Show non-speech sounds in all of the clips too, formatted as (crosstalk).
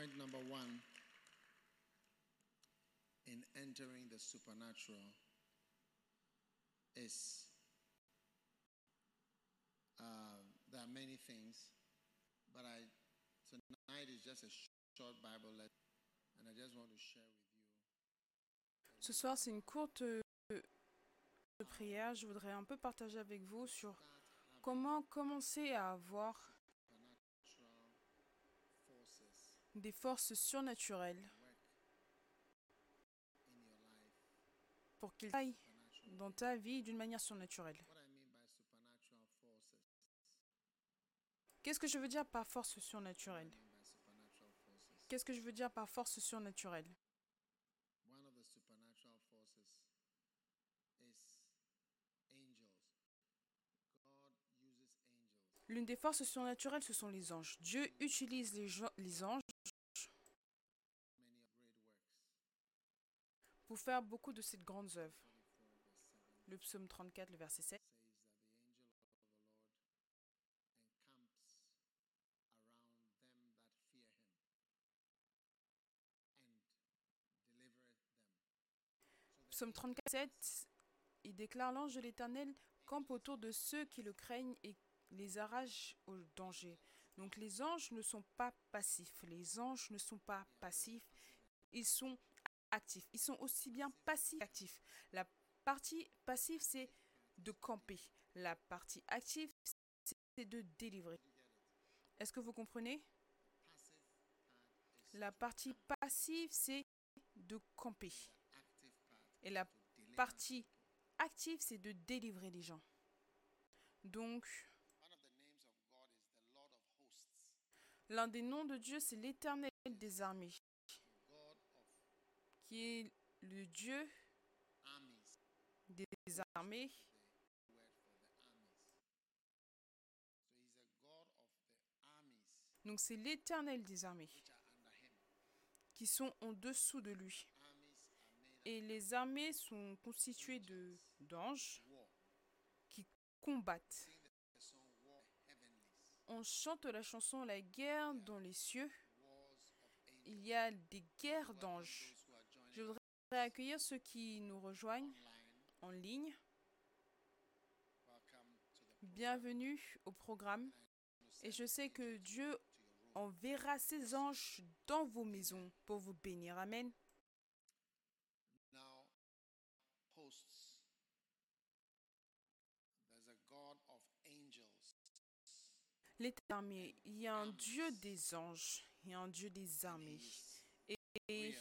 point number one in entering the supernatural is uh, there are many things, but I tonight is just a short Bible lesson, and I just want to share with you. Ce soir, c'est une courte euh, prière. Je voudrais un peu partager avec vous sur comment commencer à avoir supernatural forces des forces surnaturelles pour qu'ils aillent dans ta vie d'une manière surnaturelle. Qu'est-ce que je veux dire par force surnaturelle? Qu'est-ce que je veux dire par force surnaturelle? L'une des forces surnaturelles, ce sont les anges. Dieu utilise les, les anges Many great works. Pour faire beaucoup de ces grandes œuvres. 44 verse 7 Le psaume 34, le verset 7. says that the angel of the Lord encamps around them that fear him and delivereth them. So the Psaume 34, 7, il déclare l'ange de l'Éternel campe autour de ceux qui le craignent et les arrache au danger. Donc les anges ne sont pas passifs. Les anges ne sont pas passifs. Ils sont actifs. Ils sont aussi bien passifs qu'actifs. La partie passive, c'est de camper. La partie active, c'est de délivrer. Est-ce que vous comprenez? La partie passive, c'est de camper. Et la partie active, c'est de délivrer les gens. Donc, l'un des noms de Dieu, c'est l'Éternel des armées, qui est le Dieu des armées. Donc, c'est l'Éternel des armées qui sont en dessous de lui. Et les armées sont constituées d'anges qui combattent. On chante la chanson La guerre dans les cieux. Il y a des guerres d'anges. those who are joining Je voudrais accueillir ceux qui nous rejoignent en ligne. Bienvenue au programme. Et je sais que Dieu enverra ses anges dans vos maisons pour vous bénir. Amen. L'éternel, il y a un Dieu des anges et un Dieu des armées. Et,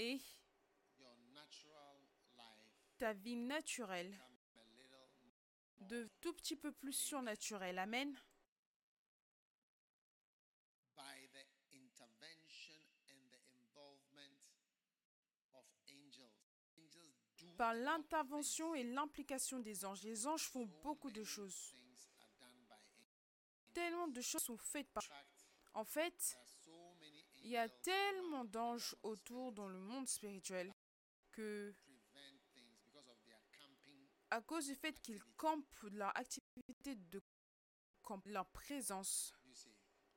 et ta vie naturelle de tout petit peu plus surnaturelle. Amen. Par l'intervention et l'implication des anges. Les anges font beaucoup de choses. Tellement de choses sont faites par... En fait, there are so many il y a tellement d'anges autour dans le monde spirituel que, à cause du fait qu'ils campent leur activité de camp, leur présence,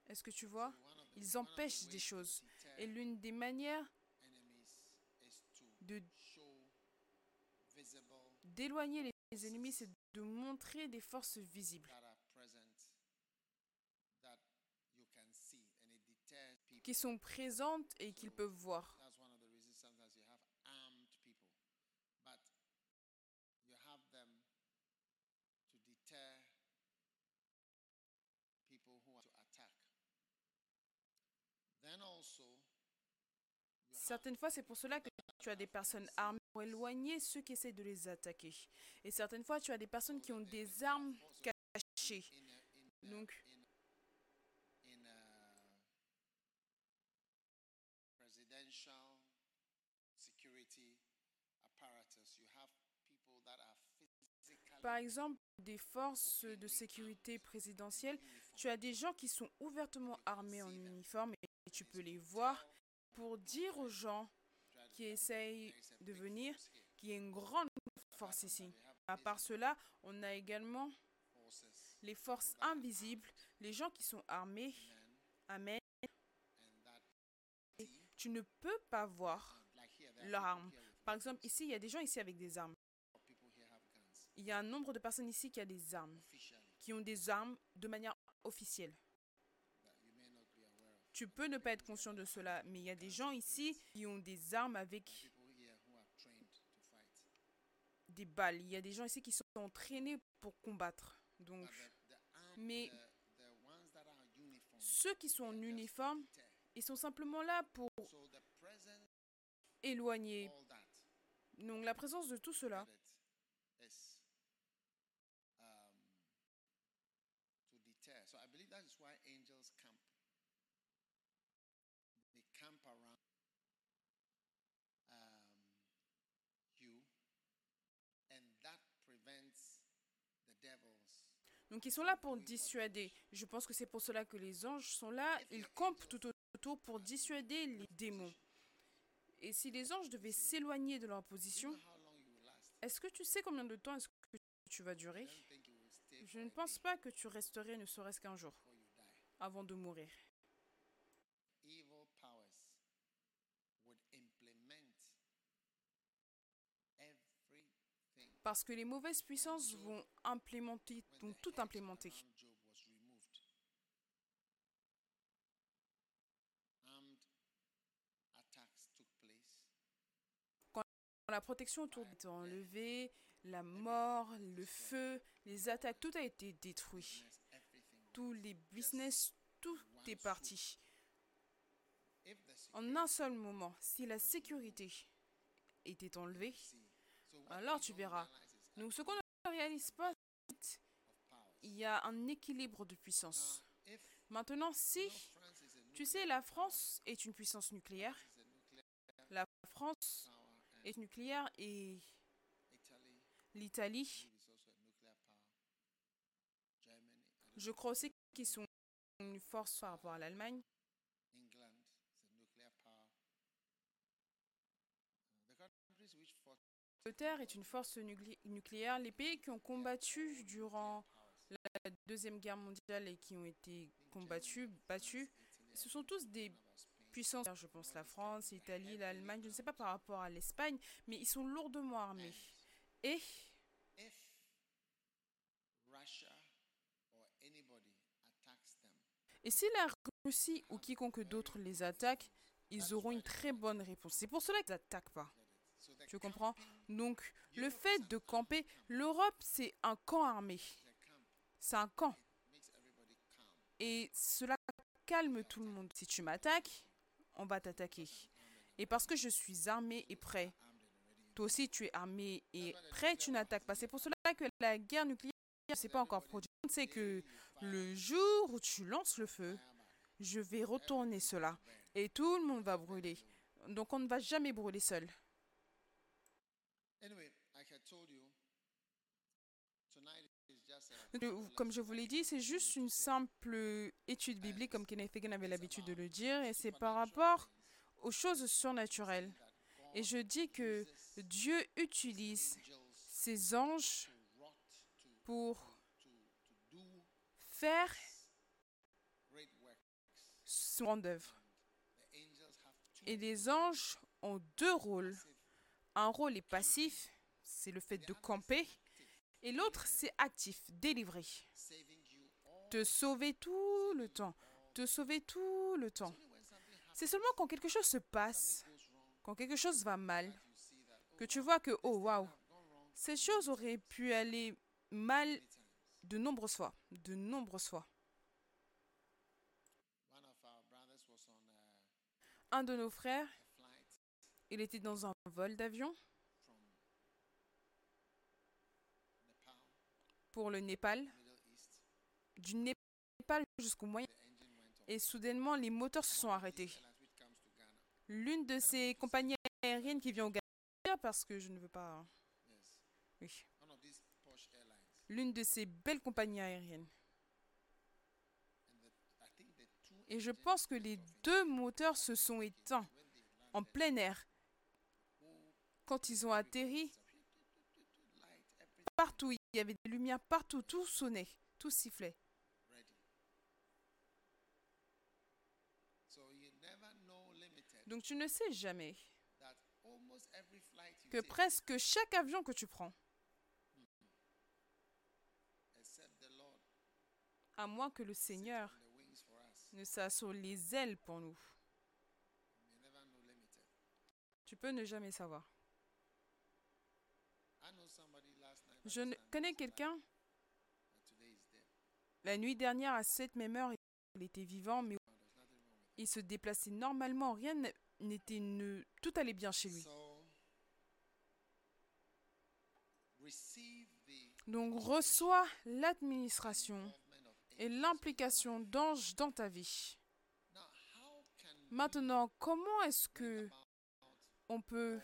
est-ce que tu vois? Ils empêchent des choses. Et l'une des manières de d'éloigner les ennemis, c'est de montrer des forces visibles that are present that you can see and it deters people qui sont présentes et qu'ils peuvent voir. Certaines fois, c'est pour cela que tu as des personnes armées pour éloigner ceux qui essaient de les attaquer. Et certaines fois, tu as des personnes qui ont des armes cachées. Donc, in, in a presidential security apparatus, you have people that are physically par exemple, des forces de sécurité présidentielles, tu as des gens qui sont ouvertement armés en uniforme et tu peux les voir pour dire aux gens qui essayent de venir qu'il y a une grande force ici. À part cela, on a également les forces invisibles, les gens qui sont armés. men Amen. tu ne peux pas voir leur arme. Par exemple, ici, il y a des gens ici avec des armes. people here have guns Il y a un nombre de personnes ici qui a des armes, qui ont des armes de manière officielle. Tu peux ne pas être conscient de cela, mais il y a des gens ici qui ont des armes avec des balles. Il y a des gens ici qui sont entraînés pour combattre. Donc, Mais- ceux qui sont en uniforme, ils sont simplement là pour éloigner. Donc, la présence de tout cela, that it is um, to deter. So I believe that is why angels camp. They camp around um, you, and that prevents the devils. Donc ils sont là pour dissuader. Je pense que c'est pour cela que les anges sont là. Ils campent tout autour pour dissuader les démons. Et si les anges devaient s'éloigner de leur position, est-ce que tu sais combien de temps est-ce que tu vas durer? Je ne pense pas que tu resterais ne serait-ce qu'un jour avant de mourir. Parce que les mauvaises puissances vont implémenter, vont tout implémenter. place. La protection autour est enlevée, la mort, le feu, les attaques, tout a été détruit. Tous les business, tout est parti. En un seul moment, si la sécurité était enlevée, alors tu verras. Donc ce qu'on ne réalise pas, il y a un équilibre de puissance. Maintenant, si, tu sais, la France est une puissance nucléaire, la France est nucléaire et l'Italie, je crois aussi qu'ils sont une force par rapport à l'Allemagne. England is a nuclear power. The countries which fought L'Angleterre est une force nuclé- nucléaire. Les pays qui ont combattu durant la Deuxième Guerre mondiale et qui ont été combattus, battus, ce sont tous des puissances. Je pense la France, l'Italie, l'Allemagne, je ne sais pas par rapport à l'Espagne, mais ils sont lourdement armés. Et Et si la Russie ou quiconque d'autre les attaque, ils auront une très bonne réponse. C'est pour cela qu'ils n'attaquent pas. Tu comprends? Donc, le fait de camper, l'Europe, c'est un camp armé. C'est un camp. Et cela calme tout le monde. Si tu m'attaques, on va t'attaquer. Et parce que je suis armé et prêt, toi aussi tu es armé et prêt, tu n'attaques pas. C'est pour cela que la guerre nucléaire ne s'est pas encore produite. C'est que le jour où tu lances le feu, je vais retourner cela. Et tout le monde va brûler. Donc on ne va jamais brûler seul. Anyway, like I told you, tonight is just a Donc, euh, Comme je vous l'ai dit, c'est juste une simple étude biblique, comme Kenneth Hagin avait l'habitude de le dire, et c'est par rapport aux choses surnaturelles. Et je dis que Dieu utilise ses anges pour faire son œuvre. Et les anges ont deux rôles. Un rôle est passif, c'est le fait de camper, et l'autre c'est actif, délivrer. Te sauver tout le temps. Te sauver tout le temps. C'est seulement quand quelque chose se passe, quand quelque chose va mal, que tu vois que, oh waouh, have gone wrong cette chose aurait pu aller mal de nombreuses fois. De nombreuses fois. Un de nos frères, il était dans un vol d'avion pour le Népal, du Népal jusqu'au Moyen. Et soudainement, les moteurs se sont arrêtés. L'une de ces compagnies aériennes qui vient au Ghana, parce que je ne veux pas. Airlines. L'une de ces belles compagnies aériennes. Et je pense que les deux moteurs se sont éteints en plein air quand ils ont atterri. Partout, il y avait des lumières partout, tout sonnait, tout sifflait. Donc tu ne sais jamais que presque chaque avion que tu prends, à moins que le Seigneur ne sur les ailes pour nous, tu peux ne jamais savoir. I know somebody last night. Je connais quelqu'un, la nuit dernière à cette même heure, il était vivant, mais il se déplaçait normalement, rien n'était... Ne... Tout allait bien chez lui. Donc reçois l'administration et l'implication d'anges dans ta vie. Maintenant, comment est-ce que on peut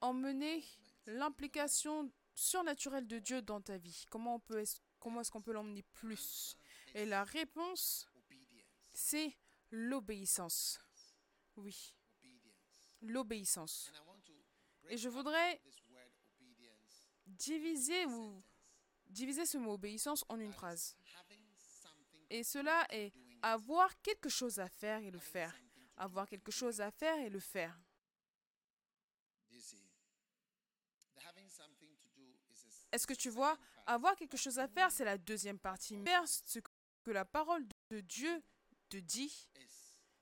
emmener l'implication surnaturelle de Dieu dans ta vie? Comment on peut est-ce, comment est-ce qu'on peut l'emmener plus? Et la réponse, c'est l'obéissance. Oui, l'obéissance. Et je voudrais diviser ou diviser ce mot obéissance en une phrase. Et cela est avoir quelque chose à faire et le faire. Avoir quelque chose à faire et le faire. Do you see? The having something to do is a s- Est-ce que tu vois. Avoir quelque chose à faire, c'est la deuxième partie. Faire ce que la parole de Dieu te dit,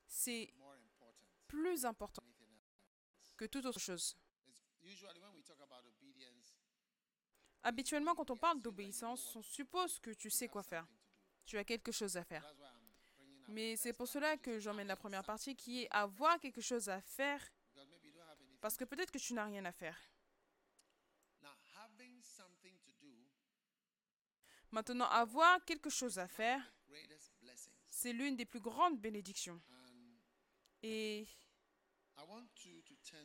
c'est plus important que toute autre chose. Habituellement, quand on parle d'obéissance, on suppose que tu sais quoi faire. Tu as quelque chose à faire. Mais c'est pour cela que j'emmène la première partie qui est avoir quelque chose à faire parce que peut-être que tu n'as rien à faire. Now, having something to do Maintenant, avoir quelque chose à faire, c'est l'une des plus grandes bénédictions. Et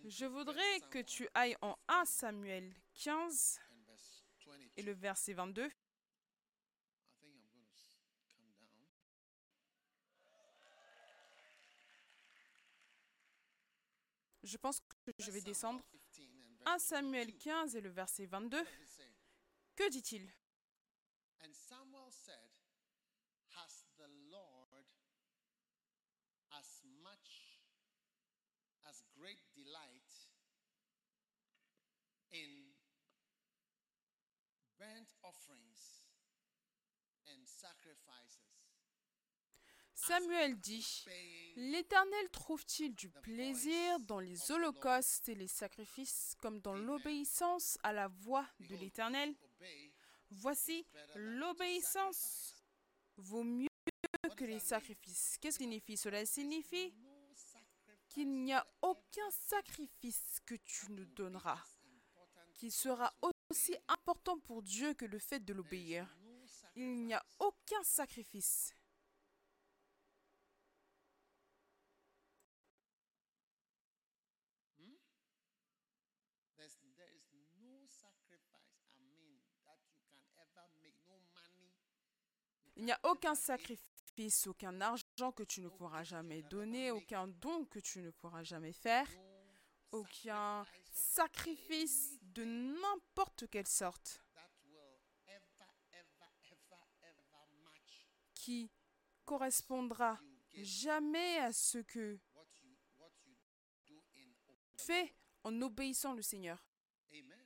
je voudrais que tu ailles en 1 Samuel 15 and verse 22. et le verset 22. I think I'm going to s- come down. Je pense que je vais descendre. Samuel 15 and 1 verse Samuel 22. 15 et le verset 22. What does it say? Que dit-il And Samuel said, Has the Lord as much as great delight in burnt offerings and sacrifices? Samuel dit L'Éternel trouve-t-il du plaisir dans les holocaustes et les sacrifices comme dans l'obéissance à la voix de l'Éternel? Voici, l'obéissance vaut mieux que les sacrifices. Qu'est-ce que signifie? Cela signifie qu'il n'y a aucun sacrifice que tu ne donneras qui sera aussi important pour Dieu que le fait de l'obéir. Il n'y a aucun sacrifice. You Il n'y a aucun sacrifice, aucun argent que tu ne pourras jamais donner, aucun don que tu ne pourras jamais faire, aucun sacrifice de n'importe quelle sorte that will ever, ever, ever, ever match qui correspondra jamais à ce que fais en obéissant le Seigneur. Amen.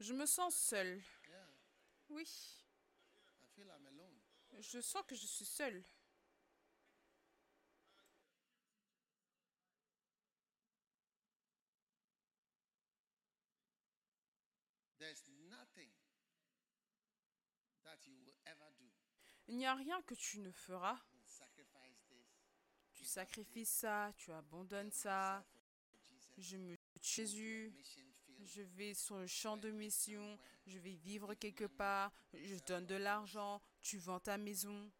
Je me sens seul. Oui, je sens que je suis seul. There's nothing that you will ever do. Il n'y a rien que tu ne feras. Tu sacrifies ça, tu abandonnes ça. Je me Jésus. Je vais sur le champ de mission. Je vais vivre quelque part. Je donne de l'argent. Tu vends ta maison.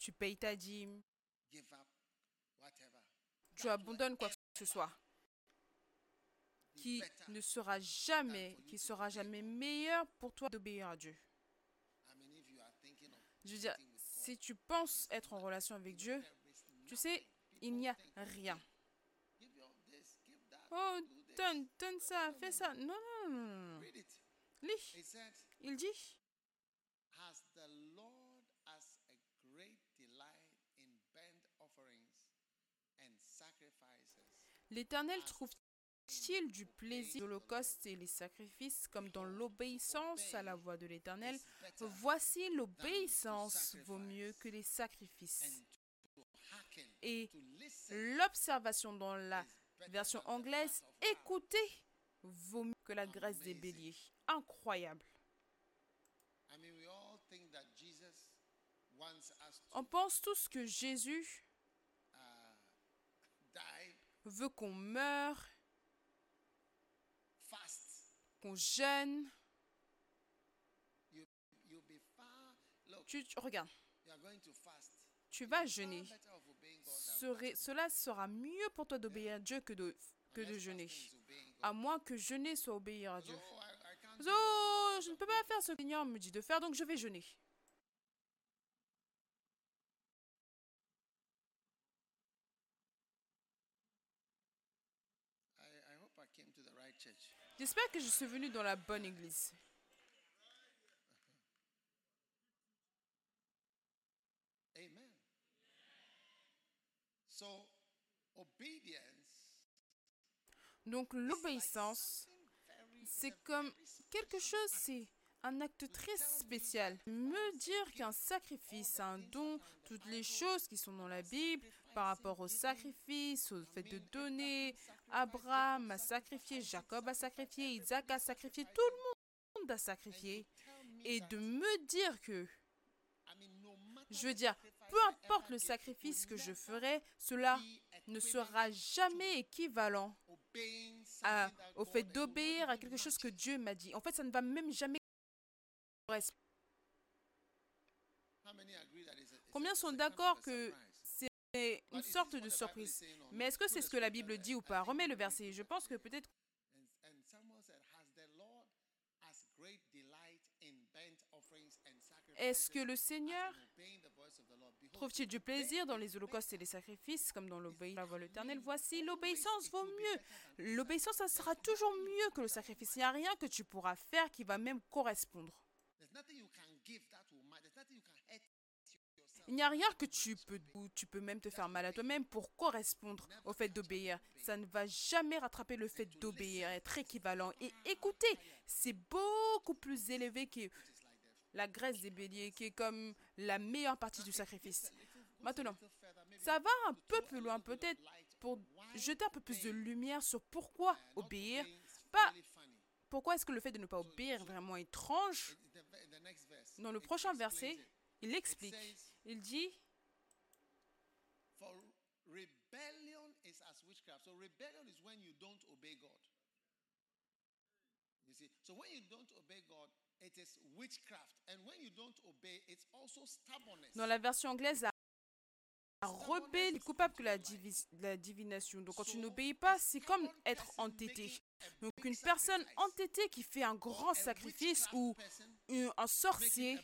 Tu payes ta dîme. Tu abandonnes quoi que ce soit. Qui ne sera jamais, qui sera jamais meilleur pour toi d'obéir à Dieu. I mean, if you are thinking of Je veux dire, si tu penses être en relation avec Dieu, tu sais, il n'y a rien. Oh, donne, donne ça, fais ça. Non, non, non, non. Lis. Il dit, As the Du plaisir dans l'holocauste et les sacrifices comme dans l'obéissance à la voix de l'Éternel Voici l'obéissance vaut mieux que les sacrifices. Et l'observation dans la version anglaise, écouter vaut mieux que la graisse des béliers. Incroyable. On pense tous que Jésus uh, veut qu'on meure. Qu'on jeûne. Tu, tu- tu vas jeûner. Serait- cela sera mieux pour toi d'obéir à Dieu que de, que de jeûner. À moins que jeûner soit obéir à Dieu. What je ne peux pas faire ce que le Seigneur me dit de faire, donc je vais jeûner. J'espère que je suis venu dans la bonne église. Donc l'obéissance, c'est comme quelque chose, c'est un acte très spécial. Me dire qu'un sacrifice, un don, toutes les choses qui sont dans la Bible par rapport au sacrifice, au fait de donner, Abraham a sacrifié, Jacob a sacrifié, Isaac a sacrifié, tout le monde a sacrifié. Et de me dire que, je veux dire, peu importe le sacrifice que je ferai, cela ne sera jamais équivalent à- au fait d'obéir à quelque chose que. Dieu m'a dit. En fait, ça ne va même jamais correspondre. Combien sont d'accord que? C'est une sorte de surprise Mais est-ce que c'est ce que la Bible dit ou pas? Remets le verset. Je pense que peut-être est-ce que le Seigneur trouve-t-il du plaisir dans les holocaustes et les sacrifices comme dans l'obéissance à la voix de l'Éternel? Voici, l'obéissance vaut mieux. L'obéissance, ça sera toujours mieux que le sacrifice. Il n'y a rien que tu pourras faire qui va même correspondre. There's nothing you can give that will matter. There's nothing you can hurt yourself. Il n'y a rien que tu peux, ou tu peux même te faire mal à toi-même pour correspondre au fait d'obéir. Ça ne va jamais rattraper le fait d'obéir, être équivalent. Et écoutez, c'est beaucoup plus élevé que la graisse des béliers, qui est comme la meilleure partie du sacrifice. Maintenant, ça va un peu plus loin peut-être pour jeter un peu plus de lumière sur pourquoi obéir. Pas pourquoi est-ce que le fait de ne pas obéir est vraiment étrange. Dans le prochain verset, il explique. Il dit, For rebellion is as witchcraft. So rebellion is when you don't obey God. You see, so when you don't obey God, it is witchcraft, and when you don't obey, it's also stubbornness. dans la version anglaise, la rebelle est coupable que la, divi- la divination. Donc quand tu n'obéis pas, c'est comme être entêté. Donc une personne entêtée qui fait un grand sacrifice ou un sorcier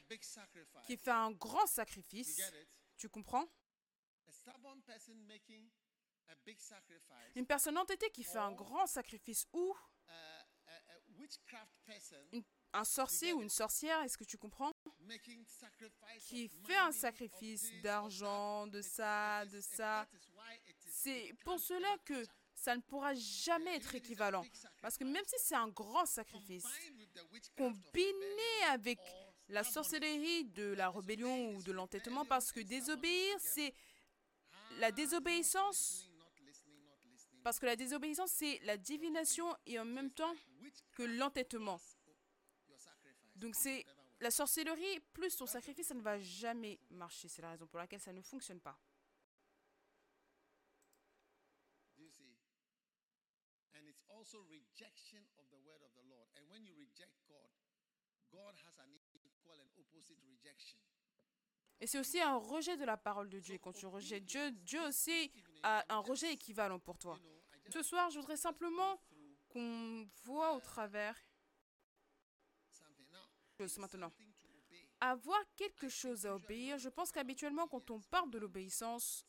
qui fait un grand sacrifice, tu comprends? Une personne entêtée qui fait un grand sacrifice ou une- un sorcier ou une sorcière, est-ce que tu comprends? Qui fait un sacrifice d'argent, de ça, de ça. C'est pour cela que ça ne pourra jamais être équivalent. Parce que même si c'est un grand sacrifice, combiné avec la sorcellerie de la rébellion ou de l'entêtement, parce que désobéir, c'est la désobéissance, parce que la désobéissance, c'est la divination et en même temps que l'entêtement. Donc c'est la sorcellerie plus ton sacrifice, ça ne va jamais marcher. C'est la raison pour laquelle ça ne fonctionne pas. Et c'est aussi un rejet de la parole de Dieu. Quand tu rejettes Dieu, Dieu aussi a un rejet équivalent pour toi. Ce soir, je voudrais simplement qu'on voit au travers maintenant. Avoir quelque chose à obéir, je pense qu'habituellement, quand on parle de l'obéissance,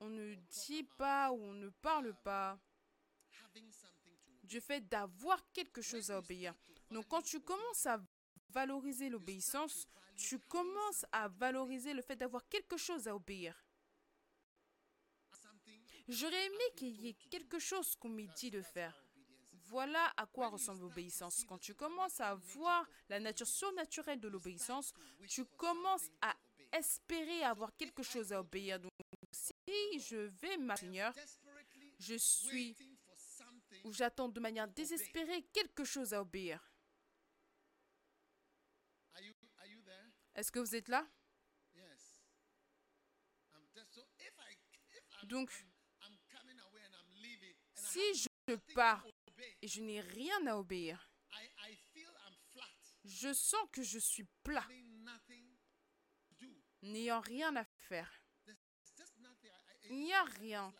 on ne dit pas ou on ne parle pas du fait d'avoir quelque chose à obéir. Donc quand tu commences à valoriser l'obéissance, tu commences à valoriser le fait d'avoir quelque chose à obéir. J'aurais aimé qu'il y ait quelque chose qu'on m'ait dit de faire. Voilà à quoi ressemble l'obéissance. Quand tu commences à voir la nature surnaturelle de l'obéissance, tu commences à espérer avoir quelque chose à obéir. Donc, si je vais, ma Seigneur, je suis ou j'attends de manière désespérée quelque chose à obéir. Are you are you there? Est-ce que vous êtes là? Donc, si je pars et je n'ai rien à obéir, je sens que je suis plat, n'ayant rien à faire. Il n'y a rien.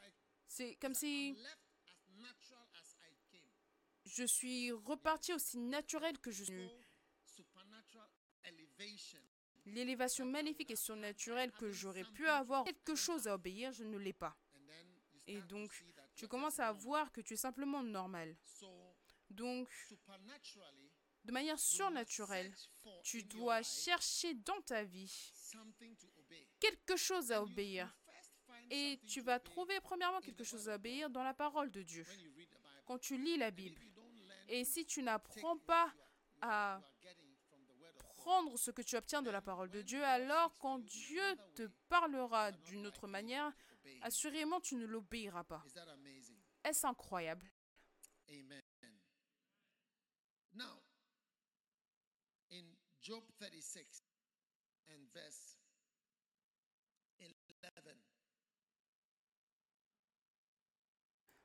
C'est comme si je suis reparti aussi naturel que je suis. L'élévation magnifique et surnaturelle que j'aurais pu avoir, quelque chose à obéir, je ne l'ai pas. Et donc, tu commences à voir que tu es simplement normal. Donc, de manière surnaturelle, tu dois chercher dans ta vie quelque chose à obéir. Et tu vas trouver premièrement quelque chose à obéir dans la parole de Dieu. Quand tu lis la Bible. Et si tu n'apprends pas à you are getting from the word of God, prendre ce que tu obtiens de la parole de Dieu, alors quand Dieu te parlera d'une autre manière, assurément tu ne l'obéiras pas. Est-ce incroyable? Amen. Now, in Job 36 and verse 11,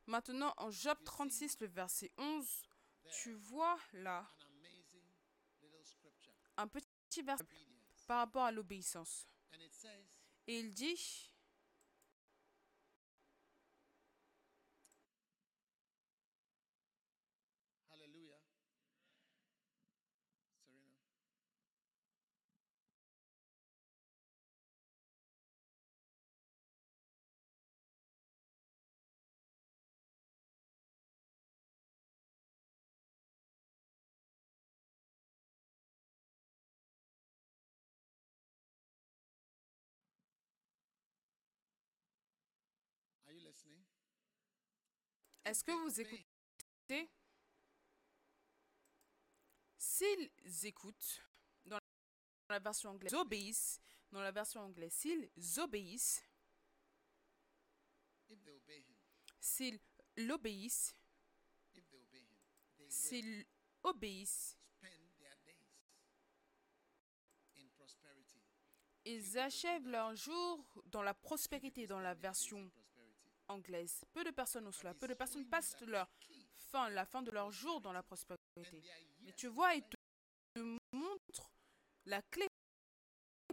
Maintenant, en Job 36, le verset 11, tu vois là un petit verset par rapport à l'obéissance. Et il dit, Hallelujah. Serena. Are you listening? Est-ce que vous écoutez? S'ils écoutent, dans la version anglaise, obéissent, dans la version anglaise, s'ils obéissent, s'ils l'obéissent, s'ils obéissent, ils achèvent leur jour dans la prospérité, dans la version. Anglaise. Peu de personnes ont cela. Peu de personnes passent leur fin, la fin de leur jour dans la prospérité. Mais tu vois, ils te te montrent la clé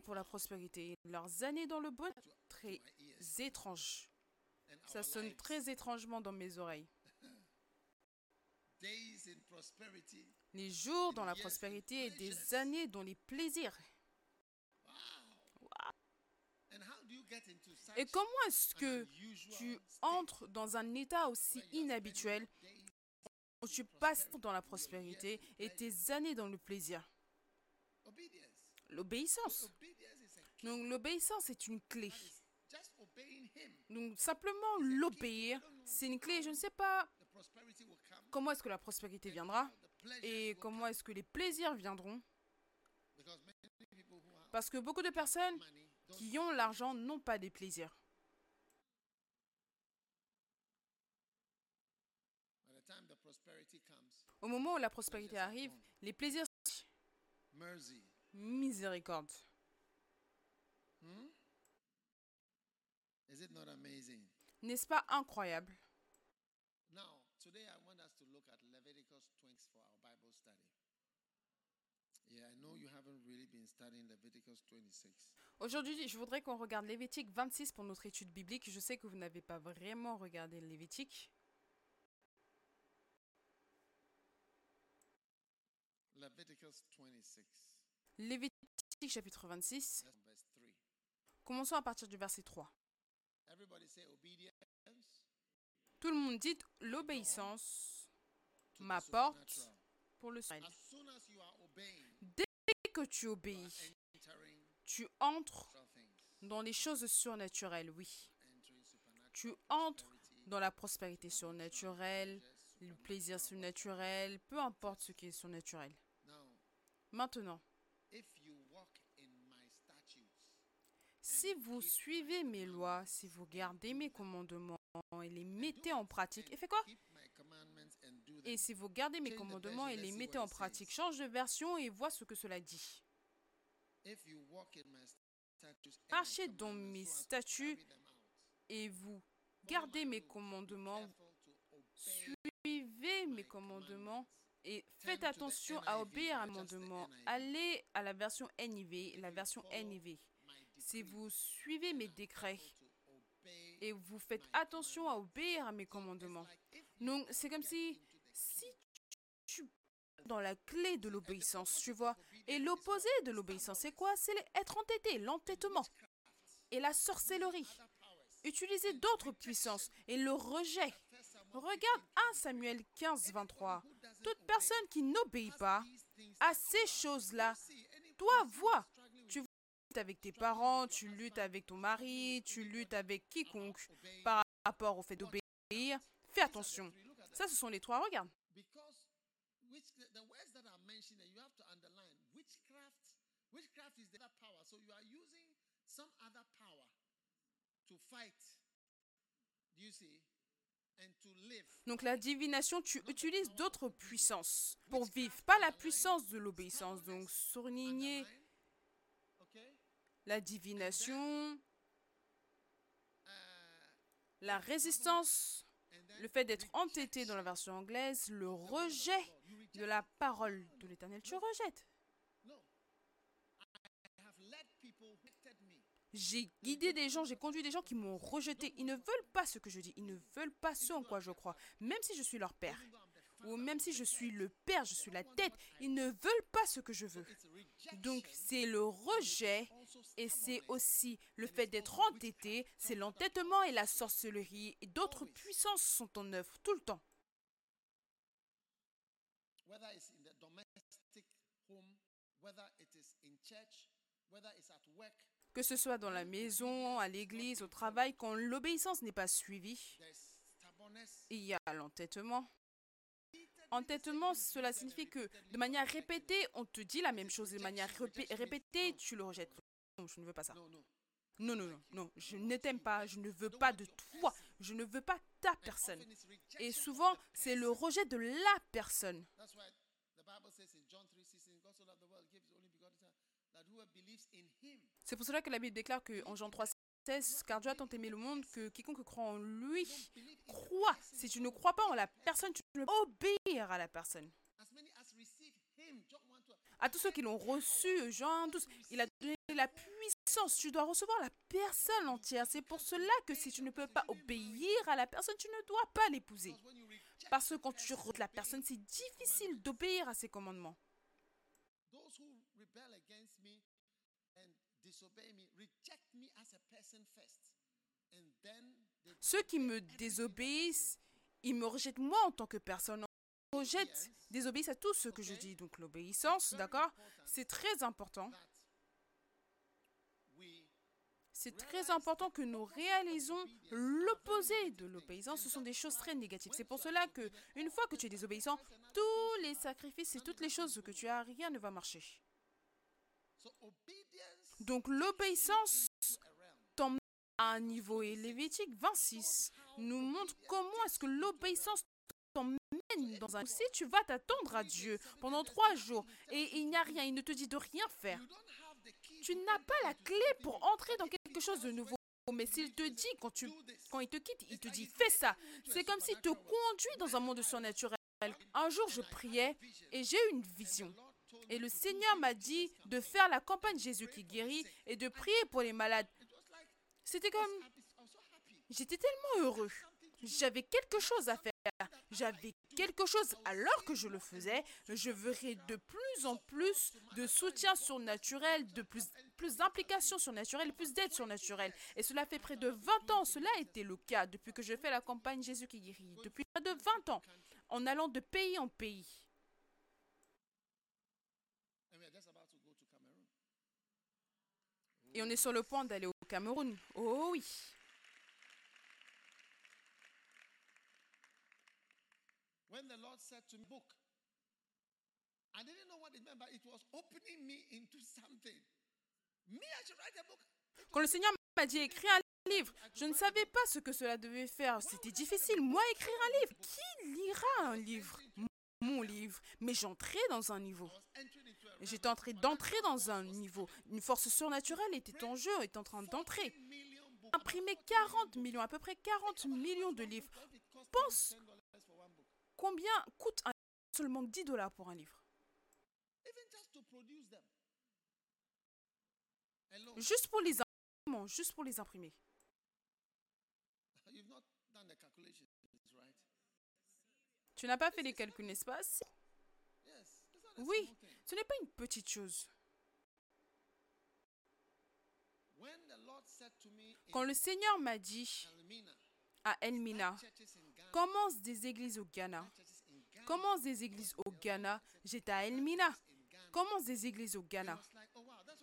pour la prospérité. Leurs années dans le bon, très. And Ça sonne très étrangement dans mes oreilles. (laughs) Les jours dans la prospérité et des années dans les plaisirs. Wow. And how do you get into such Et comment est-ce que tu entres dans un état aussi inhabituel? où tu passes dans la prospérité et tes années dans le plaisir. L'obéissance. Donc l'obéissance est une clé. Donc simplement l'obéir, c'est une clé. Je ne sais pas comment est-ce que la prospérité viendra et comment est-ce que les plaisirs viendront. Parce que beaucoup de personnes qui ont l'argent n'ont pas des plaisirs. Au moment où la prospérité arrive, les plaisirs mercy. miséricorde. Hmm? N'est-ce pas incroyable Now, today I want us to look at Leviticus 20 for our Bible study. Yeah, I know you haven't really been studying Leviticus 26. Aujourd'hui, je voudrais qu'on regarde Lévitique 26 pour notre étude biblique. Je sais que vous n'avez pas vraiment regardé Lévitique. Leviticus 26, Lévitique chapitre 26. that's verse 3. Commençons à partir du verset 3. Everybody say obedience. Tout le monde dit l'obéissance m'apporte pour le ciel. Que tu obéis, tu entres dans les choses surnaturelles, oui. Tu entres dans la prospérité surnaturelle, le plaisir surnaturel, peu importe ce qui est surnaturel. Maintenant, si vous suivez mes lois, si vous gardez mes commandements et les mettez en pratique, et fait quoi keep my commandments and do them. Et si vous gardez mes commandements et les mettez en pratique, change de version et vois ce que cela dit. Marchez dans mes statuts et vous gardez mes commandements, suivez mes commandements et faites attention à obéir à just the commandement. NIV. Allez à la version NIV, la version NIV. Si vous suivez mes décrets et vous faites attention à obéir à mes commandements. Donc c'est comme si dans la clé de l'obéissance, tu vois. Et l'opposé de l'obéissance, c'est quoi? C'est être entêté, l'entêtement et la sorcellerie. Utiliser d'autres puissances et le rejet. Regarde 15, 1 Samuel 15, 23. who doesn't Toute personne qui n'obéit pas à ces choses-là, toi, vois, tu luttes avec tes parents, tu luttes avec ton mari, tu luttes avec quiconque par rapport au fait d'obéir. Fais attention. Ça, ce sont les trois. Regarde. Because which the words that are mentioned, there, you have to underline witchcraft. Witchcraft is the other power. So you are using some other power to fight. Do you see? And to live. Donc la divination, tu utilises d'autres puissances pour vivre, pas la puissance de l'obéissance. Donc. Okay. la divination, Uh, la résistance, le fait d'être entêté dans la version anglaise, le rejet de la parole de l'Éternel. Tu rejettes. No. I have led people who hated me. J'ai guidé des gens, j'ai conduit des gens qui m'ont rejeté. Ils ne veulent pas ce que je dis. Ils ne veulent pas ce en quoi je crois. Même si je suis leur père. Ou même si je suis le père, je suis la tête. Ils ne veulent pas ce que je veux. Donc c'est le rejet et c'est aussi le fait d'être entêté, c'est l'entêtement et la sorcellerie. Et d'autres puissances sont en œuvre tout le temps. Que ce soit dans la maison, à l'église, au travail, quand l'obéissance n'est pas suivie, il y a l'entêtement. Entêtement, cela signifie que de manière répétée, on te dit la même chose. De manière répé- répétée, tu le rejettes. Non, je ne veux pas ça. No, no. Non, non, non, non. Je ne t'aime pas. Je ne veux pas de toi. Je ne veux pas ta personne. Et souvent, c'est le rejet de la personne. That's why the Bible says in John 3:16, God so loved the world, gave his only begotten Son, that whoever believes in him C'est pour cela que la Bible déclare que en Jean 3, 16, car Dieu a tant aimé le monde que quiconque croit en lui croit. Si tu ne crois pas en la personne, tu ne peux pas obéir à la personne. as many as receive him. John 1 12. À tous ceux qui l'ont reçu, Jean 12, il a donné la puissance. Tu dois recevoir la personne entière. C'est pour cela que si tu ne peux pas obéir à la personne, tu ne dois pas l'épouser. Parce que quand tu rejettes la personne, c'est difficile d'obéir à ses commandements. those who rebel against me and disobey me, reject me as a person first. And then they Ceux qui me désobéissent, ils me rejettent moi en tant que personne. Ils rejettent, désobéissent à tout ce que je dis. Donc l'obéissance, d'accord? C'est très important. C'est très important que nous réalisons l'opposé de l'obéissance. Ce sont des choses très négatives. C'est pour cela que, une fois que tu es désobéissant, tous les sacrifices et toutes les choses que tu as, rien ne va marcher. Donc l'obéissance. À un niveau et Lévitique 26 nous montre comment est-ce que l'obéissance t'emmène dans un... Si tu vas t'attendre à Dieu pendant trois jours et il n'y a rien, il ne te dit de rien faire, tu n'as pas la clé pour entrer dans quelque chose de nouveau. Mais s'il te dit, quand, tu, quand il te quitte, il te dit fais ça. C'est comme s'il te conduit dans un monde surnaturel. Un jour, je priais et j'ai eu une vision. Et le Seigneur m'a dit de faire la campagne Jésus qui guérit et de prier pour les malades. C'était comme, j'étais tellement heureux. J'avais quelque chose à faire. j'avais quelque chose alors que je le faisais, je verrais de plus en plus de soutien surnaturel, de plus, plus d'implications surnaturelles, plus d'aide surnaturelle. Et cela fait près de 20 ans. Cela a été le cas depuis que je fais la campagne Jésus qui guérit. Depuis près de 20 ans, en allant de pays en pays. Et on est sur le point d'aller au Cameroun. Oh oui. When the Lord said to me, book, I didn't know what it meant, but it was opening me into something. Me, I should write a book. Quand le Seigneur m'a dit écrire un livre, je ne savais pas ce que cela devait faire. C'était difficile. Moi, écrire un livre. Qui lira un livre? Mon livre. Mais j'entrais dans un niveau. J'étais en train d'entrer dans un niveau. Une force surnaturelle était en jeu, était en train d'entrer. Imprimer 40 millions, à peu près 40 millions de livres. Pense combien coûte un seulement 10 dollars pour un livre Juste pour les imprimer, juste pour les imprimer. Tu n'as pas fait les calculs, n'est-ce pas? Oui, ce n'est pas une petite chose. Quand le Seigneur m'a dit à Elmina, commence des églises au Ghana, commence des églises au Ghana, j'étais à Elmina, commence des églises au Ghana.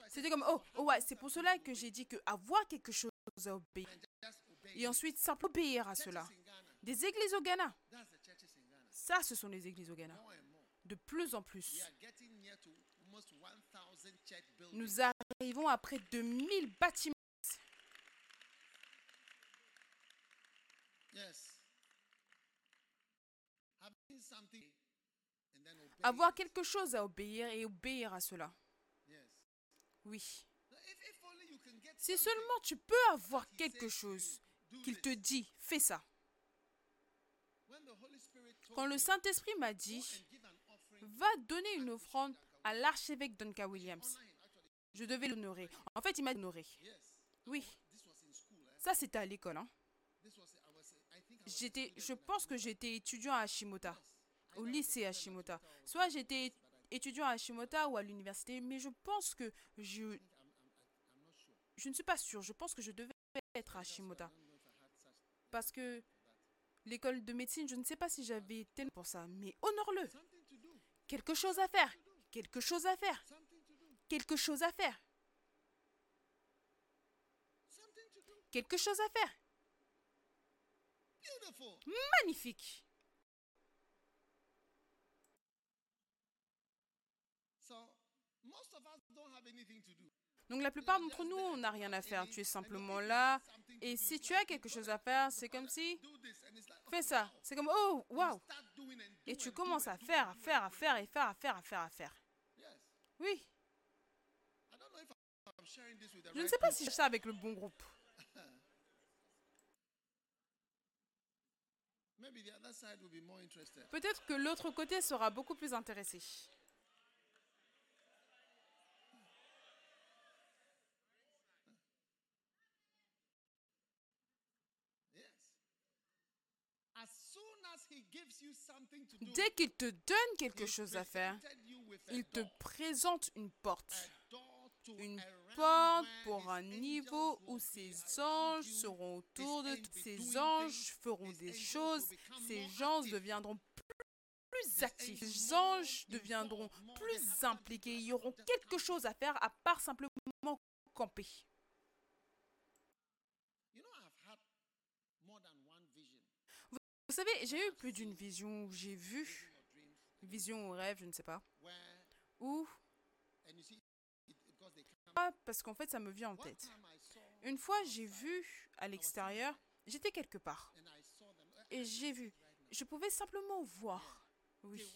C'était comme, oh, oh ouais, c'est pour cela que j'ai dit que avoir quelque chose à obéir. Et ensuite, simplement obéir à cela. Des églises au Ghana. Ça, ce sont les églises au Ghana. De plus en plus. Nous arrivons à près de 1000 bâtiments. Avoir quelque chose à obéir et obéir à cela. Oui. Si seulement tu peux avoir quelque chose qu'il te dit, fais ça. Quand le Saint-Esprit m'a dit, va donner une offrande à l'archevêque Duncan Williams, je devais l'honorer. En fait, il m'a honoré. Oui. Ça, c'était à l'école. Hein. J'étais, je pense que j'étais étudiant à Hashimota, au lycée Hashimota. Soit j'étais étudiant à Hashimota ou à l'université, mais je pense que je... Je ne suis pas sûre. Je pense que je devais être à Hashimota. Parce que l'école de médecine, je ne sais pas si j'avais été pour ça, mais honore-le. Quelque chose à faire. Quelque chose à faire. Quelque chose à faire. Quelque chose à faire. Magnifique. Donc la plupart d'entre nous, on n'a rien à faire. Tu es simplement là. Et si tu as quelque chose à faire, c'est comme si... Fais ça. C'est comme, oh, wow. Et tu commences à faire, à faire, à faire, et faire, à faire, à faire, à faire. Oui. Je ne sais pas si je fais ça avec le bon groupe. (laughs) Peut-être que l'autre côté sera beaucoup plus intéressé. Dès qu'il te donne quelque chose à faire, il te présente une porte. Une porte pour un niveau où ces anges seront autour de ces anges feront des choses, ces gens deviendront plus actifs, ces anges deviendront plus impliqués, ils auront quelque chose à faire à part simplement camper. Vous savez, j'ai eu plus d'une vision où j'ai vu, vision ou rêve, je ne sais pas, où parce qu'en fait, ça me vient en tête. Une fois, j'ai vu à l'extérieur, j'étais quelque part. Et j'ai vu, je pouvais simplement voir. Oui.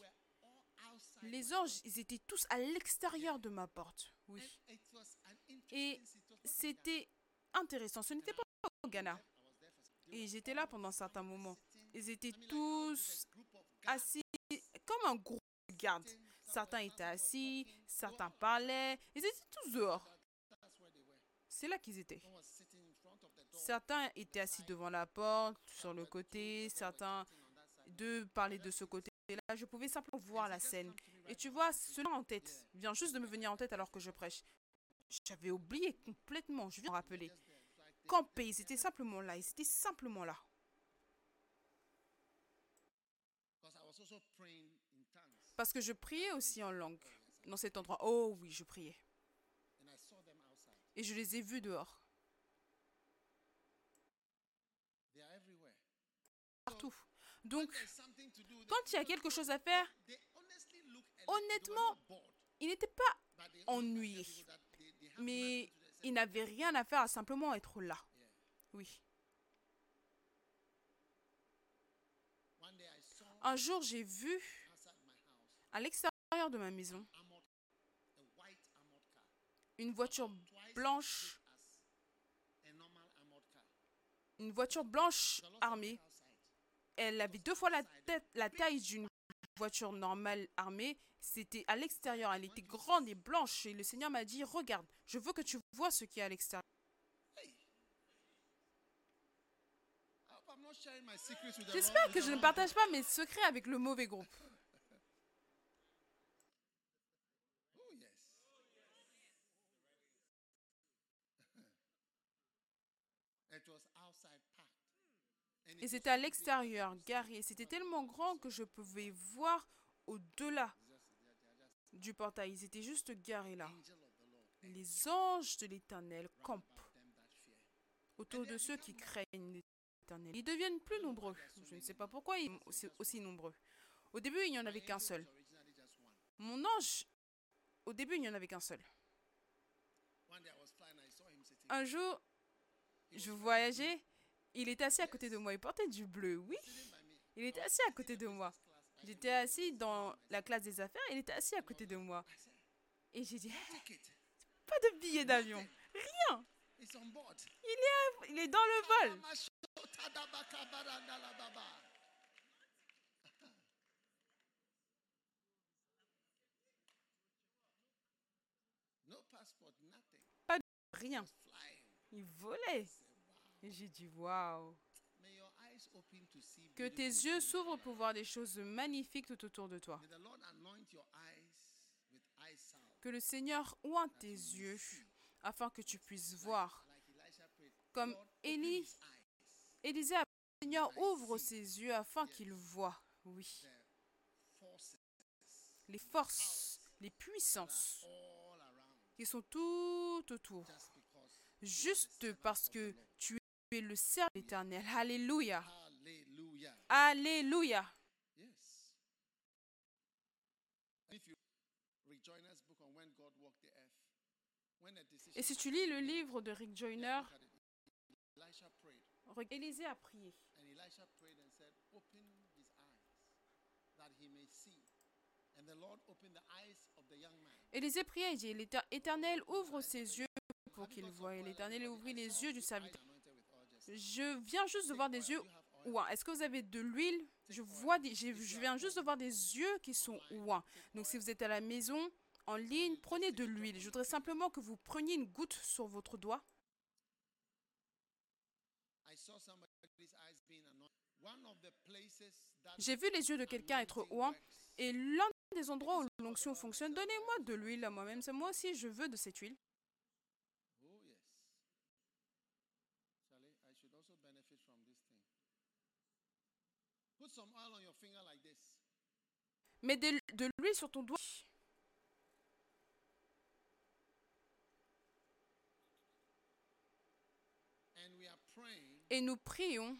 Les anges, ils étaient tous à l'extérieur de ma porte. Oui. Et c'était intéressant. Ce n'était pas au Ghana. Et j'étais là pendant certains moments. Ils étaient tous assis comme un groupe de garde. Certains étaient assis, certains parlaient. Ils étaient tous dehors. C'est là qu'ils étaient. Certains étaient assis devant la porte, sur le côté, certains de parler de ce côté-là. Je pouvais simplement voir la scène. Et tu vois, cela en tête vient juste de me venir en tête alors que je prêche. J'avais oublié complètement, je viens de me rappeler. Camper, ils étaient simplement là, ils étaient simplement là. Parce que je priais aussi en langue dans cet endroit. Oh oui, je priais. Et je les ai vus dehors. Partout. Donc, quand il y a quelque chose à faire, honnêtement, ils n'étaient pas ennuyés. Mais ils n'avaient rien à faire à simplement être là. Oui. Un jour, j'ai vu à l'extérieur de ma maison une voiture blanche, une voiture blanche armée. Elle avait deux fois la, taille d'une voiture normale armée. C'était à l'extérieur. Elle était grande et blanche. Et le Seigneur m'a dit, regarde, je veux que tu vois ce qui est à l'extérieur. J'espère que je ne partage pas mes secrets avec le mauvais groupe. Et c'était à l'extérieur, garé. C'était tellement grand que je pouvais voir au-delà du portail. Ils étaient juste garés là. Les anges de l'Éternel campent autour de ceux qui craignent Ils deviennent plus nombreux. Je ne sais pas pourquoi ils sont aussi nombreux. Au début, il n'y en avait qu'un seul. Mon ange, au début, il n'y en avait qu'un seul. Un jour, je voyageais il était assis à côté de moi. Il portait du bleu, oui. Il était assis à côté de moi. J'étais assis dans la classe des affaires. Il était assis à côté de moi. Et j'ai dit, pas de billet d'avion. Rien. Il est, il est dans le vol. Pas de rien. Il volait. Et j'ai dit, waouh. Que tes yeux s'ouvrent pour voir des choses magnifiques tout autour de toi. Que le Seigneur ointe tes yeux afin que tu puisses voir. Comme Élie, Élisée a Seigneur ouvre ses yeux afin qu'il voit. Oui. Les forces, les puissances qui sont tout autour. Juste parce que tu es le servant éternel. Alléluia. Alléluia. Et si tu lis le livre de Rick Joyner, Élisée a prié. Élisée priait et dit, l'Éternel ouvre ses yeux pour qu'il voie. Et l'Éternel ouvrit les yeux du serviteur. Je viens juste de voir des yeux ouin. Est-ce que vous avez de l'huile? Je vois des, je viens juste de voir des yeux qui sont ouin. Donc si vous êtes à la maison, en ligne, prenez de l'huile. Je voudrais simplement que vous preniez une goutte sur votre doigt. J'ai vu les yeux de quelqu'un être ouin et l'un des endroits où l'onction fonctionne, donnez-moi de l'huile à moi-même. C'est moi aussi, je veux de cette huile. Mets de, de l'huile sur ton doigt. Et nous prions,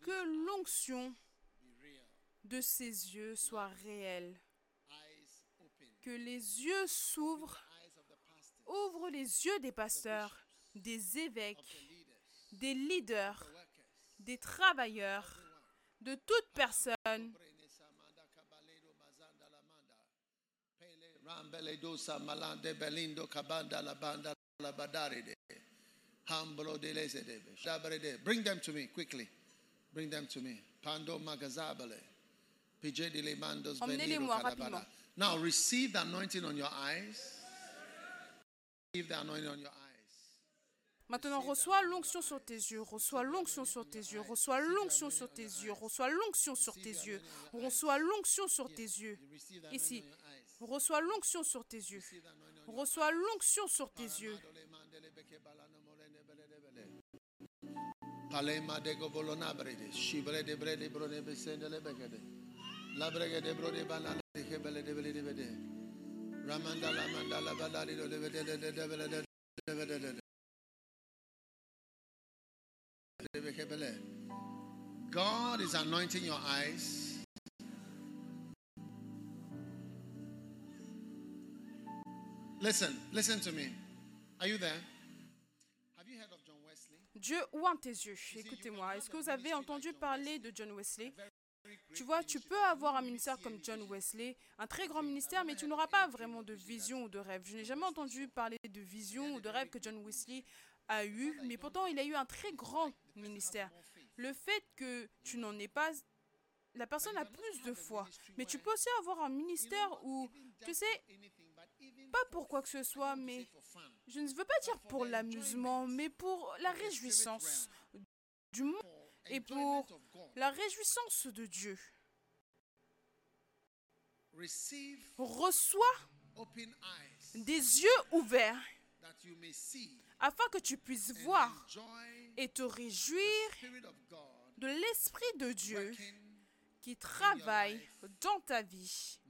Que l'onction de ses yeux soit réelle. Que les yeux s'ouvrent. Ouvre les yeux des pasteurs, des évêques, des leaders, des travailleurs, de toute personne. Bring them to me quickly. Bring them to me. Pando magazabale. Emmenez-les-moi rapidement. Now receive the anointing on your eyes. Receive the anointing on your eyes. Maintenant, reçois l'onction sur tes yeux, reçois l'onction sur tes yeux, reçois l'onction sur tes yeux, reçois l'onction sur tes yeux, reçois l'onction sur tes yeux. Ici, reçois l'onction sur tes yeux, reçois l'onction sur tes yeux. Palema de shibre de brede brode besende. De brode banana de kebele de. Ramanda la manda la balali do de de de de. God is anointing your eyes. Listen, listen to me. Are you there? Dieu ouvre tes yeux? Écoutez-moi, est-ce que vous avez entendu parler de John Wesley? Tu vois, tu peux avoir un ministère comme John Wesley, un très grand ministère, mais tu n'auras pas vraiment de vision ou de rêve. Je n'ai jamais entendu parler de vision ou de rêve que John Wesley a eu, mais pourtant il a eu un très grand ministère. Le fait que tu n'en aies pas, la personne a plus de foi, mais tu peux aussi avoir un ministère où, tu sais, pas pour quoi que ce soit, mais je ne veux pas dire pour l'amusement, mais pour la réjouissance du monde et pour la réjouissance de Dieu. Reçois des yeux ouverts afin que tu puisses voir et te réjouir de l'Esprit de Dieu qui travaille dans ta vie.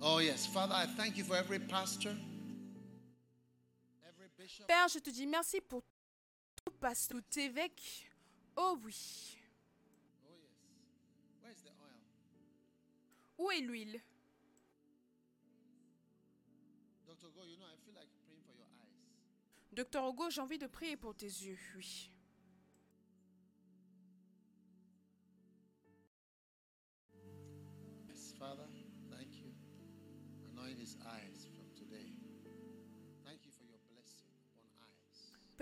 Oh yes, Father, I thank you for every pastor, every bishop, Père, je te dis merci pour tout pasteur, tout évêque. Oh oui. Oh, yes. Where's the oil? Où est l'huile? Dr. Go, you know, I feel like praying for your eyes. Docteur Hugo, j'ai envie de prier pour tes yeux, oui.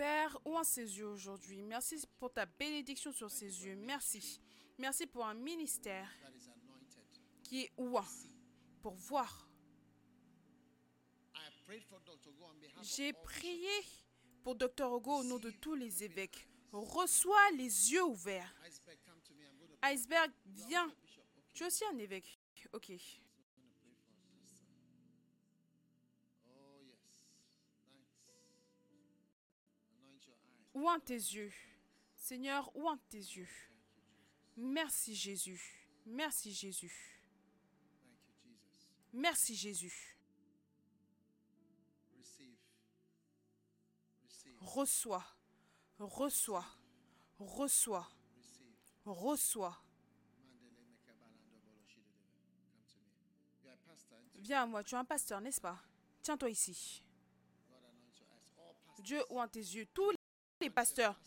Père, ouvre ses yeux aujourd'hui? Merci pour ta bénédiction sur ses yeux. Merci. Merci pour un ministère qui est ouvert pour voir. Dr. J'ai prié pour Docteur Hugo au nom de tous les évêques. Reçois les yeux ouverts. Iceberg, viens. Tu es aussi un évêque. Ok. Ouvre tes yeux? Seigneur, ouvre tes yeux? Merci Jésus. Merci Jésus. Merci Jésus. Reçois. Reçois. Reçois. Reçois. Viens à moi, tu es un pasteur, n'est-ce pas? Tiens-toi ici. Dieu ouvre tes yeux? Tous les pasteurs,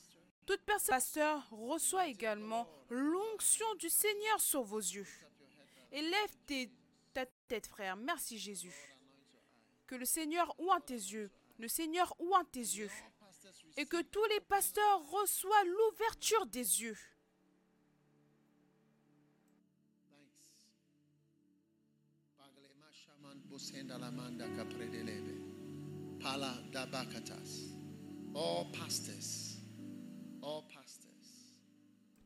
toute personne pasteur reçoit également l'onction du Seigneur sur vos yeux. Élève tes- ta tête, frère. Merci Jésus. Que le Seigneur ouvre tes yeux. Le Seigneur ouvre tes yeux. Et que tous les pasteurs reçoivent l'ouverture des yeux. All pastors. All pastors.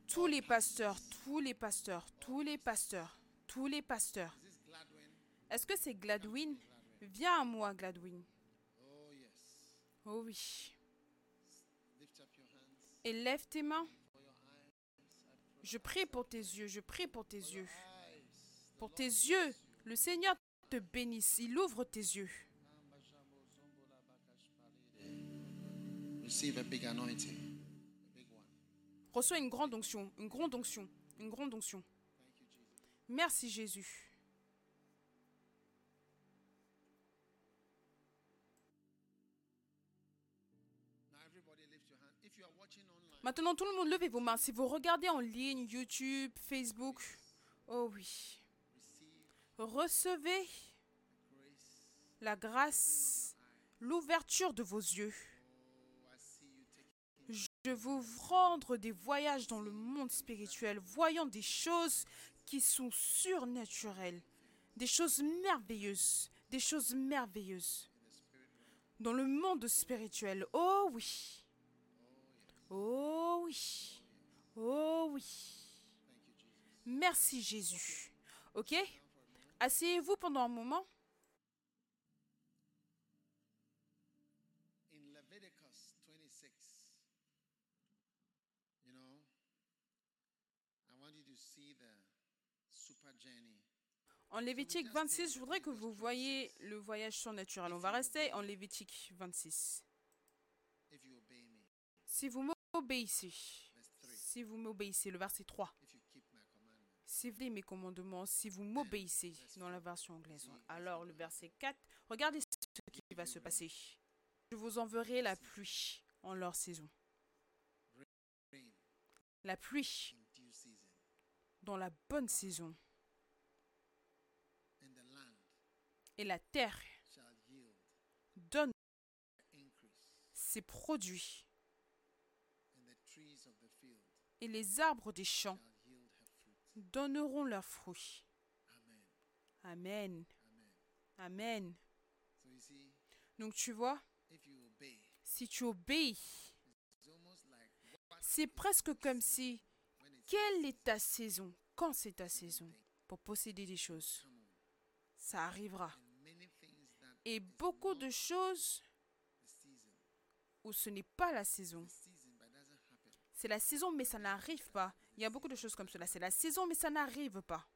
Tous les pasteurs, tous les pasteurs, tous les pasteurs, tous les pasteurs. Est-ce que c'est Gladwin? Viens à moi, Gladwin. Oh yes. Oh oui. Et lève tes mains. Je prie pour tes yeux, je prie pour tes yeux. Pour tes yeux, le Seigneur te bénisse, il ouvre tes yeux. Receive a big anointing. A big one. Reçois une grande onction, une grande onction, une grande onction. Thank you, Jesus. Merci Jésus. Maintenant, tout le monde, levez vos mains. Si vous regardez en ligne, YouTube, Facebook, oh oui, recevez la grâce, l'ouverture de vos yeux. Je vous rendre des voyages dans le monde spirituel, voyant des choses qui sont surnaturelles, des choses merveilleuses, des choses merveilleuses dans le monde spirituel. Oh oui, oh oui, oh oui. Merci Jésus. Ok? Asseyez-vous pendant un moment. In Leviticus 26, you know, I want you to see the super journey. En Lévitique 26, je voudrais que vous voyez le voyage surnaturel. On va rester en Lévitique 26. If you obey me, Si vous m'obéissez, verse 3. si vous m'obéissez, le verset 3. If you keep my commandments, Si vous mes commandements, si vous m'obéissez dans la version anglaise. Alors le verset 4, regardez ce qui va se passer. Je vous enverrai la pluie en leur saison. La pluie dans la bonne saison. and the land Et la terre donne ses produits. Et les arbres des champs donneront leurs fruits. Amen. Amen. Donc tu vois, si tu obéis, c'est presque comme si, quelle est ta saison? Quand c'est ta saison? Pour posséder des choses. Ça arrivera. And many things that Et beaucoup de choses où ce n'est pas la saison. C'est la saison, mais ça n'arrive pas. Il y a beaucoup de choses comme cela. C'est la saison, mais ça n'arrive pas.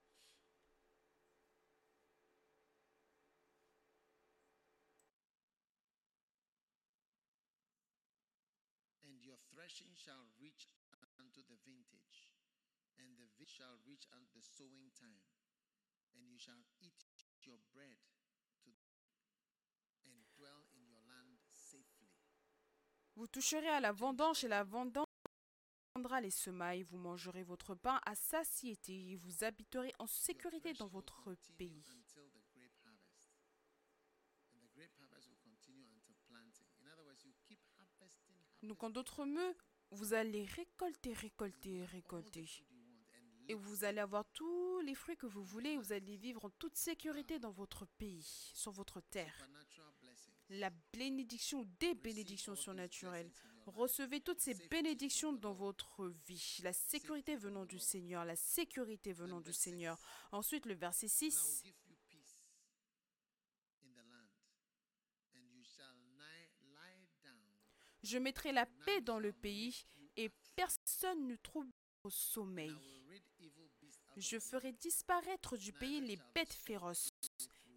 Shall reach unto the sowing time, and you shall eat your bread to and dwell in your land safely. Vous toucherez à la vendange et la vendange les semailles. Vous mangerez votre pain à satiété et vous habiterez en sécurité dans votre pays. Donc en d'autres mots, vous allez récolter, récolter, récolter. Et vous allez avoir tous les fruits que vous voulez. Vous allez vivre en toute sécurité dans votre pays, sur votre terre. La bénédiction, des Receive bénédictions surnaturelles. Recevez toutes ces bénédictions dans votre vie. La sécurité venant du Seigneur, la sécurité venant du Seigneur. Ensuite, le verset And I will 6. give you peace in the land, and you shall lie, lie down. Je mettrai la paix dans le pays et personne ne trouve au sommeil. Je ferai disparaître du pays les bêtes féroces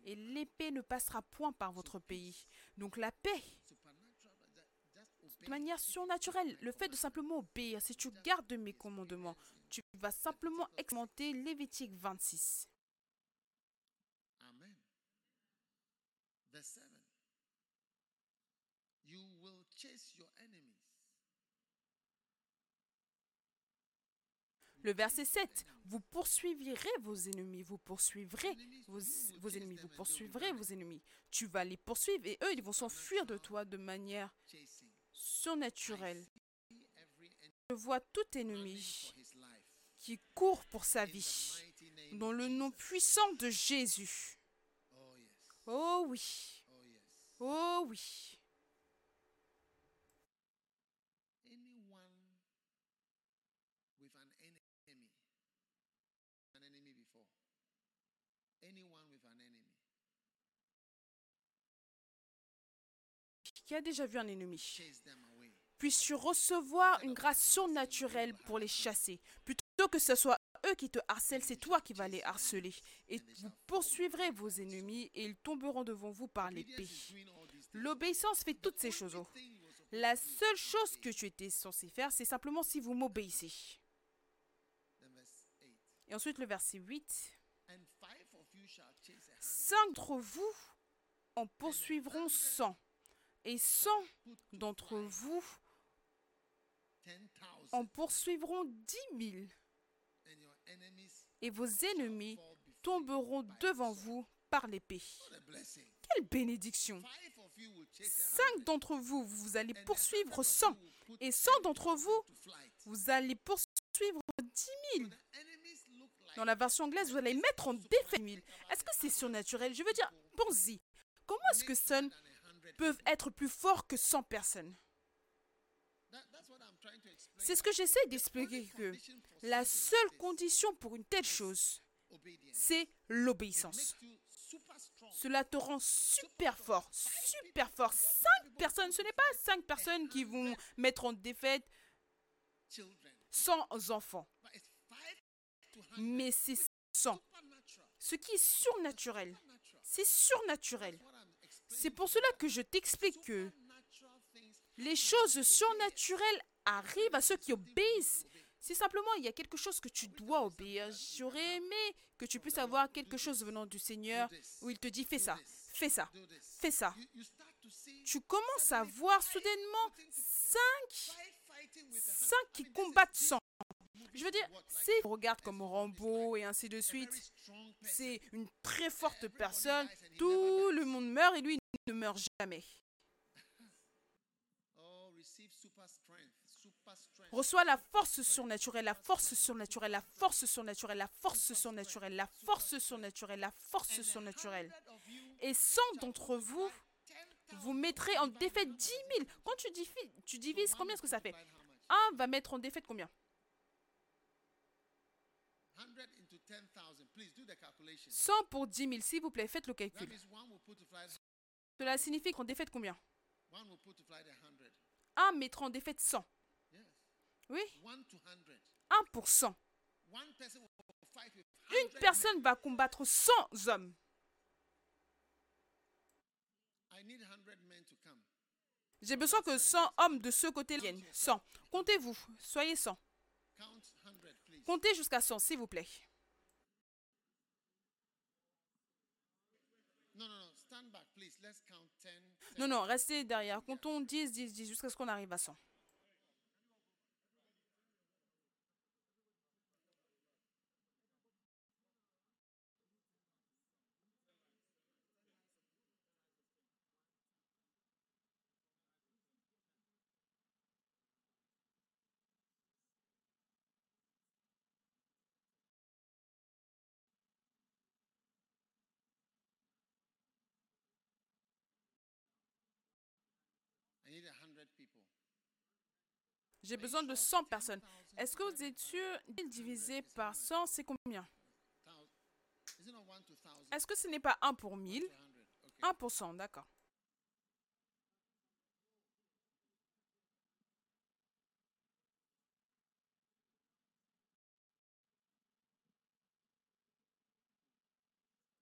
et l'épée ne passera point par votre pays. Donc la paix, de manière surnaturelle, le fait de simplement obéir, si tu gardes mes commandements, tu vas simplement expérimenter Lévitique 26. Amen. Verse 7. You will chase your enemies. Le verset 7, vous poursuivrez vos ennemis, vous poursuivrez vos, vos ennemis, vous poursuivrez vos ennemis. Tu vas les poursuivre et eux, ils vont s'enfuir de toi de manière surnaturelle. Je vois tout ennemi qui court pour sa vie, dans le nom puissant de Jésus. Oh oui, oh oui. Qui a déjà vu un ennemi. Puisses-tu recevoir une grâce surnaturelle pour les chasser. Plutôt que ce soit eux qui te harcèlent, c'est toi qui vas les harceler. Et vous poursuivrez vos ennemis et ils tomberont devant vous par l'épée. L'obéissance fait toutes ces choses. La seule chose que tu étais censé faire, c'est simplement si vous m'obéissez. Then verse 8. Et ensuite le verset 8. And five of you shall chase a hundred. Cinq d'entre vous en poursuivront cent. Et cent d'entre vous en poursuivront dix mille. Et vos ennemis tomberont devant vous par l'épée. Quelle bénédiction Cinq d'entre vous, vous allez poursuivre cent. Et cent d'entre vous, vous allez poursuivre dix mille. Dans la version anglaise, vous allez mettre en défait mille. Est-ce que c'est surnaturel? Je veux dire, pensez. Comment est-ce que Sun. Peuvent être plus forts que 100 personnes. C'est ce que j'essaie d'expliquer que la seule condition pour une telle chose, c'est l'obéissance. Cela te rend super fort, super fort. Cinq personnes, ce n'est pas cinq personnes qui vont mettre en défaite. 100 enfants, mais c'est 100. Supernatural. Ce qui est surnaturel, c'est surnaturel. C'est pour cela que je t'explique que les choses surnaturelles arrivent à ceux qui obéissent. C'est simplement, il y a quelque chose que tu dois obéir. J'aurais aimé que tu puisses avoir quelque chose venant du Seigneur où il te dit fais ça, fais ça, fais ça. Tu commences à voir soudainement cinq, cinq qui combattent 100. Je veux dire, si regarde comme Rambo et ainsi de suite. C'est une très forte personne, tout le monde meurt et lui ne meurt jamais. Reçois la force surnaturelle, la force surnaturelle, la force surnaturelle, la force surnaturelle, la force surnaturelle, la force surnaturelle. Et 100 d'entre vous, vous mettrez en défaite 10 000. Quand tu divises, combien est-ce que ça fait? 1 va mettre en défaite combien? 100 into 10,000. Please do the calculation. 100 pour 10 000, s'il vous plaît, faites le calcul. Cela signifie qu'en défaite combien? One will put to flight a hundred. 1 mettra en défaite 100. Yes. Oui One to hundred. 1 pour 100. One person will fight with Une 100 personne va combattre 100 hommes. I need 100 men to come. J'ai besoin que 100 hommes de ce côté viennent. 100. Comptez-vous. Soyez 100. Count 100, please. Comptez jusqu'à 100, s'il vous plaît. No, no, no. Stand back, please. Let's count 10. 10. Non, non, restez derrière. Comptons 10, 10, 10, jusqu'à ce qu'on arrive à 100. I need 100 people. J'ai besoin de 100 personnes. Est-ce que vous êtes sûr 1000 divisé par 100, c'est combien? Thou- Is it not 1 to 1,000? Est-ce que ce n'est pas 1 pour 1000 100. Okay. 1 pour 100, d'accord.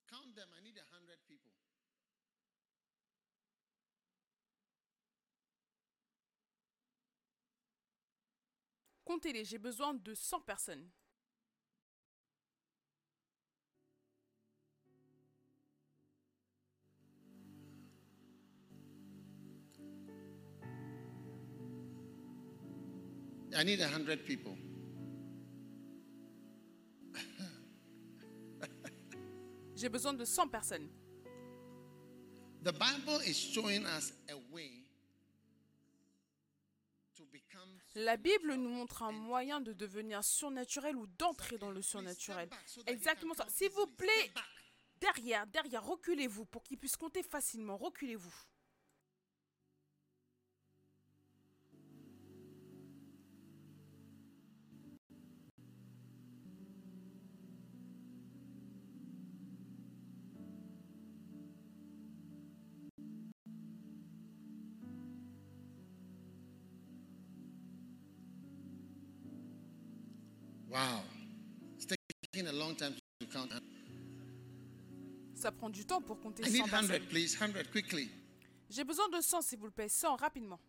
Count them. I need 100 people. Comptez-les, j'ai besoin de 100 personnes. I need 100 people. J'ai besoin de 100 personnes. The Bible is showing us a way La Bible nous montre un moyen de devenir surnaturel ou d'entrer dans le surnaturel. Exactement ça. S'il vous plaît, derrière, derrière, reculez-vous pour qu'ils puissent compter facilement. Reculez-vous. Wow. It's taking a long time to count. Ça prend du temps pour compter I need 100 100, personnes. please. 100 quickly. J'ai besoin de 100, s'il vous plaît. 100, rapidement.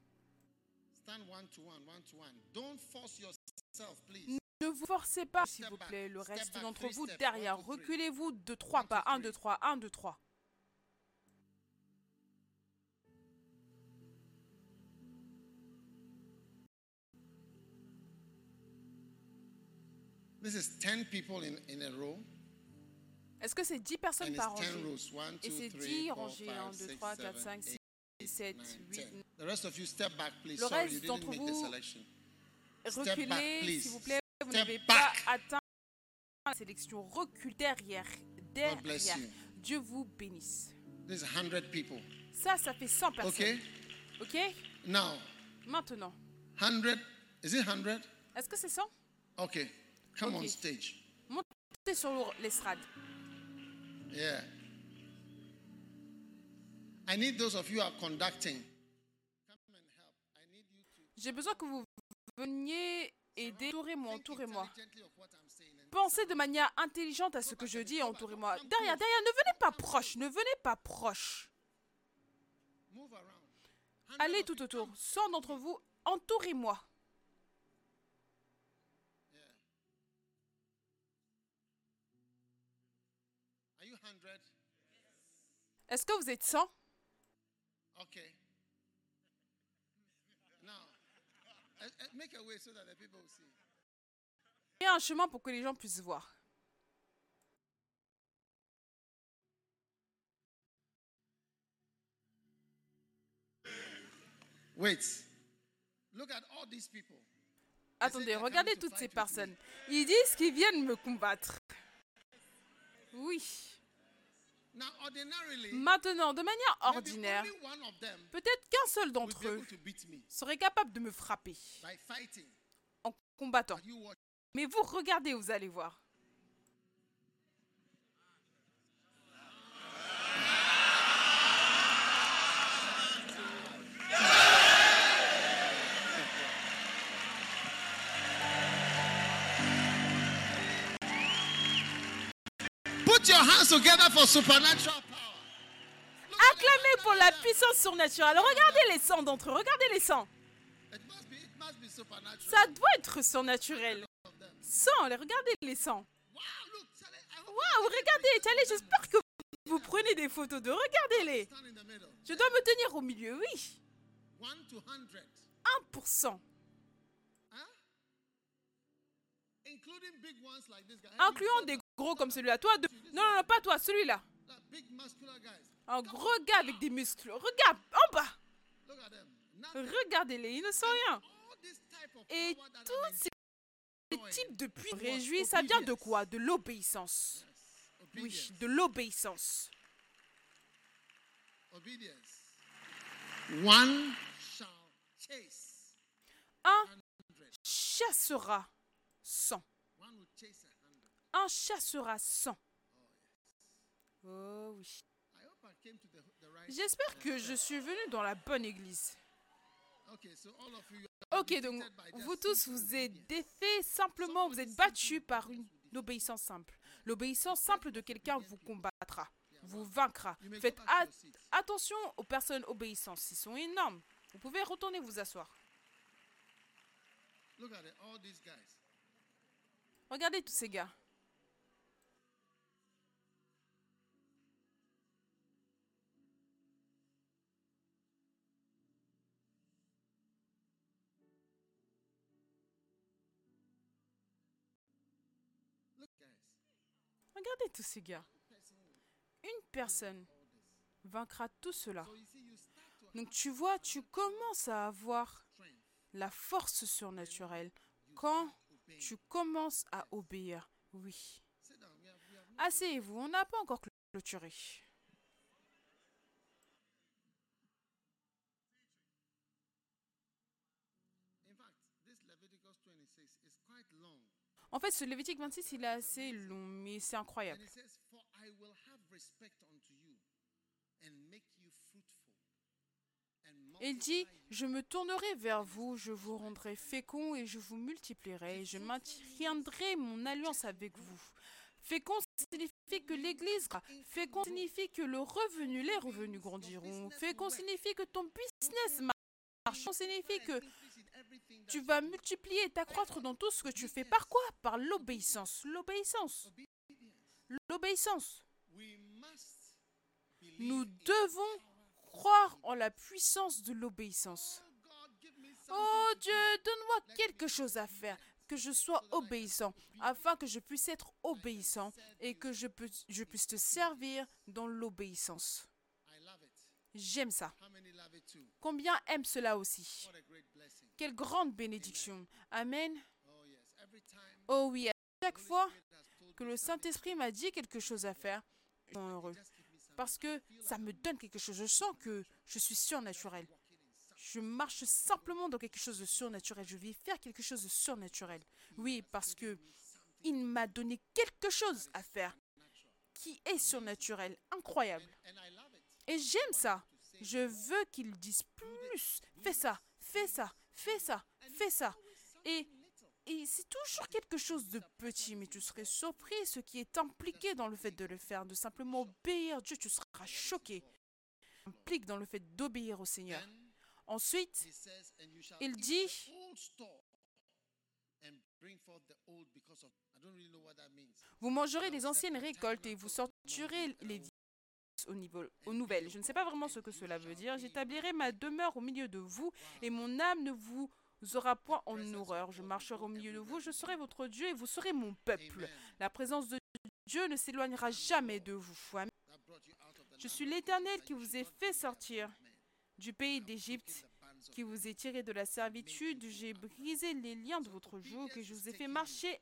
Stand one to one, one to one. Don't force yourself, please. Ne vous forcez pas, s'il vous plaît. Le reste d'entre vous derrière. Reculez-vous de trois pas. 1, 2, 3. 1, 2, 3. This is 10 people in, in a row. Est-ce que c'est 10 personnes And par it's 10 rangée rows. 1, 2, Et c'est 3, 10 4, rangées. 1, 5, 2, 6, 3, 4, 7, 5, 6, 8, 7, 9, 8. 10. The rest of you step back, please. Le Sorry, reste you didn't d'entre make the vous, Reculez, s'il vous plaît. Vous n'avez pas atteint la sélection. Recule derrière. Derrière. Dieu vous bénisse. This is 100 people. Ça, ça fait 100 personnes. Okay? Ok? Now, Maintenant, 100. Is it 100? est-ce que c'est 100 Okay. Come on stage. Montez sur l'estrade. Yeah. I need those of you who are conducting. Come and help. I need you to J'ai besoin que vous veniez aider. Entourez-moi, entourez-moi. Pensez de manière intelligente à ce que je dis et entourez-moi. Derrière, derrière, ne venez pas proche, ne venez pas proche. move around. 100 Allez tout autour. 100 d'entre vous, entourez-moi. Est-ce que vous êtes 100 Okay. Now, uh, uh, make a way so that the people will see. Il y a un chemin pour que les gens puissent voir. Wait. Look at all these people. Attendez, regardez toutes ces personnes. Ils disent qu'ils viennent me combattre. Oui. Maintenant, de manière ordinaire, peut-être qu'un seul d'entre eux serait capable de me frapper en combattant. Mais vous regardez, vous allez voir. Put your hands together for supernatural power. Acclamez pour la puissance surnaturelle. Regardez les sangs d'entre eux. Regardez les sangs. Ça doit être surnaturel. Sang, les- regardez les sangs. Waouh, regardez, j'espère que vous prenez des photos de. Regardez-les. Je dois me tenir au milieu, oui. 1 to 100. 1%. Huh? Including big ones like this guy. Incluant des gros comme celui-là. Toi, de... non, non, non, pas toi, celui-là. Un gros gars avec des muscles. Regarde, en bas. Regardez-les, ils ne sont rien. Et tous ces types de puissance réjouis, ça vient de quoi? De l'obéissance. Oui, de l'obéissance. Un chassera 100. One will chase a Un chassera 100. Oh oui. J'espère que je suis venu dans la bonne église. Ok, donc vous tous, vous êtes défaits simplement, vous êtes battus par une obéissance simple. L'obéissance simple de quelqu'un vous combattra, vous vaincra. Faites attention aux personnes obéissantes, ils sont énormes. Vous pouvez retourner vous asseoir. Regardez tous ces gars. Regardez tous ces gars. Une personne vaincra tout cela. Donc tu vois, tu commences à avoir la force surnaturelle quand tu commences à obéir. Oui. Asseyez-vous, on n'a pas encore clôturé. In fact, this Leviticus 26 is quite long. En fait, ce Lévitique 26, il est assez long, mais c'est incroyable. Il dit, je me tournerai vers vous, je vous rendrai fécond et je vous multiplierai, et je maintiendrai mon alliance avec vous. Fécond signifie que l'Église, fécond signifie que le revenu, les revenus grandiront. Fécond signifie que ton business marche. Fécond signifie que Tu vas multiplier et t'accroître dans tout ce que tu fais. Par quoi? Par l'obéissance. L'obéissance. L'obéissance. Nous devons croire en la puissance de l'obéissance. Oh Dieu, do. donne-moi quelque chose à faire, que je sois obéissant, afin que je puisse être obéissant et que je, puisse te servir dans l'obéissance. J'aime ça. Combien aiment cela aussi What a great blessing. Quelle grande bénédiction. Amen. Oh Oh oui, à chaque fois que le Saint-Esprit m'a dit quelque chose à faire, je suis heureux. Parce que ça me donne quelque chose. Je sens que je suis surnaturel. Je marche simplement dans quelque chose de surnaturel. Je vais faire quelque chose de surnaturel. Oui, parce que il m'a donné quelque chose à faire qui est surnaturel, incroyable. Et j'aime ça. Je veux qu'ils disent plus. Fais ça, fais ça, fais ça, fais ça. Et, et c'est toujours quelque chose de petit, mais tu serais surpris ce qui est impliqué dans le fait de le faire, de simplement obéir Dieu. Tu seras choqué. Implique dans le fait d'obéir au Seigneur. Ensuite, il dit. Vous mangerez les anciennes récoltes et vous sortirez les vieilles au niveau, aux nouvelles. Je ne sais pas vraiment ce que cela veut dire. J'établirai ma demeure au milieu de vous et mon âme ne vous aura point en horreur. Je marcherai au milieu de vous, je serai votre Dieu et vous serez mon peuple. La présence de Dieu ne s'éloignera jamais de vous. Je suis l'Éternel qui vous ai fait sortir du pays d'Égypte, qui vous ai tiré de la servitude. J'ai brisé les liens de votre joug et je vous ai fait marcher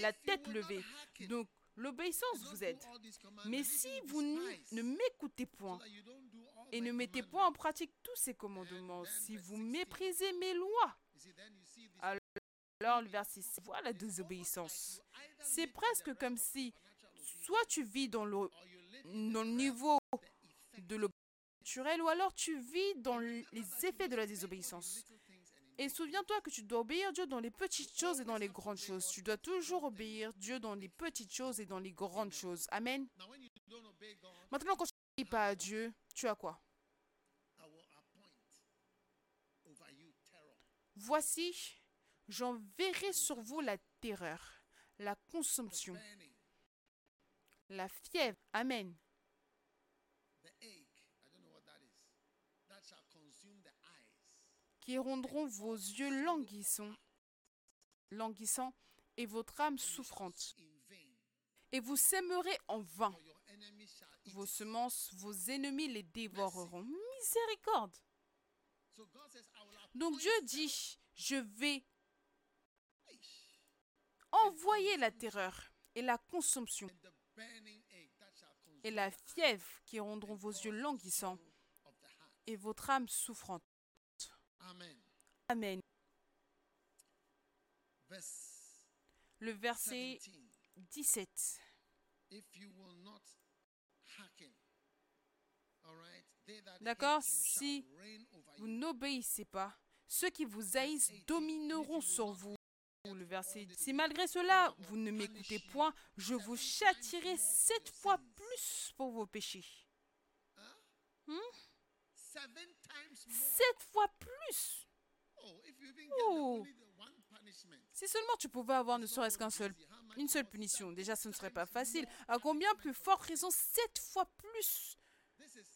la tête levée. Donc, l'obéissance vous commandments, Mais si vous ne m'écoutez point et ne mettez point en pratique tous ces commandements, si vous méprisez mes lois, Alors, le verset 6, voilà la désobéissance. C'est presque comme si soit tu vis le, dans le niveau de l'obéissance naturelle, ou alors tu vis dans les effets de la désobéissance. little things and in Et souviens-toi que tu dois obéir Dieu dans les petites choses et dans les grandes choses. Tu dois toujours obéir Dieu dans les petites choses et dans les grandes choses. Amen. Maintenant, quand tu n'obéis pas à Dieu, tu as quoi? Voici, j'enverrai sur vous la terreur, la consomption, la fièvre. Amen. the ache. I don't know what that is. That shall consume the eyes. Qui rendront vos yeux languissants, languissants et votre âme souffrante. Et vous sèmerez en vain. Vos semences, vos ennemis les dévoreront. Miséricorde. Donc Dieu dit, je vais envoyer la terreur et la consomption et la fièvre qui rendront vos yeux languissants et votre âme souffrante. Amen. Le verset 17. 17. If you will not hearken, all right, they that D'accord, si Vous n'obéissez pas. Ceux qui vous haïssent domineront sur vous. Le verset Si malgré cela, vous ne m'écoutez point, je vous châtirai sept fois plus pour vos péchés. Times more. Sept fois plus. Oh. Si seulement tu pouvais avoir ne serait-ce qu'un seul, une seule punition, déjà ce ne serait pas facile. À combien plus forte raison sept fois plus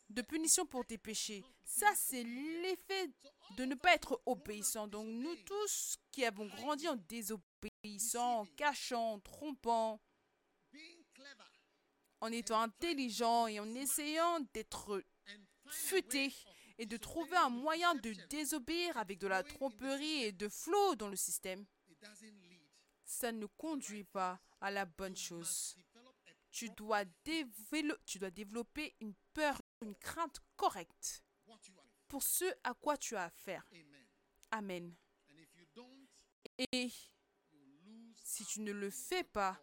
de punition pour tes péchés Ça, c'est l'effet de ne pas être obéissant. Donc nous tous qui avons grandi en désobéissant, en cachant, en trompant, en étant intelligent et en essayant d'être futé et de trouver un moyen de désobéir avec de la tromperie et de flot dans le système, ça ne conduit pas à la bonne chose. Tu dois, tu dois développer une peur, une crainte correcte pour ce à quoi tu as affaire. Amen. Et si tu ne le fais pas,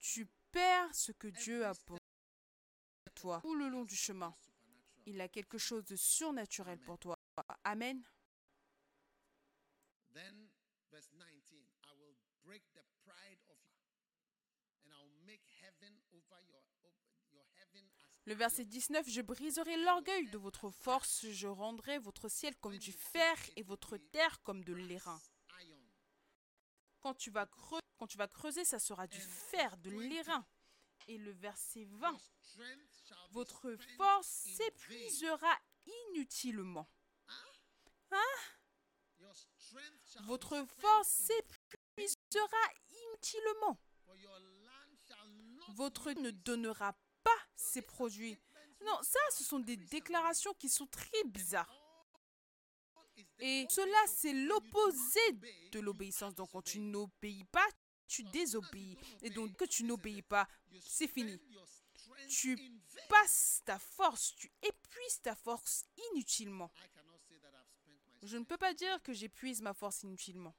tu perds ce que Dieu a pour toi. Tout le long du chemin. Il a quelque chose de surnaturel pour toi. Amen. Then, verse 19, I will break the pride of you, and I will make heaven over your, o- your heaven as Le verset 19, je briserai l'orgueil de votre force, je rendrai votre ciel comme du fer et votre terre comme de l'airain. Quand tu vas creuser, quand tu vas creuser ça sera du fer, de l'airain. Et le verset 20. Votre force s'épuisera inutilement. Hein? Votre force s'épuisera inutilement. Votre ne donnera pas ses produits. Non, ça, ce sont des déclarations qui sont très bizarres. Et cela, c'est l'opposé de l'obéissance. Donc, quand tu n'obéis pas, tu désobéis. Et donc, que tu n'obéis pas, c'est fini. Passes ta force, tu épuises ta force inutilement. Je ne peux pas dire que j'épuise ma force inutilement.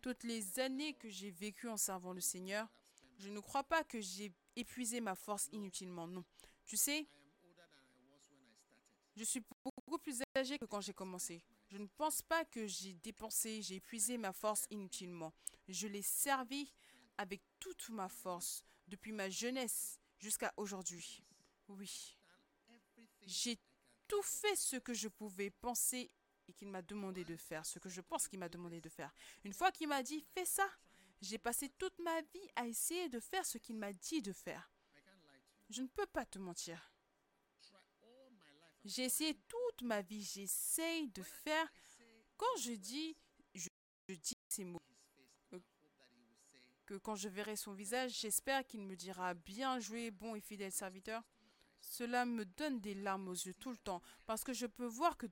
Toutes les années que j'ai vécues en servant le Seigneur, je ne crois pas que j'ai épuisé ma force inutilement. Non. Tu sais, je suis beaucoup plus âgé que quand j'ai commencé. Je ne pense pas que j'ai dépensé, j'ai épuisé ma force inutilement. Je l'ai servi avec toute ma force depuis ma jeunesse jusqu'à aujourd'hui. Oui. J'ai tout fait ce que je pouvais penser et qu'il m'a demandé de faire, ce que je pense qu'il m'a demandé de faire. Une fois qu'il m'a dit fais ça, j'ai passé toute ma vie à essayer de faire ce qu'il m'a dit de faire. Je ne peux pas te mentir. J'ai essayé toute ma vie, j'essaye de faire. Quand je dis, je, dis ces mots, quand je verrai son visage, j'espère qu'il me dira bien joué, bon et fidèle serviteur. Cela me donne des larmes aux yeux tout le temps, parce que je peux voir que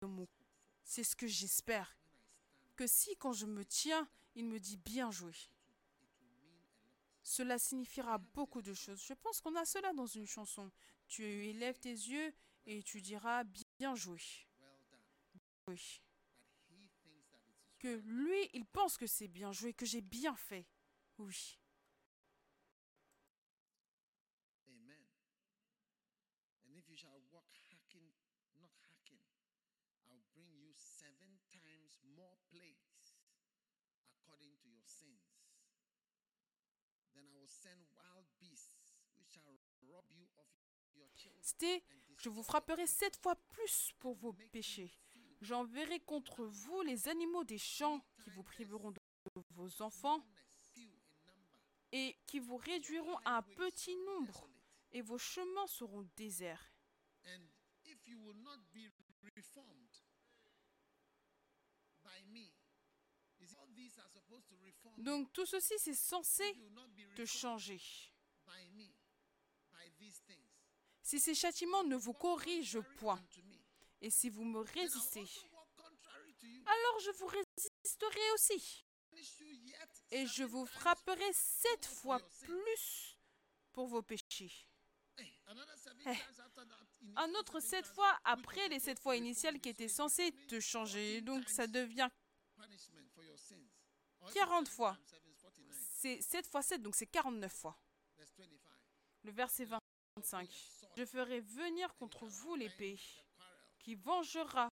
dans mon c'est ce que j'espère. Que si quand je me tiens, il me dit bien joué. Cela signifiera beaucoup de choses. Je pense qu'on a cela dans une chanson. Tu élèves tes yeux et tu diras bien joué. Que lui, il pense que c'est bien joué, que j'ai bien fait. Oui. Amen. And if you shall walk hacking, not hacking, I'll bring you seven times more plagues according to your sins. Then I will send wild beasts which shall rob you of your children. C'était, je vous frapperai sept fois plus pour vos péchés. J'enverrai contre vous les animaux des champs qui vous priveront de vos enfants et qui vous réduiront à un petit nombre, et vos chemins seront déserts. Donc tout ceci, c'est censé te changer. Si ces châtiments ne vous corrigent point, et si vous me résistez, alors je vous résisterai aussi, et je vous frapperai sept fois plus pour vos péchés. Eh, Un autre sept fois après les sept fois initiales qui étaient censées te changer. 14 Donc ça devient punishment for your sins. Or if 40 seven fois. times seven is 49. c'est 7 fois 7, donc c'est 49 fois. Verse 25. Le verset 25. Je ferai venir contre vous l'épée qui vengera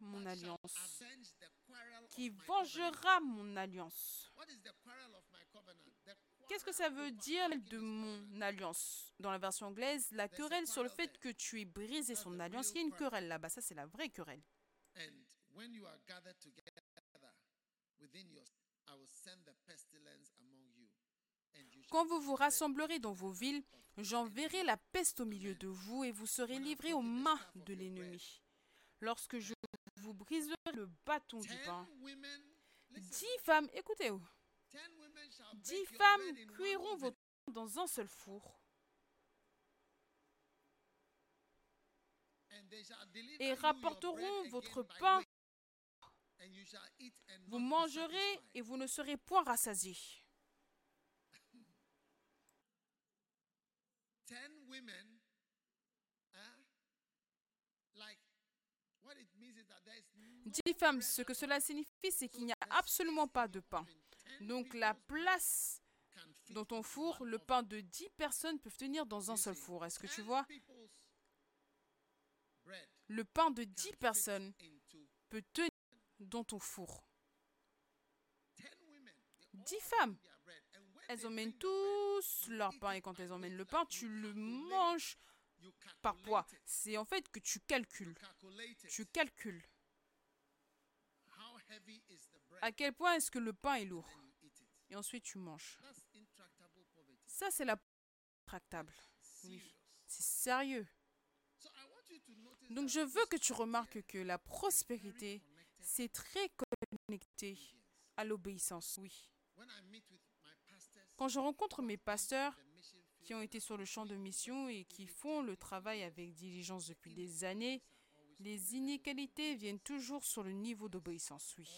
mon alliance. Avenge the quarrel of Qui vengera mon alliance. Qu'est-ce que ça veut dire de mon alliance? Dans la version anglaise, la querelle sur le fait que tu aies brisé son alliance. Il y a une querelle là-bas, ça c'est la vraie querelle. And when you are gathered together within your, I will send the pestilence among you. And you shall Quand vous vous rassemblerez dans vos villes, j'enverrai la peste au milieu de vous et vous serez livrés aux mains de l'ennemi. Lorsque je vous briserai le bâton du pain, dix femmes, écoutez-vous, dix femmes cuiront oven, votre pain dans un seul four. Et rapporteront votre pain. Vous mangerez et vous ne serez point rassasiés. ten women, huh? like what it means is that there is no Dix femmes, ce que cela signifie, c'est qu'il n'y a absolument pas de pain. Donc la place dans ton four, le pain de 10 personnes peuvent tenir dans un seul four. Est-ce que tu vois? Le pain de can 10 fit personnes peut tenir dans ton four. ten women. They 10 all femmes. Elles emmènent tous leur pain et quand elles emmènent le pain, tu le manges par poids. C'est en fait que tu calcules. Tu calcules How heavy is the bread? À quel point est-ce que le pain est lourd? Et ensuite tu manges. Ça, c'est la tractable. Oui. C'est sérieux. Donc je veux que tu remarques que la prospérité, c'est très connecté à l'obéissance. Oui. Quand je rencontre mes pasteurs qui ont été sur le champ de mission et qui font le travail avec diligence depuis des années, les inégalités viennent toujours sur le niveau d'obéissance, oui.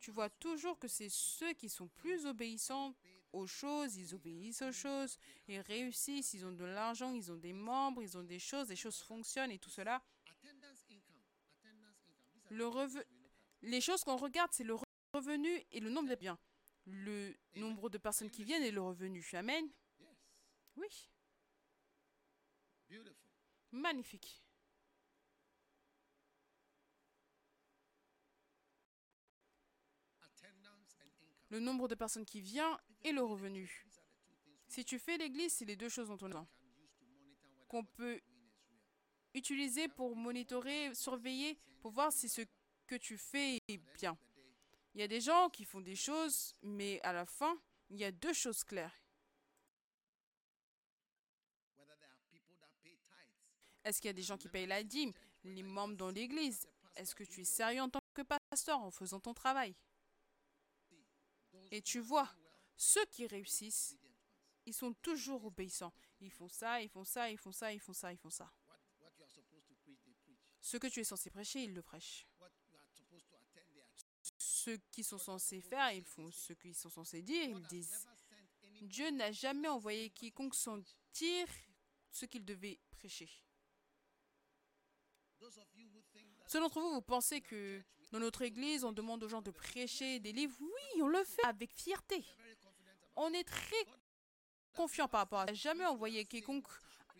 Tu vois toujours que c'est ceux qui sont plus obéissants aux choses, ils obéissent aux choses, ils réussissent, ils ont de l'argent, ils ont des membres, ils ont des choses, les choses fonctionnent et tout cela. Le. Les choses qu'on regarde, c'est le re- revenu et le nombre de biens. Le nombre de personnes qui viennent et le revenu. Amen. Oui, magnifique. Le nombre de personnes qui viennent et le revenu. Si tu fais l'église, c'est les deux choses dont on a qu'on peut utiliser pour monitorer, surveiller, pour voir si ce que tu fais est bien. Il y a des gens qui font des choses, mais à la fin, il y a deux choses claires. Est-ce qu'il y a des gens qui payent la dîme, les membres dans l'église? Est-ce que tu es sérieux en tant que pasteur en faisant ton travail? Et tu vois, ceux qui réussissent, ils sont toujours obéissants. Ils font ça, ils font ça, ils font ça, ils font ça, ils font ça. Ce que tu es censé prêcher, ils le prêchent. Ceux qui sont censés faire, ils font. Ce qu'ils sont censés dire, ils disent. Dieu n'a jamais envoyé quiconque sans dire ce qu'il devait prêcher. Ceux d'entre vous, vous pensez que dans notre église, on demande aux gens de prêcher des livres Oui, on le fait avec fierté. On est très confiant par rapport à ça. Jamais envoyé quiconque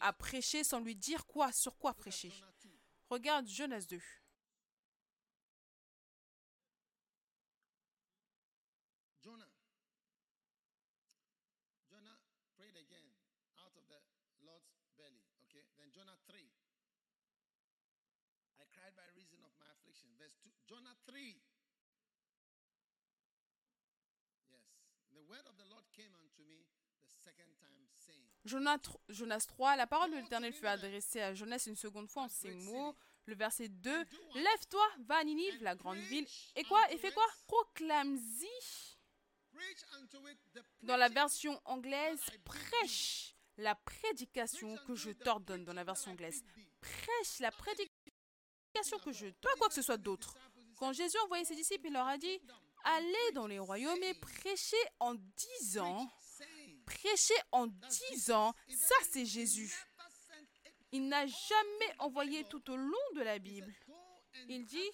à prêcher sans lui dire quoi, sur quoi prêcher. Jonah 2. Regarde Jonas 2. Jonah. Jonah prayed again out of the Lord's belly. Okay. Then Jonah 3. I cried by reason of my affliction. Verse 2. Jonah 3. Yes. The word of the Lord came unto me the second time, saying, Jonas, tr- Jonas 3, la parole de l'Éternel fut adressée à Jonas une seconde fois en ces mots. Le verset 2, Lève-toi, va à Ninive, la grande ville. Et quoi? Et fais quoi? Proclame-y. Dans la version anglaise, prêche la prédication que je t'ordonne dans la version anglaise. Prêche la prédication que je... Pas quoi que ce soit d'autre. Quand Jésus a envoyé ses disciples, il leur a dit, allez dans les royaumes et prêchez en disant, prêchez en disant, ça c'est Jésus. Il n'a jamais envoyé tout au long de la Bible. Il dit,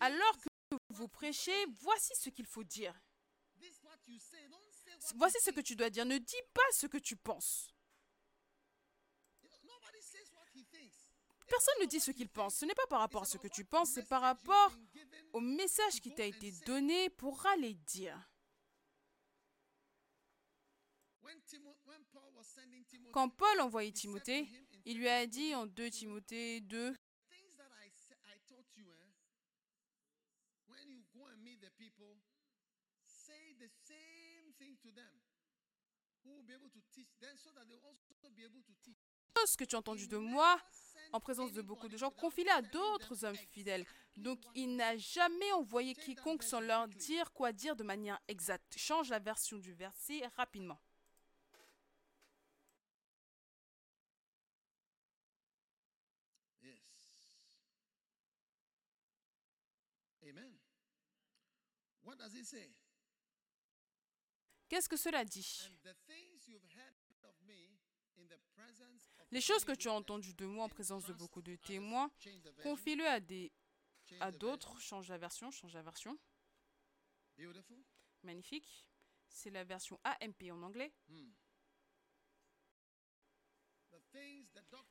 alors que vous prêchez, voici ce qu'il faut dire. Voici ce que tu dois dire. Ne dis pas ce que tu penses. Personne ne dit ce qu'il pense. Ce n'est pas par rapport à ce que tu penses, c'est par rapport au message qui t'a été donné pour aller dire. When Timo- when Paul was sending Timothy, Quand Paul envoyait Timothée, il lui a dit en 2 Timothée 2, things that I sa- I taught you, eh? Ce que tu as entendu de moi en présence de beaucoup de gens, confie-le à d'autres hommes fidèles. Donc il n'a jamais envoyé quiconque sans leur dire quoi dire de manière exacte. Change la version du verset rapidement. Yes. Amen. What does it say? Qu'est-ce que cela dit? Les choses que tu as entendues de moi en présence de beaucoup de témoins, confie-le à des à d'autres. Change la version, change la version. Beautiful. Magnifique. C'est la version AMP en anglais. Hmm.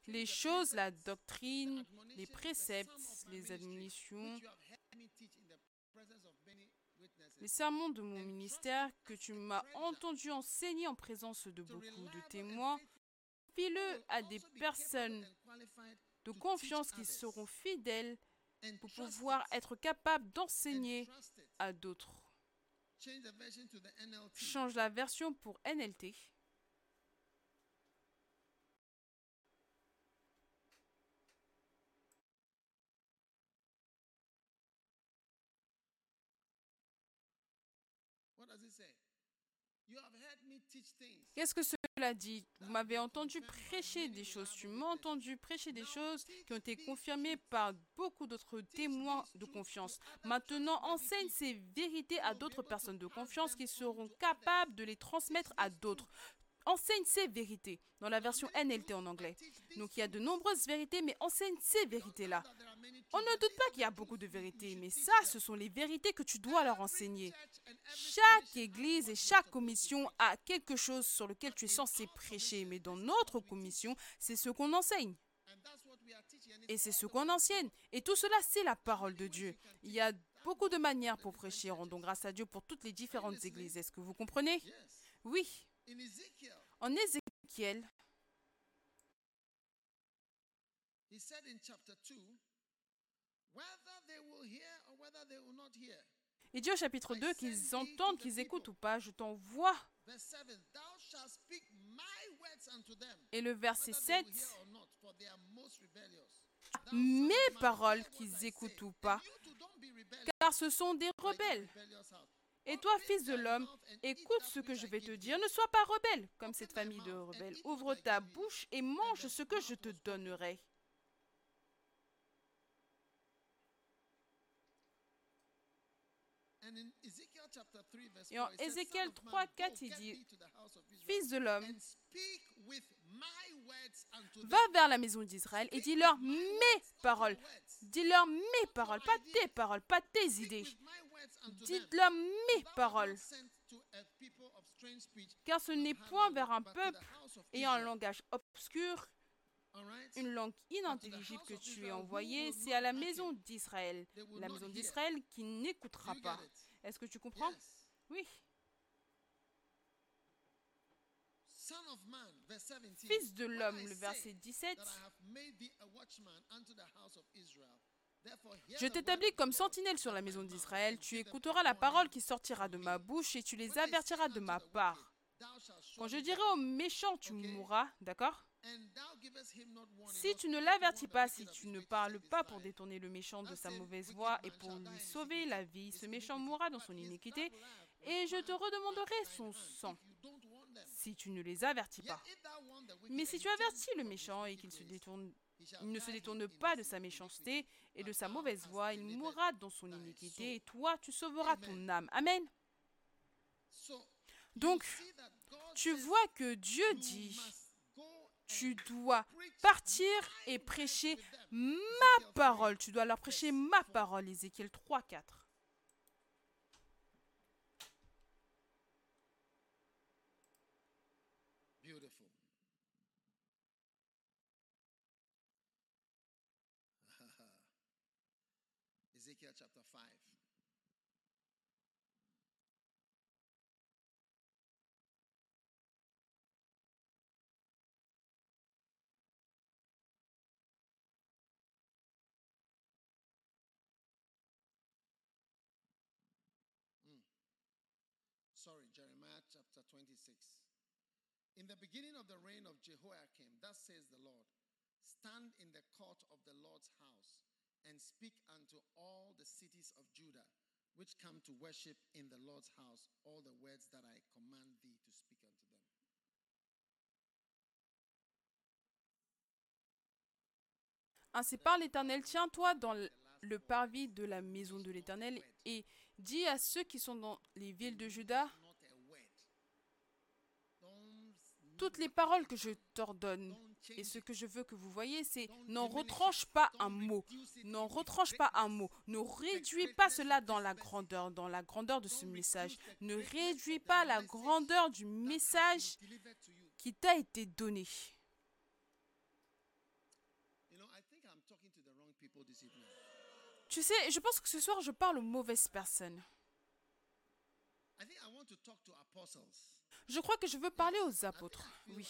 Les choses, la doctrine, les préceptes, les admonitions, which you have heard me teach in the presence of many witnesses, les sermons de mon ministère que tu m'as entendu enseigner en présence de beaucoup de témoins, file à des personnes de confiance qui seront fidèles pour pouvoir être capables d'enseigner à d'autres. Change la version pour NLT. What does it say? You have heard me teach things. Qu'est-ce que cela dit? Vous m'avez entendu prêcher des choses. Tu m'as entendu prêcher des choses qui ont été confirmées par beaucoup d'autres témoins de confiance. Maintenant, enseigne ces vérités à d'autres personnes de confiance qui seront capables de les transmettre à d'autres. Enseigne ces vérités dans la version NLT en anglais. Donc il y a de nombreuses vérités, mais enseigne ces vérités-là. On ne doute pas qu'il y a beaucoup de vérités, mais ça, ce sont les vérités que tu dois leur enseigner. Chaque église et chaque commission a quelque chose sur lequel tu es censé prêcher, mais dans notre commission, c'est ce qu'on enseigne. Et c'est ce qu'on enseigne. Et tout cela, c'est la parole de Dieu. Il y a beaucoup de manières pour prêcher. Rendons grâce à Dieu pour toutes les différentes églises. Est-ce que vous comprenez? Oui. In Ezekiel, En Ézéchiel, he said in chapter 2, whether they will hear or whether they will not hear. il dit au chapitre 2 qu'ils entendent, qu'ils écoutent ou pas, je t'envoie. Verse 7, thou shalt speak my words unto them. Et le verset whether 7, they will hear or not, for they are most rebellious. mes paroles qu'ils écoutent ou pas, car ce sont des rebelles. Et toi, fils de l'homme, écoute ce que je vais te dire. Ne sois pas rebelle, comme cette famille de rebelles. Ouvre ta bouche et mange ce que je te donnerai. And in Ezekiel chapter 3, verse Et en 4, it says, Ézéchiel "Son of man, 3, 4, go, il dit, Fils de l'homme, and speak with my words unto them." va vers la maison d'Israël et dis-leur mes paroles. Dis-leur mes paroles, pas tes paroles, pas tes idées. Dites-leur mes paroles, car ce n'est point vers un peuple ayant un langage obscur, une langue inintelligible que tu es envoyé, c'est à la maison d'Israël. La maison d'Israël qui n'écoutera pas. Est-ce que tu comprends? Oui. Son of man, verse 17. Fils de l'homme, le verset 17. Je t'établis comme sentinelle sur la maison d'Israël. Tu écouteras la parole qui sortira de ma bouche et tu les avertiras de ma part. Quand je dirai au méchant, tu mourras, d'accord? Si tu ne l'avertis pas, si tu ne parles pas pour détourner le méchant de sa mauvaise voie et pour lui sauver la vie, ce méchant mourra dans son iniquité, et je te redemanderai son sang si tu ne les avertis pas. Mais si tu avertis le méchant et qu'il se détourne, il ne se détourne pas de sa méchanceté et de sa mauvaise voie, il mourra dans son iniquité, et toi, tu sauveras ton âme. Amen. Donc, tu vois que Dieu dit, tu dois partir et prêcher ma parole. Tu dois leur prêcher ma parole. Ézéchiel 3, 4. Jeremiah chapter 26. In the beginning of the reign of Jehoiakim, thus says the Lord Stand in the court of the Lord's house and speak unto all the cities of Judah which come to worship in the Lord's house all the words that I command thee to speak unto them. Ainsi parle l'Éternel, tiens-toi dans le- parvis de la maison de l'Éternel et dis à ceux qui sont dans les villes de Juda Not a word. Don't, toutes les paroles que je t'ordonne. Et ce que je veux que vous voyez, c'est n'en retranche pas un mot. N'en retranche pas un mot. Ne réduis pas cela dans la grandeur, dans la grandeur de ce message. Ne réduis pas la grandeur du message qui t'a été donné. Tu sais, je pense que ce soir, je parle aux mauvaises personnes. Je crois que je veux parler aux apôtres. Oui.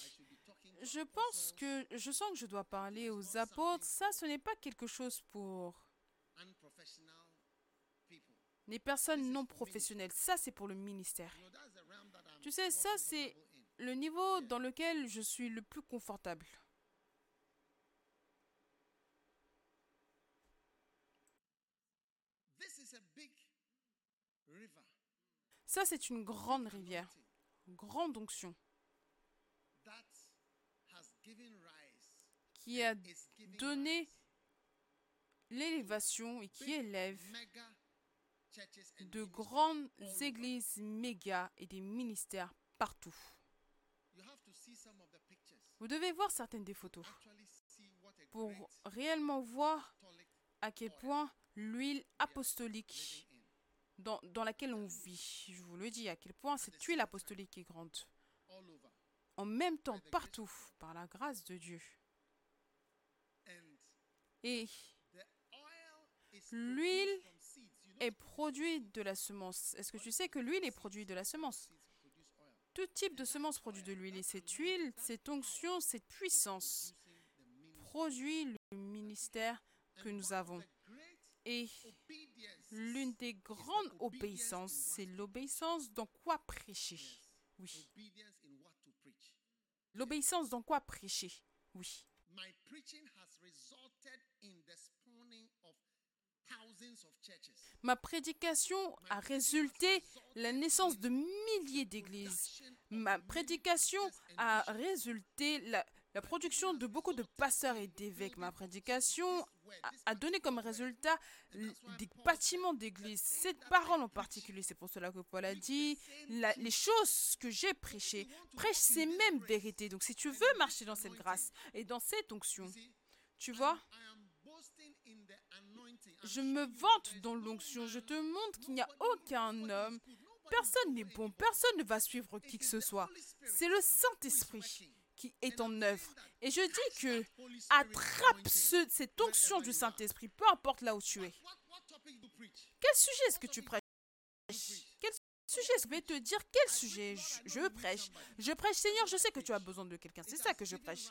Je pense que je sens que je dois parler aux apôtres. Ça, ce n'est pas quelque chose pour. Les personnes non professionnelles, ça c'est pour le ministère. Tu sais, ça c'est le niveau dans lequel je suis le plus confortable. Ça c'est une grande rivière, grande onction, qui a donné l'élévation et qui élève de grandes églises méga et des ministères partout. Vous devez voir certaines des photos pour réellement voir à quel point l'huile apostolique. Dans, laquelle on vit, je vous le dis, à quel point cette huile apostolique est grande. En même temps, partout, par la grâce de Dieu. Et L'huile est produit de la semence. Est-ce que tu sais que l'huile est produite de la semence? Tout type de semence produit de l'huile. Et cette huile, cette onction, cette puissance produit le ministère que nous avons. Et l'une des grandes obéissances, c'est l'obéissance dans quoi prêcher. Oui. L'obéissance dans quoi prêcher. Oui. My preaching has resulted in the spawning of thousands of churches. Ma prédication a résulté la naissance de milliers d'églises. Ma prédication a résulté la, la production de beaucoup de pasteurs et d'évêques. Ma prédication a, donné comme résultat des bâtiments d'églises. Cette parole en particulier, c'est pour cela que Paul a dit, les choses que j'ai prêchées, prêche ces mêmes vérités. Donc si tu veux marcher dans cette grâce et dans cette onction, tu vois, je me vante dans l'onction. Je te montre qu'il n'y a aucun homme, personne n'est bon, personne ne va suivre qui que ce soit. C'est le Saint-Esprit qui est en œuvre. Et je dis que attrape ce- cette onction du Saint-Esprit, peu importe là où tu es. Quel sujet est-ce que tu prêches? Quel sujet est-ce que je vais te dire? Quel sujet je, prêche? Je prêche, Seigneur, je sais que tu as besoin de quelqu'un. C'est ça que je prêche.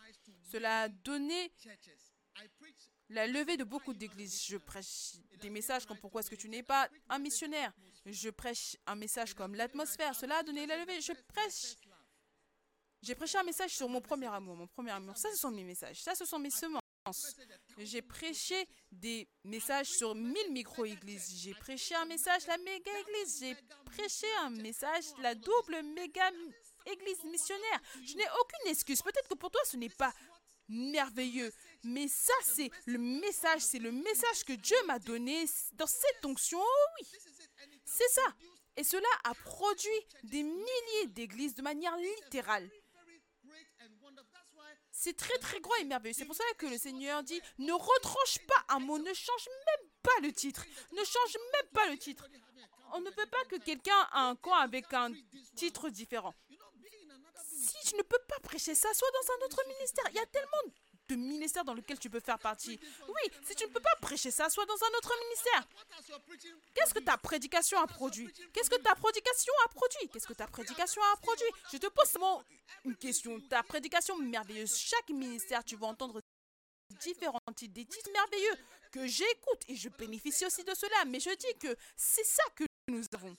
Cela a donné la levée de beaucoup d'églises. Je prêche des messages comme pourquoi est-ce que tu n'es pas un missionnaire? Je prêche un message comme l'atmosphère. Cela a donné la levée. Je prêche. J'ai prêché un message sur mon premier amour. Mon premier amour. Ça, ce sont mes messages. Ça, ce sont mes semences. J'ai prêché des messages sur 1000 micro-églises. J'ai prêché un message la méga-église. J'ai prêché un message la double méga-église missionnaire. Je n'ai aucune excuse. Peut-être que pour toi, ce n'est pas merveilleux. Mais ça, c'est le message. C'est le message que Dieu m'a donné dans cette onction. Oh oui, c'est ça. Et cela a produit des milliers d'églises de manière littérale. very great and wonderful. That's why C'est très très grand et merveilleux. C'est pour ça que le Seigneur dit ne retranche pas un mot, ne change même pas le titre. Ne change même pas le titre. On ne peut pas que quelqu'un a un camp avec un titre différent. Si tu ne peux pas prêcher ça, sois dans un autre ministère. Il y a tellement de ministères dans lesquels tu peux faire partie. Oui, si tu ne peux pas prêcher ça, sois dans un autre ministère. Qu'est-ce que ta prédication a produit? Qu'est-ce que ta prédication a produit? Qu'est-ce que ta prédication a produit? Je te pose seulement une question. Ta prédication merveilleuse. Chaque ministère, tu vas entendre différents titres, des titres merveilleux que j'écoute et je bénéficie aussi de cela. Mais je dis que c'est ça que nous avons.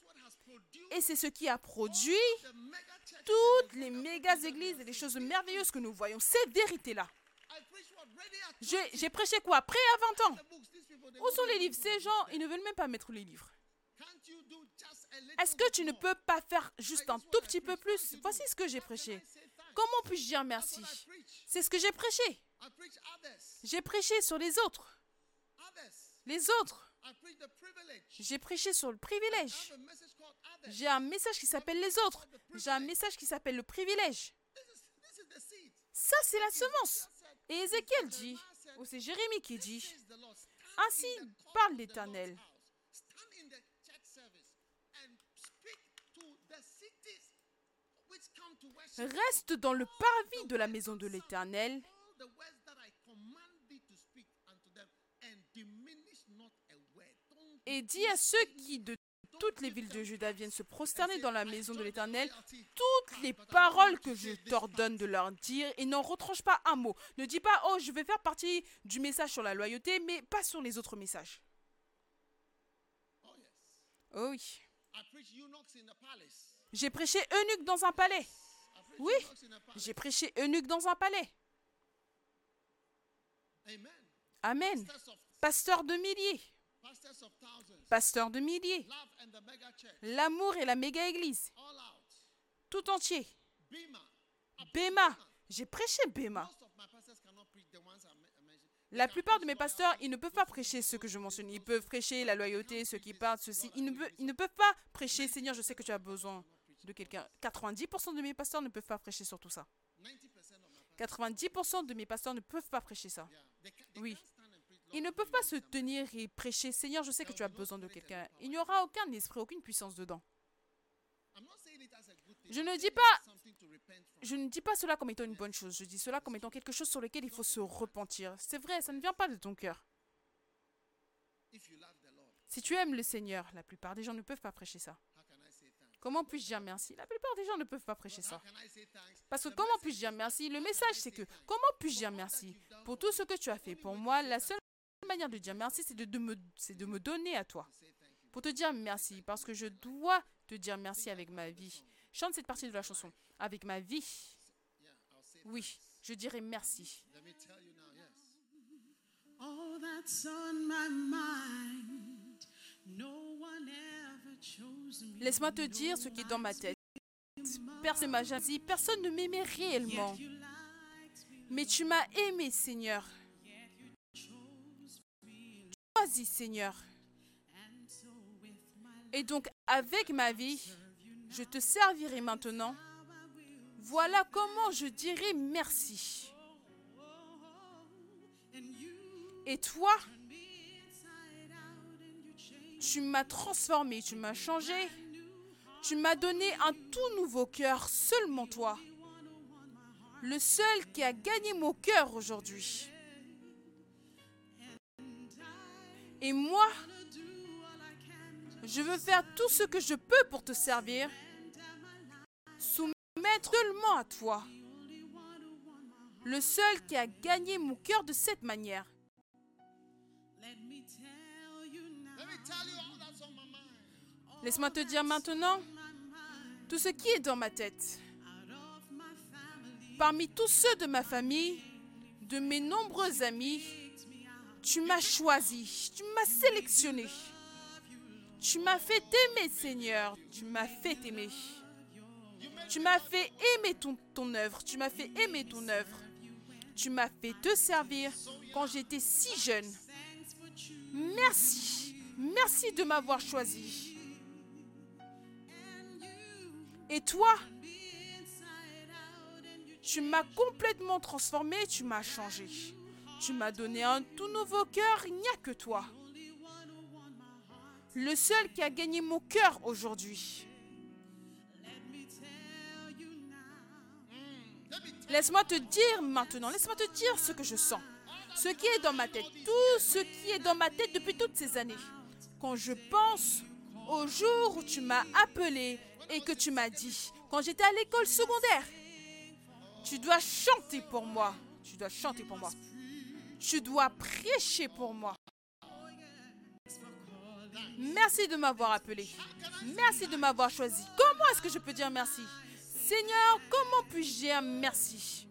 Et c'est ce qui a produit toutes les méga églises et les choses merveilleuses que nous voyons. Ces vérités-là. I preach what ready at J'ai prêché quoi Prêt à 20 ans? Où sont les livres? Ces gens, ils ne veulent même pas mettre les livres. Est-ce que tu ne peux pas faire juste un tout petit peu plus? Voici ce que j'ai prêché. Comment puis-je dire merci? C'est ce que j'ai prêché. J'ai prêché sur les autres. Les autres. J'ai prêché sur le privilège. J'ai un message qui s'appelle les autres. J'ai un message qui s'appelle le privilège. Ça, c'est la semence. Et Ézéchiel dit, ou c'est Jérémie qui dit, Ainsi parle l'Éternel. Reste dans le parvis de la maison de l'Éternel et dis à ceux qui de toutes les villes de Juda viennent se prosterner dans la maison de l'Éternel toutes les paroles que je t'ordonne de leur dire et n'en retranche pas un mot. Ne dis pas, oh, je vais faire partie du message sur la loyauté, mais pas sur les autres messages. Oh oui. J'ai prêché eunuque dans un palais. Oui. J'ai prêché eunuque dans un palais. Amen. Pasteur de milliers. Pasteur de milliers. L'amour et la méga église. All out. Tout entier. Bema. J'ai prêché mentioned. La plupart de mes pasteurs, ils ne peuvent pas prêcher ce que je mentionne. Ils peuvent prêcher la loyauté, ceux qui parlent, ceci. Ils ne, peuvent, ils ne peuvent pas prêcher, Seigneur, je sais que tu as besoin de quelqu'un. 90% de mes pasteurs ne peuvent pas prêcher sur tout ça. 90% of my pastors. 90% de mes pasteurs ne peuvent pas prêcher ça. Oui. can't stand and preach. Ils ne peuvent pas se tenir et prêcher, Seigneur, je sais que tu as besoin de quelqu'un. Il n'y aura aucun esprit, aucune puissance dedans. Je ne dis pas-. Je ne dis pas cela comme étant une bonne chose, je dis cela comme étant quelque chose sur lequel il faut se repentir. C'est vrai, ça ne vient pas de ton cœur. Si tu aimes le Seigneur, la plupart des gens ne peuvent pas prêcher ça. Comment puis-je dire merci? La plupart des gens ne peuvent pas prêcher ça. Parce que comment puis-je dire merci? Le message, c'est que comment puis-je dire merci? Pour tout ce que tu as fait pour moi, la seule manière de dire merci, c'est de, de me, c'est de me donner à toi. Pour te dire merci, parce que je dois te dire merci avec ma vie. Chante cette partie de la chanson. Avec ma vie, oui, je dirais merci. Let me tell you now, yes. All that's on my mind. No one ever chose me. Laisse-moi te dire ce qui est dans ma tête. Personne ne m'a jamais dit, personne ne m'aimait réellement. Mais tu m'as aimé, Seigneur. Seigneur. Et donc, avec ma vie, je te servirai maintenant. Voilà comment je dirai merci. Et toi, tu m'as transformé, tu m'as changé. Tu m'as donné un tout nouveau cœur, seulement toi. Le seul qui a gagné mon cœur aujourd'hui. Et moi, je veux faire tout ce que je peux pour te servir. Soumettre seulement à toi. Le seul qui a gagné mon cœur de cette manière. Laisse-moi te dire maintenant tout ce qui est dans ma tête. Parmi tous ceux de ma famille, de mes nombreux amis, tu m'as choisi, tu m'as sélectionné. Tu m'as fait aimer, Seigneur, tu m'as fait aimer. Tu m'as fait aimer ton, ton œuvre, tu m'as fait aimer ton œuvre. Tu m'as fait te servir quand j'étais si jeune. Merci, merci de m'avoir choisi. Et toi, tu m'as complètement transformé, tu m'as changé. Tu m'as donné un tout nouveau cœur, il n'y a que toi. Le seul qui a gagné mon cœur aujourd'hui. Laisse-moi te dire maintenant, laisse-moi te dire ce que je sens. Ce qui est dans ma tête, tout ce qui est dans ma tête depuis toutes ces années. Quand je pense au jour où tu m'as appelé et que tu m'as dit, quand j'étais à l'école secondaire, tu dois chanter pour moi. Tu dois chanter pour moi. Tu dois prêcher pour moi. Merci de m'avoir appelé. Merci de m'avoir choisi. Comment est-ce que je peux dire merci? Seigneur, comment puis-je dire merci?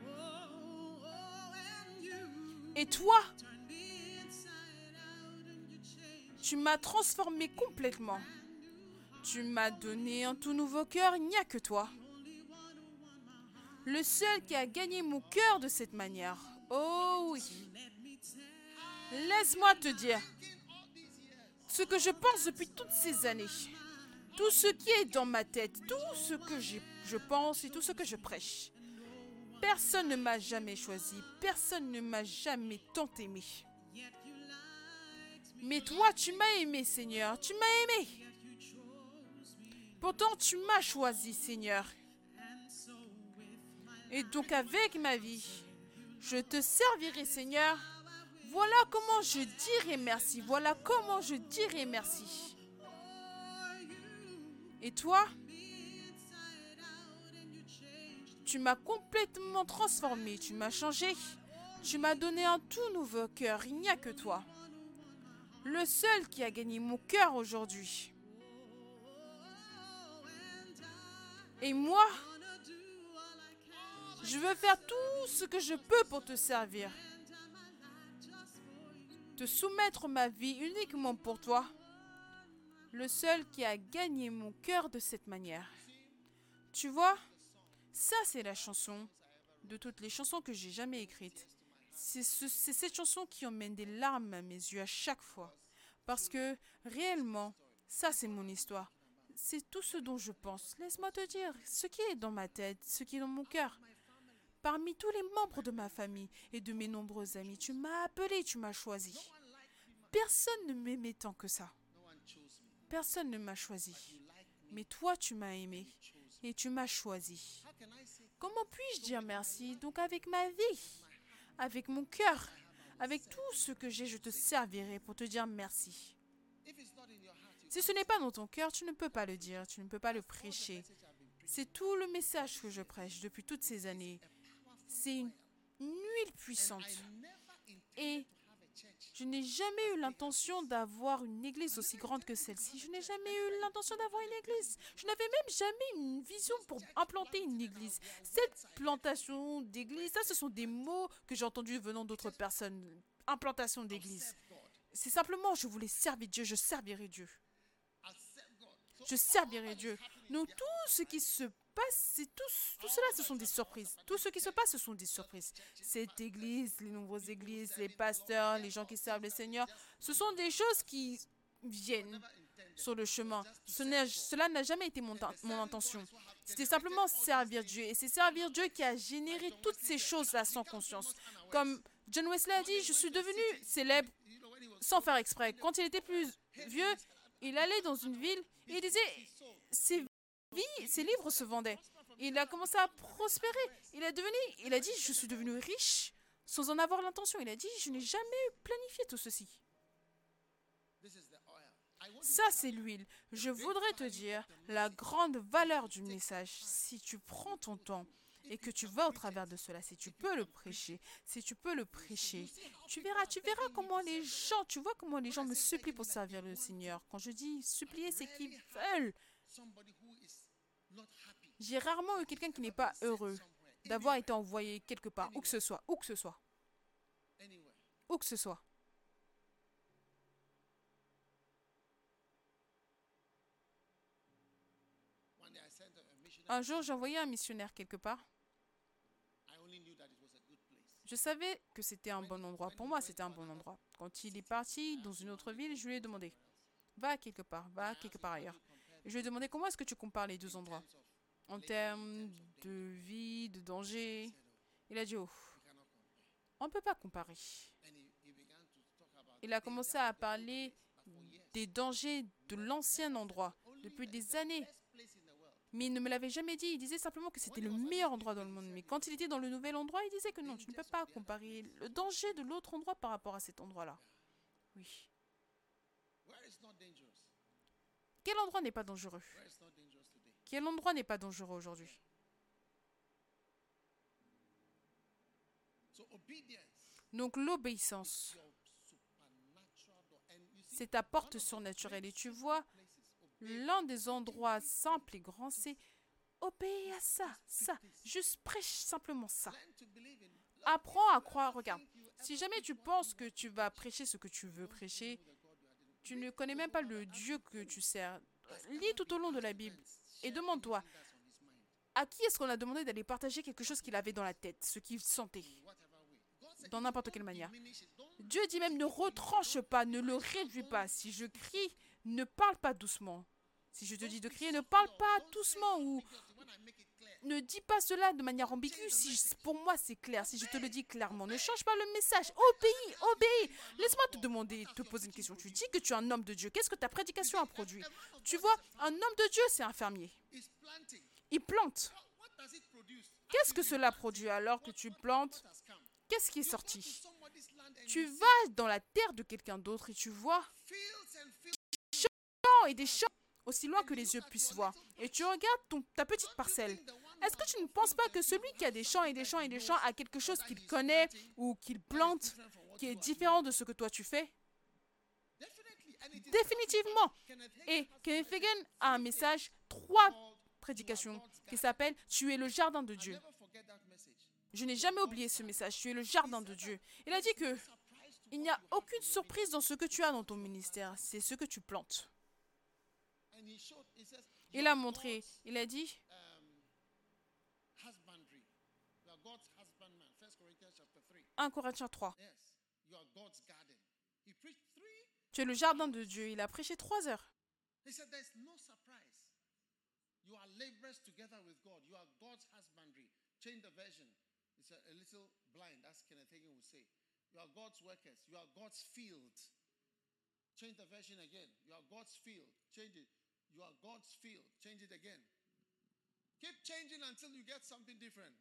Et toi, tu m'as transformé complètement. Tu m'as donné un tout nouveau cœur, il n'y a que toi. Le seul qui a gagné mon cœur de cette manière. Oh oui. Laisse-moi te dire ce que je pense depuis toutes ces années. Tout ce qui est dans ma tête, tout ce que je pense et tout ce que je prêche. Personne ne m'a jamais choisi, personne ne m'a jamais tant aimé. Mais toi, tu m'as aimé, Seigneur, tu m'as aimé. Pourtant, tu m'as choisi, Seigneur. Et donc, avec ma vie, je te servirai, Seigneur. Voilà comment je dirai merci. Voilà comment je dirai merci. Et toi, tu m'as complètement transformé, tu m'as changé. Tu m'as donné un tout nouveau cœur, il n'y a que toi. Le seul qui a gagné mon cœur aujourd'hui. Et moi, je veux faire tout ce que je peux pour te servir. Te soumettre ma vie uniquement pour toi. Le seul qui a gagné mon cœur de cette manière. Tu vois, ça c'est la chanson de toutes les chansons que j'ai jamais écrites. C'est ce- c'est cette chanson qui emmène des larmes à mes yeux à chaque fois. Parce que réellement, ça c'est mon histoire. C'est tout ce dont je pense. Laisse-moi te dire ce qui est dans ma tête, ce qui est dans mon cœur. Parmi tous les membres de ma famille et de mes nombreux amis, tu m'as appelé, tu m'as choisi. Personne ne m'aimait tant que ça. Personne ne m'a choisi. Mais toi, tu m'as aimé et tu m'as choisi. Comment puis-je dire merci? Donc avec ma vie, avec mon cœur, avec tout ce que j'ai, je te servirai pour te dire merci. Si ce n'est pas dans ton cœur, tu ne peux pas le dire, tu ne peux pas le prêcher. C'est tout le message que je prêche depuis toutes ces années. C'est une, huile puissante. Et je n'ai jamais eu l'intention d'avoir une église aussi grande que celle-ci. Je n'ai jamais eu l'intention d'avoir une église. Je n'avais même jamais une vision pour implanter une église. Cette plantation d'église, ça, ce sont des mots que j'ai entendus venant d'autres personnes. Implantation d'église. C'est simplement, je voulais servir Dieu, je servirai Dieu. Je servirai Dieu. Donc tout ce qui se passe, c'est tout, cela, ce sont des surprises. Tout ce qui se passe, ce sont des surprises. Cette église, les nombreuses églises, les pasteurs, les gens qui servent le Seigneur, ce sont des choses qui viennent sur le chemin. Cela n'a jamais été mon, mon intention. C'était simplement servir Dieu. Et c'est servir Dieu qui a généré toutes ces choses-là sans conscience. Comme John Wesley a dit, je suis devenu célèbre sans faire exprès. Quand il était plus vieux, il allait dans une ville et il disait ses, ses livres se vendaient. Il a commencé à prospérer. Il a devenu, il a dit, je suis devenu riche sans en avoir l'intention. Il a dit, je n'ai jamais planifié tout ceci. Ça, c'est l'huile. Je voudrais te dire la grande valeur du message. Si tu prends ton temps et que tu vas au travers de cela, si tu peux le prêcher, si tu peux le prêcher, tu verras, tu verras comment les gens, tu vois comment les gens me supplient pour servir le Seigneur. Quand je dis supplier, c'est qu'ils veulent. somebody who is not happy J'ai rarement eu quelqu'un qui n'est pas heureux d'avoir été envoyé quelque part, où que ce soit, où que ce soit, où que ce soit. Un jour, envoyé un missionnaire quelque part. Je savais que c'était un bon endroit. Pour moi, c'était un bon endroit. Quand il est parti dans une autre ville, je lui ai demandé Va quelque part, va quelque part ailleurs. Je lui ai demandé Comment est-ce que tu compares les deux endroits? En termes de vie, de danger Il a dit Oh, on ne peut pas comparer. Il a commencé à parler des dangers de l'ancien endroit depuis des années. Mais il ne me l'avait jamais dit. Il disait simplement que c'était le meilleur endroit dans le monde. Mais quand il était dans le nouvel endroit, il disait que non, tu ne peux pas comparer le danger de l'autre endroit par rapport à cet endroit-là. Oui. Quel endroit n'est pas dangereux? Quel endroit n'est pas dangereux aujourd'hui Donc l'obéissance, c'est ta porte surnaturelle. Et tu vois, l'un des endroits simples et grands, c'est obéir à ça, ça. Juste prêche simplement ça. Apprends à croire. Regarde, si jamais tu penses que tu vas prêcher ce que tu veux prêcher, tu ne connais même pas le Dieu que tu sers. Lis tout au long de la Bible et demande-toi, à qui est-ce qu'on a demandé d'aller partager quelque chose qu'il avait dans la tête, ce qu'il sentait, dans n'importe quelle manière? Dieu dit même ne retranche pas, ne le réduis pas. Si je crie, ne parle pas doucement. Si je te dis de crier, ne parle pas doucement ou ne dis pas cela de manière ambiguë. Si je- pour moi c'est clair, si je te le dis clairement, ne change pas le message. Obéis, obéis. Laisse-moi te demander, te poser une question. Tu dis que tu es un homme de Dieu. Qu'est-ce que ta prédication a produit? Tu vois, un homme de Dieu, c'est un fermier. Il plante. Qu'est-ce que cela produit alors que tu plantes? Qu'est-ce qui est sorti? Tu vas dans la terre de quelqu'un d'autre et tu vois fields. champs et des champs aussi loin que les yeux puissent voir. Et tu regardes ton, ta petite parcelle. Est-ce que tu ne penses pas que celui qui a des champs et des champs et des champs a quelque chose qu'il connaît ou qu'il plante qui est différent de ce que toi tu fais? Définitivement. Kenneth Et Kevin Fagan a un message, trois prédication qui s'appelle Tu es le jardin de Dieu. Je n'ai jamais oublié ce message. Tu es le jardin de Dieu. Il a dit que il n'y a aucune surprise dans ce que tu as dans ton ministère. C'est ce que tu plantes. Il a montré, il a dit, um, husbandry. You are God's husbandman. First Corinthians chapter 3. 1 Corinthiens 3, Yes. You are God's garden. He preached three. tu es le jardin de Dieu. Il a prêché trois heures. Change the version. Again. You are God's field. Change it. You are God's field. Change it again. Keep changing until you get something different.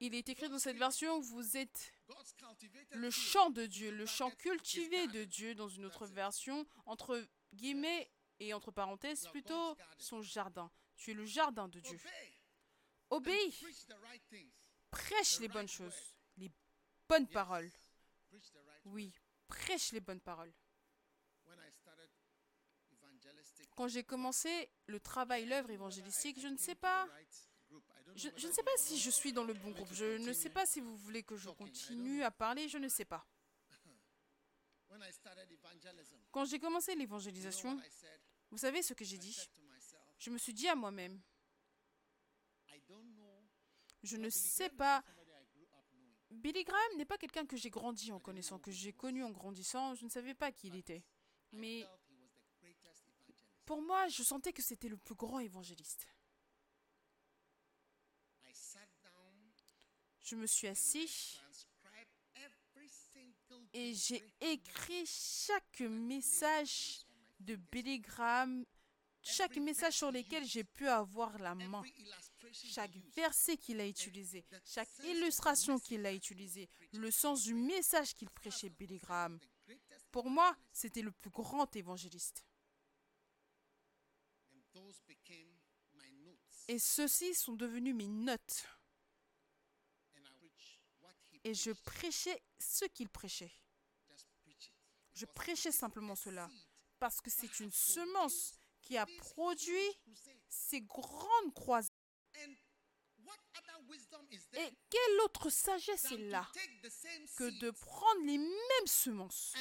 Il est écrit dans cette version, vous êtes le champ de Dieu, le his cultivé de Dieu dans une autre version, entre guillemets et entre parenthèses plutôt son jardin. Tu es le jardin de Dieu. Obéis, prêche les bonnes choses, les bonnes paroles. Oui, prêche les bonnes paroles. Quand j'ai commencé le travail, l'œuvre évangélistique, je ne sais pas, right group. I don't je, ne sais pas si je suis dans le bon groupe. Je ne sais pas si vous voulez que je continue à parler, je ne sais pas. Quand j'ai commencé l'évangélisation, vous savez ce que j'ai dit? Je me suis dit à moi-même, je ne sais pas. Billy Graham n'est pas quelqu'un que j'ai grandi en connaissant, que j'ai connu en grandissant. Je ne savais pas qui il était. Mais pour moi, je sentais que c'était le plus grand évangéliste. Je me suis assis et j'ai écrit chaque message de. Billy Graham, chaque message sur lesquels j'ai pu avoir la main, chaque verset qu'il a utilisé, chaque illustration qu'il a utilisée, le sens du message qu'il prêchait Billy Graham. Pour moi, c'était le plus grand évangéliste. Et ceux-ci sont devenus mes notes. and I preach what he Et je prêchais ce qu'il prêchait. Je prêchais simplement cela. Parce que c'est une semence qui a produit ces grandes croisades. Et quelle autre sagesse est là que de prendre les mêmes semences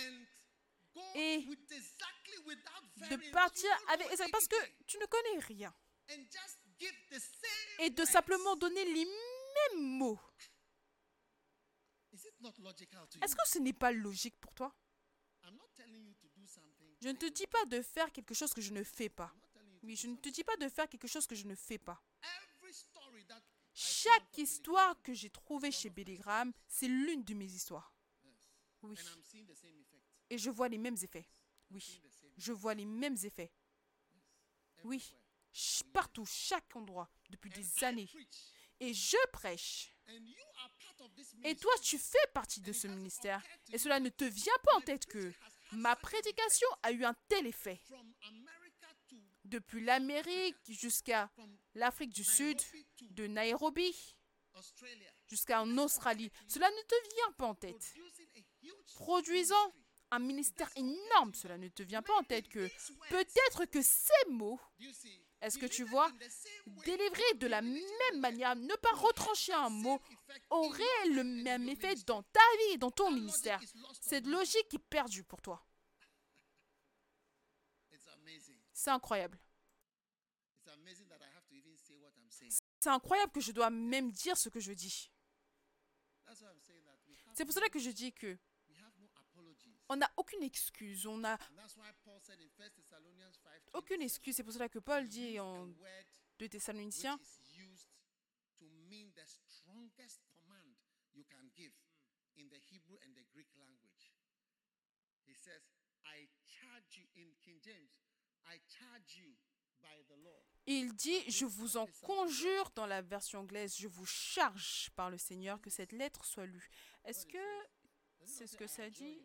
et de partir avec parce que tu ne connais rien et de simplement donner les mêmes mots. Is it not logical to Est-ce que ce n'est pas logique pour toi? Je ne te dis pas de faire quelque chose que je ne fais pas. Oui, je ne te dis pas de faire quelque chose que je ne fais pas. Chaque histoire que j'ai trouvée chez Billy Graham, c'est l'une de mes histoires. Oui. Et je vois les mêmes effets. Oui. Je vois les mêmes effets. Oui. Partout, chaque endroit, depuis des années. Et je prêche. Et toi, tu fais partie de ce ministère. Et cela ne te vient pas en tête que ma prédication a eu un tel effet. Depuis l'Amérique jusqu'à l'Afrique du Sud, de Nairobi jusqu'en Australie. Cela ne te vient pas en tête. Produisant un ministère énorme, cela ne te vient pas en tête que peut-être que ces mots, est-ce que tu vois, délivrés de la même manière, ne pas retrancher un mot, aurait le même effet dans ta vie dans ton ministère. Cette logique est perdue pour toi. C'est incroyable. C'est incroyable que je dois même dire ce que je dis. C'est pour cela que je dis que on n'a aucune excuse, And that's why Paul said in 1 Thessalonians 5 aucune excuse. C'est pour cela que Paul dit en a word 2 Thessaloniciens, which is used to mean the strongest command you can give in the Hebrew and the Greek language. He says, I charge you in King James, I charge you by the Lord. il dit, je vous en conjure dans la version anglaise, je vous charge par le Seigneur que cette lettre soit lue. Est-ce que c'est ce que ça dit?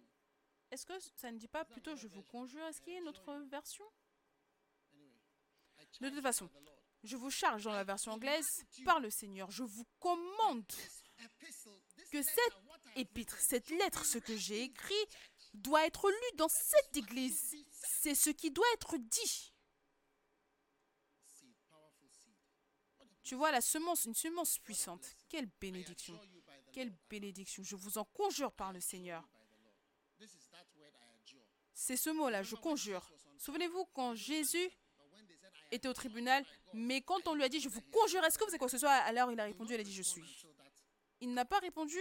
Est-ce que ça ne dit pas plutôt je vous conjure? Est-ce qu'il y a une autre version? De toute façon, je vous charge dans la version anglaise par le Seigneur. Je vous commande que cette épître, cette lettre, ce que j'ai écrit, doit être lu dans cette église. C'est ce qui doit être dit. Tu vois la semence, une semence puissante. Quelle bénédiction. Quelle bénédiction. Je vous en conjure par le Seigneur. C'est ce mot-là, je conjure. Souvenez-vous quand Jésus était au tribunal, mais quand on lui a dit, je vous conjure, est-ce que vous avez quoi que ce soit Alors il a répondu, il a dit, je suis. Il n'a pas répondu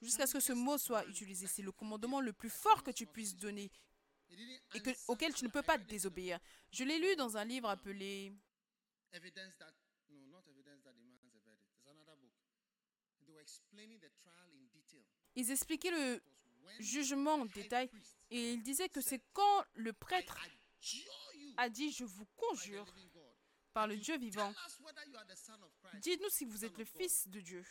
jusqu'à ce que ce mot soit utilisé. C'est le commandement le plus fort que tu puisses donner et que, auquel tu ne peux pas désobéir. Je l'ai lu dans un livre appelé. Ils expliquaient le jugement en détail et ils disaient que c'est quand le prêtre a dit Je vous conjure. Par le Dieu vivant, dites-nous si vous êtes le Fils de Dieu.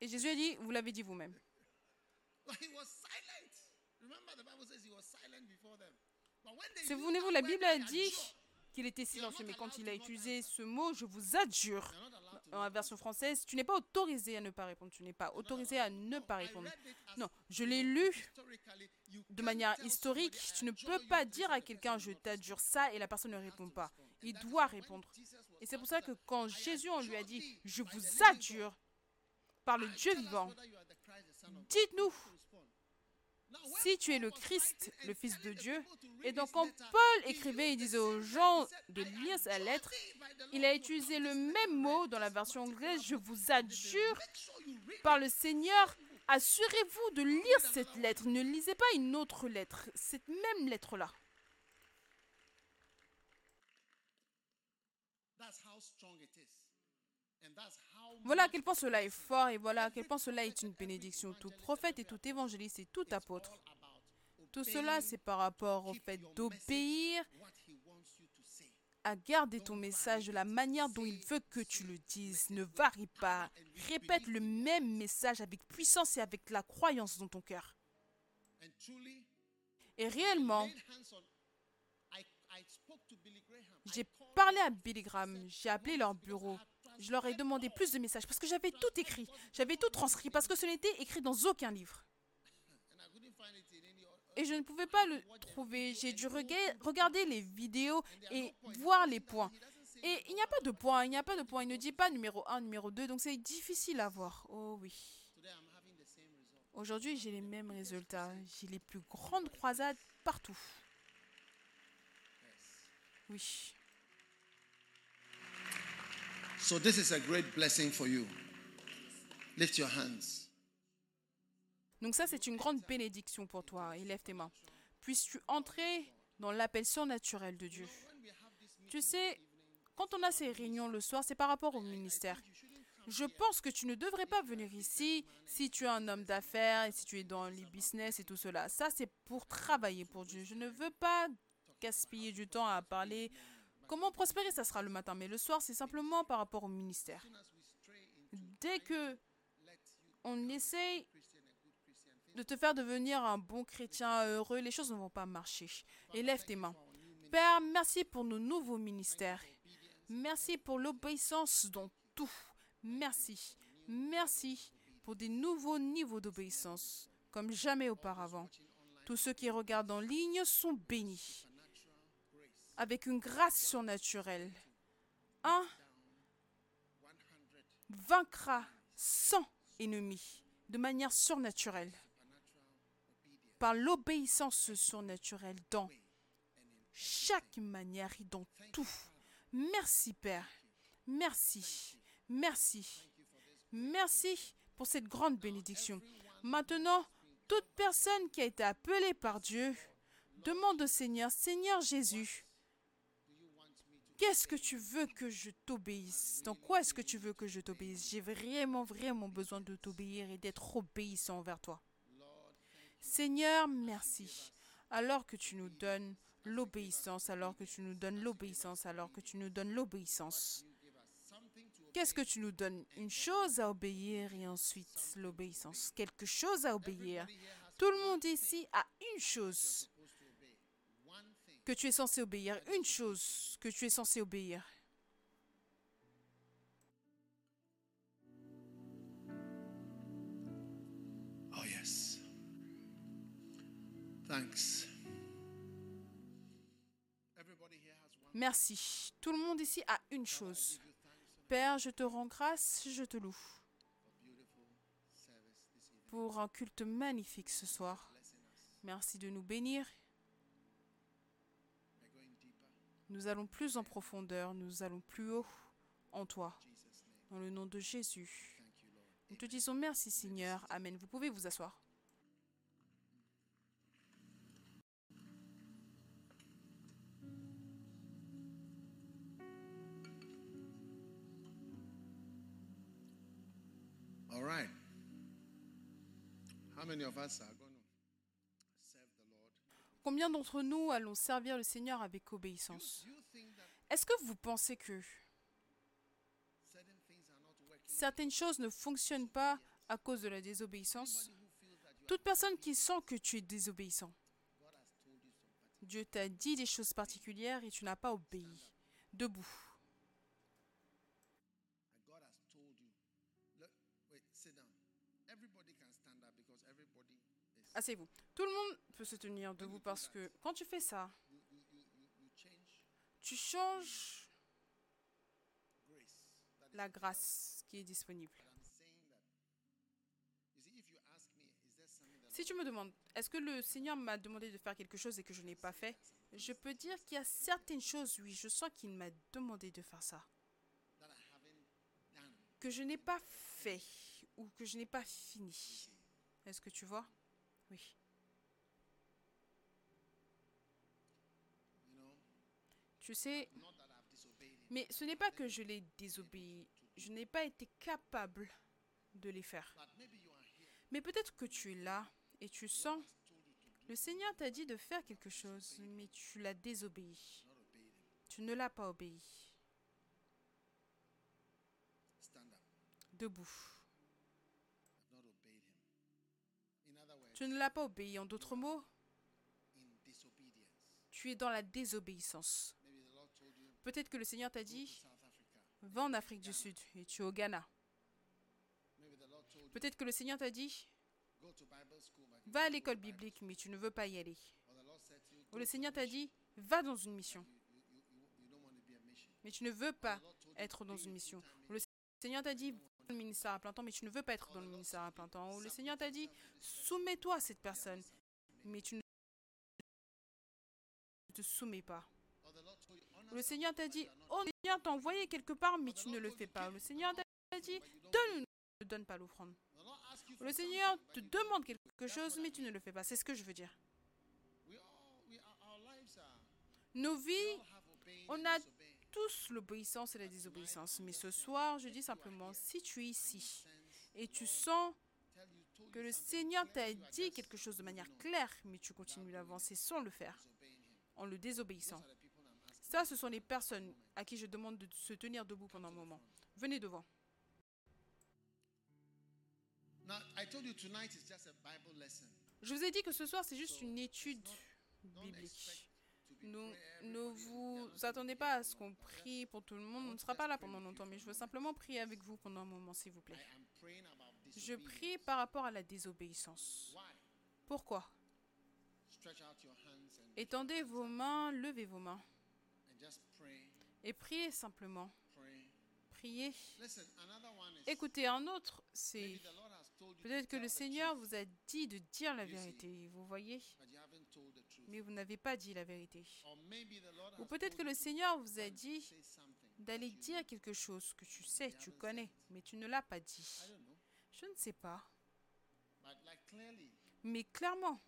Et Jésus a dit Vous l'avez dit vous-même. (laughs) Souvenez-vous, la Bible a dit qu'il était silencieux, mais quand il a utilisé ce mot, je vous adjure, La version française, tu n'es pas autorisé à ne pas répondre, tu n'es pas autorisé à ne pas répondre. Non, je l'ai lu de manière historique, tu ne peux pas dire à quelqu'un je t'adjure ça et la personne ne répond pas. Il doit répondre. Et c'est pour ça que quand Jésus, on lui a dit, je vous adjure par le Dieu vivant, dites-nous To respond. Now, when si tu es le Christ, le Fils de Dieu. Et donc quand Paul écrivait the disait aux gens de lire sa lettre, il a utilisé le même mot dans la version anglaise, je vous adjure par le Seigneur, assurez-vous de lire cette lettre. Ne lisez pas une autre lettre, cette même lettre-là. That's how strong it is. And that's how Voilà à quel point cela est fort et voilà à quel point cela est une bénédiction. Tout prophète et tout évangéliste et tout apôtre. Tout cela, c'est par rapport au fait d'obéir à garder ton message de la manière dont il veut que tu le dises. Ne varie pas. Répète le même message avec puissance et avec la croyance dans ton cœur. Et réellement, j'ai parlé à Billy Graham, j'ai appelé leur bureau. Je leur ai demandé plus de messages parce que j'avais tout écrit, j'avais tout transcrit parce que ce n'était écrit dans aucun livre. Et je ne pouvais pas le trouver. J'ai dû rega- regarder les vidéos et voir les points. Et il n'y a pas de points, il n'y a pas de points. Il ne dit pas numéro 1, numéro 2, donc c'est difficile à voir. Oh oui. Aujourd'hui, j'ai les mêmes résultats. J'ai les plus grandes croisades partout. Oui. So this is a great blessing for you. Lift your hands. Donc ça, c'est une grande bénédiction pour toi. Élève tes mains. Puisses-tu entrer dans l'appel surnaturel de Dieu. Tu sais, quand on a ces réunions le soir, c'est par rapport au ministère. Je pense que tu ne devrais pas venir ici si tu es un homme d'affaires et si tu es dans les business et tout cela. Ça, c'est pour travailler pour Dieu. Je ne veux pas gaspiller du temps à parler. Comment prospérer, ça sera le matin. Mais le soir, c'est simplement par rapport au ministère. Dès que on essaye de te faire devenir un bon chrétien heureux, les choses ne vont pas marcher. Élève tes mains. Père, merci pour nos nouveaux ministères. Merci pour l'obéissance dans tout. Merci. Merci pour des nouveaux niveaux d'obéissance, comme jamais auparavant. Tous ceux qui regardent en ligne sont bénis, avec une grâce surnaturelle. Un vaincra 100 ennemis de manière surnaturelle, par l'obéissance surnaturelle dans chaque manière et dans tout. Merci Père. Merci. Merci. Merci pour cette grande bénédiction. Maintenant, toute personne qui a été appelée par Dieu demande au Seigneur, Seigneur Jésus, qu'est-ce que tu veux que je t'obéisse? Dans quoi est-ce que tu veux que je t'obéisse? J'ai vraiment, vraiment besoin de t'obéir et d'être obéissant envers toi. Seigneur, merci. Alors que tu nous donnes l'obéissance, alors que tu nous donnes l'obéissance, alors que tu nous donnes l'obéissance. Qu'est-ce que tu nous donnes? Une chose à obéir et ensuite l'obéissance. Quelque chose à obéir. Tout le monde ici a une chose que tu es censé obéir. Une chose que tu es censé obéir. Oh, yes. Thanks. Merci. Tout le monde ici a une chose. Père, je te rends grâce, je te loue pour un culte magnifique ce soir. Merci de nous bénir. Nous allons plus en profondeur, nous allons plus haut en toi. Dans le nom de Jésus. Nous te disons merci Seigneur. Amen. Vous pouvez vous asseoir. All right. How many of to serve the Lord? Combien d'entre nous allons servir le Seigneur avec obéissance? Est-ce que vous pensez que certaines choses ne fonctionnent pas à cause de la désobéissance? Toute personne qui sent que tu es désobéissant. Dieu t'a dit des choses particulières et tu n'as pas obéi. Debout. Asseyez-vous. Tout le monde peut se tenir debout parce que quand tu fais ça, tu changes la grâce qui est disponible. Si tu me demandes, est-ce que le Seigneur m'a demandé de faire quelque chose et que je n'ai pas fait? Je peux dire qu'il y a certaines choses, oui, je sens qu'il m'a demandé de faire ça, que je n'ai pas fait ou que je n'ai pas fini. Est-ce que tu vois? Oui. You know, Tu sais, mais ce n'est pas que je l'ai désobéi, je n'ai pas été capable de les faire. Mais peut-être que tu es là et tu sens, le Seigneur t'a dit de faire quelque chose, mais tu l'as désobéi. Tu ne l'as pas obéi. Debout. Tu ne l'as pas obéi. En d'autres mots, tu es dans la désobéissance. Maybe the Lord told you Peut-être que le Seigneur t'a dit, va en Afrique du Sud et tu es au Ghana. Peut-être que le Seigneur t'a dit, va à l'école biblique, mais tu ne veux pas y aller. Ou le Seigneur t'a dit, va dans une mission, mais tu ne veux pas être dans une mission. Ou le Seigneur t'a dit, va dans le ministère à plein temps, mais tu ne veux pas être dans le ministère à plein temps. Ou le Seigneur t'a dit, soumets-toi à cette personne, mais tu ne te soumets pas. Or the Lord told you, honor Ou le Seigneur t'a dit, oh, le Seigneur t'a envoyé quelque part, mais tu ne le fais pas. Le Seigneur t'a dit, ne donne pas l'offrande. Le Seigneur te demande quelque chose, mais tu ne le fais pas. C'est ce que je veux dire. Nos vies on a tous l'obéissance et la désobéissance. Mais ce soir, je dis simplement, si tu es ici et tu sens que le Seigneur t'a dit quelque chose de manière claire, mais tu continues d'avancer sans le faire, en le désobéissant. Ça, ce sont les personnes à qui je demande de se tenir debout pendant un moment. Venez devant. Je vous ai dit que ce soir, c'est juste une étude biblique. Ne, vous attendez pas à ce qu'on prie pour tout le monde. On ne sera pas là pendant longtemps, mais je veux simplement prier avec vous pendant un moment, s'il vous plaît. Je prie par rapport à la désobéissance. Why? Pourquoi? Étendez vos mains, levez vos mains. Et priez simplement. Priez. Écoutez, un autre, c'est peut-être que le Seigneur vous a dit de dire la vérité, vous voyez, mais vous n'avez pas dit la vérité. Ou peut-être que le Seigneur vous a dit d'aller dire quelque chose que tu sais, tu connais, mais tu ne l'as pas dit. Je ne sais pas, mais clairement,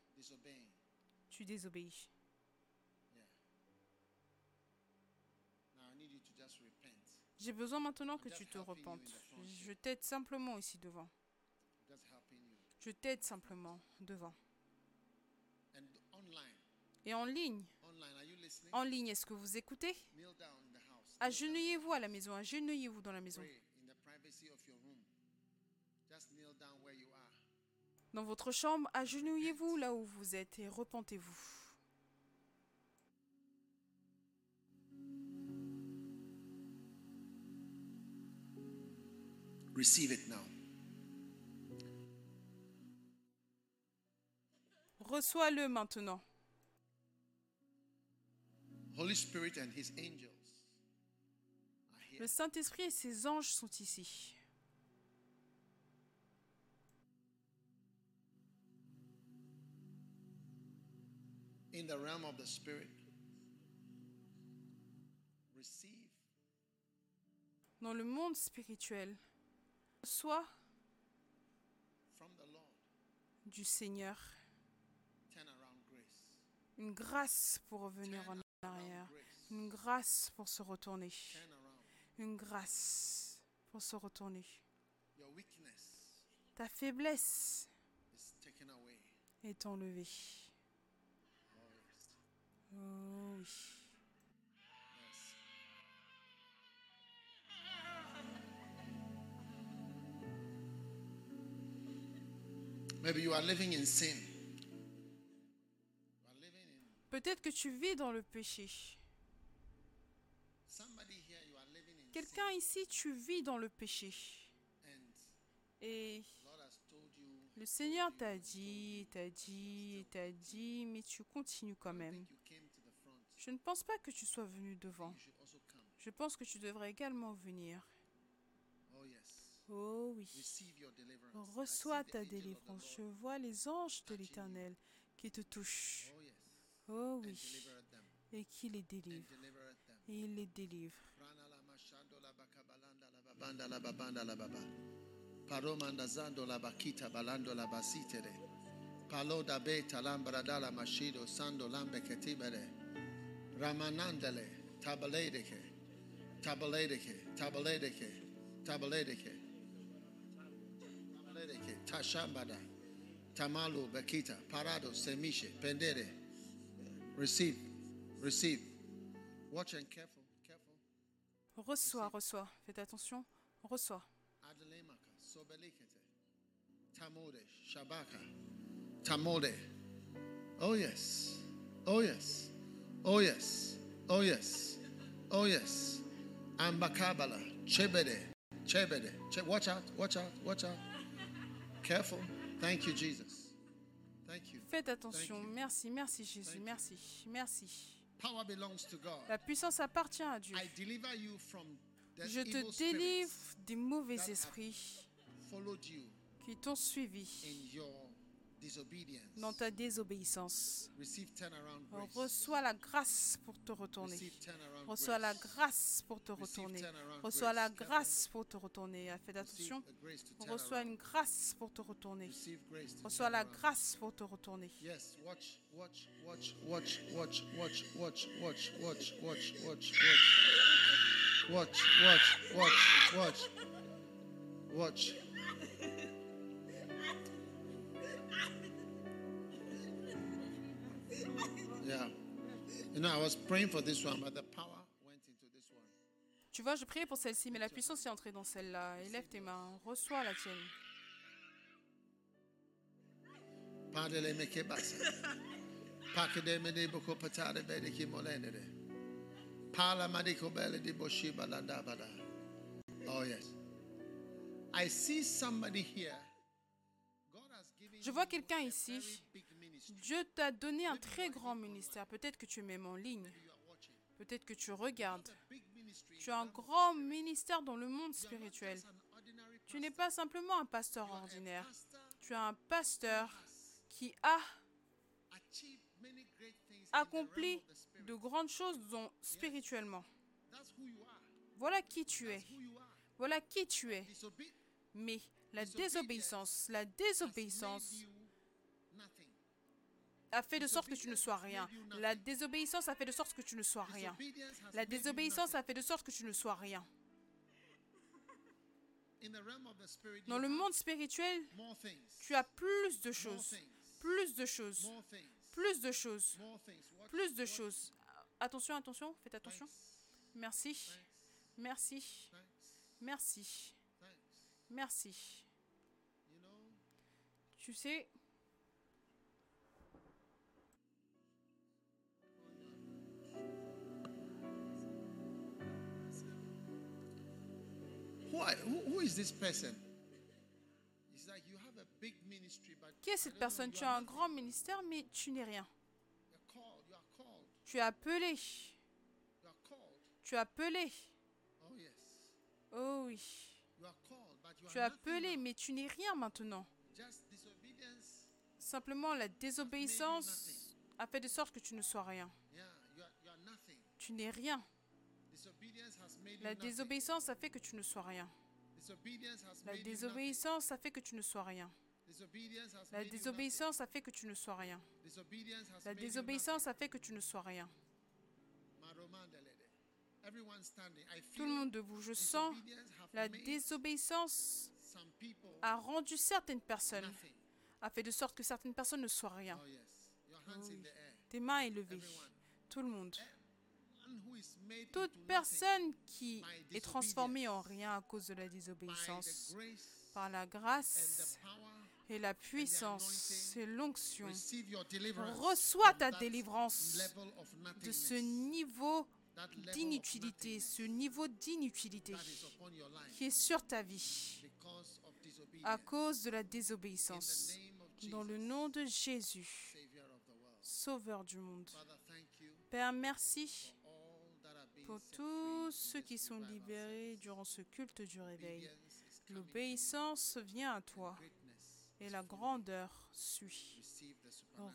tu désobéis. Yeah. Now I need you to just repent. J'ai besoin maintenant que tu te repentes. Je t'aide simplement ici devant. Je t'aide simplement devant. Et en ligne, en ligne, est-ce que vous écoutez? Agenouillez-vous à la maison, agenouillez-vous dans la maison. Dans votre chambre, agenouillez-vous là où vous êtes et repentez-vous. Receive it now. Reçois-le maintenant. Holy Spirit and his angels are here. Le Saint-Esprit et ses anges sont ici. in the realm of the spirit. Receive Dans le monde spirituel, soit du Seigneur une grâce pour revenir en arrière, une grâce pour se retourner, une grâce pour se retourner. Ta faiblesse est enlevée. Oh oui. Peut-être que tu vis dans le péché. somebody here. You are living in sin, Quelqu'un ici, tu vis dans le péché. and Et Lord has told you. le Seigneur t'a dit, t'a dit, t'a dit, mais tu continues quand même. Je ne pense pas que tu sois venu devant. Je pense que tu devrais également venir. Oh oui. Reçois ta délivrance. Je vois les anges de l'Éternel qui te touchent. Oh, oh oui. Et qui les délivre. Et il les délivre. Palo la tabaledeke tabaledeke tabaledeke tabaledeke. Tabaledeke. Tashambada. Tamalu bakita. Parado semishe. Pendere. Receive. Receive. Watch and careful. Careful. Reçois, reçois. Faites attention. Reçois. Adelemaka, Sobelikete, Tamode, Shabaka, Tamode. Oh yes, oh yes, oh yes, oh yes, oh yes. Ambakabala, Chebede, Chebede. Che- watch out, watch out, watch out. Careful. Thank you, Jesus. Thank you. Faites attention. you. Merci, merci Jésus. Thank you. Merci, merci. Power belongs to God. La puissance appartient à Dieu. I deliver you from the Je te délivre des mauvais esprits you qui t'ont suivi in your disobedience. Dans ta désobéissance. Reçois la grâce pour te retourner. Reçois la grâce pour te retourner. Reçois la grâce pour te retourner. Ah, Faites Receive attention. Reçois une grâce pour te retourner. Reçois la grâce pour te retourner. Watch, watch, watch, watch, watch, Yeah. You know, I was praying for this one, but the power went into this one. Tu vois, je priais pour celle-ci, mais la puissance est entrée dans celle-là. Élève tes mains. Reçois la tienne. Oh yes. I see somebody here. God has given Je vois quelqu'un ici. Dieu t'a donné un très grand ministère. Peut-être que tu m'aimes en ligne. Peut-être que tu regardes. Tu as un grand ministère dans le monde spirituel. Tu n'es pas simplement un pasteur ordinaire. Tu es un pasteur qui a accompli de grandes choses spirituellement. Voilà qui tu es. Voilà qui tu es. Mais la désobéissance, la désobéissance a fait de sorte que tu ne sois rien. La désobéissance a fait de sorte que tu ne sois rien. La désobéissance a fait de sorte que tu ne sois rien. Dans le monde spirituel, tu as plus de choses. Plus de choses. Plus de choses. Plus de choses. Attention, attention, faites attention. Merci. Merci. Merci. Merci. Tu sais, Qui est cette personne? Tu as un grand ministère, mais tu n'es rien. Tu as appelé. Tu as appelé. Oh, oh oui. Tu as appelé, mais tu n'es rien maintenant. Simplement, la désobéissance a fait de sorte que tu ne sois rien. Tu n'es rien. La désobéissance a fait que tu ne sois rien. La désobéissance a fait que tu ne sois rien. La désobéissance a fait que tu ne sois rien. La désobéissance a fait que tu ne sois rien. Tout le monde debout. Je sens la désobéissance a rendu certaines personnes, a fait de sorte que certaines personnes ne soient rien. Oh. Tes mains élevées. Tout le monde. One who is made Toute personne qui est transformée en rien à cause de la désobéissance, par la grâce et la puissance et l'onction, from ta délivrance de ce niveau d'inutilité, ce niveau d'inutilité qui est sur ta vie à cause de la désobéissance. Dans le nom de Jésus. Sauveur du monde. Père, merci pour tous ceux qui sont libérés durant ce culte du réveil. L'obéissance vient à toi et la grandeur suit.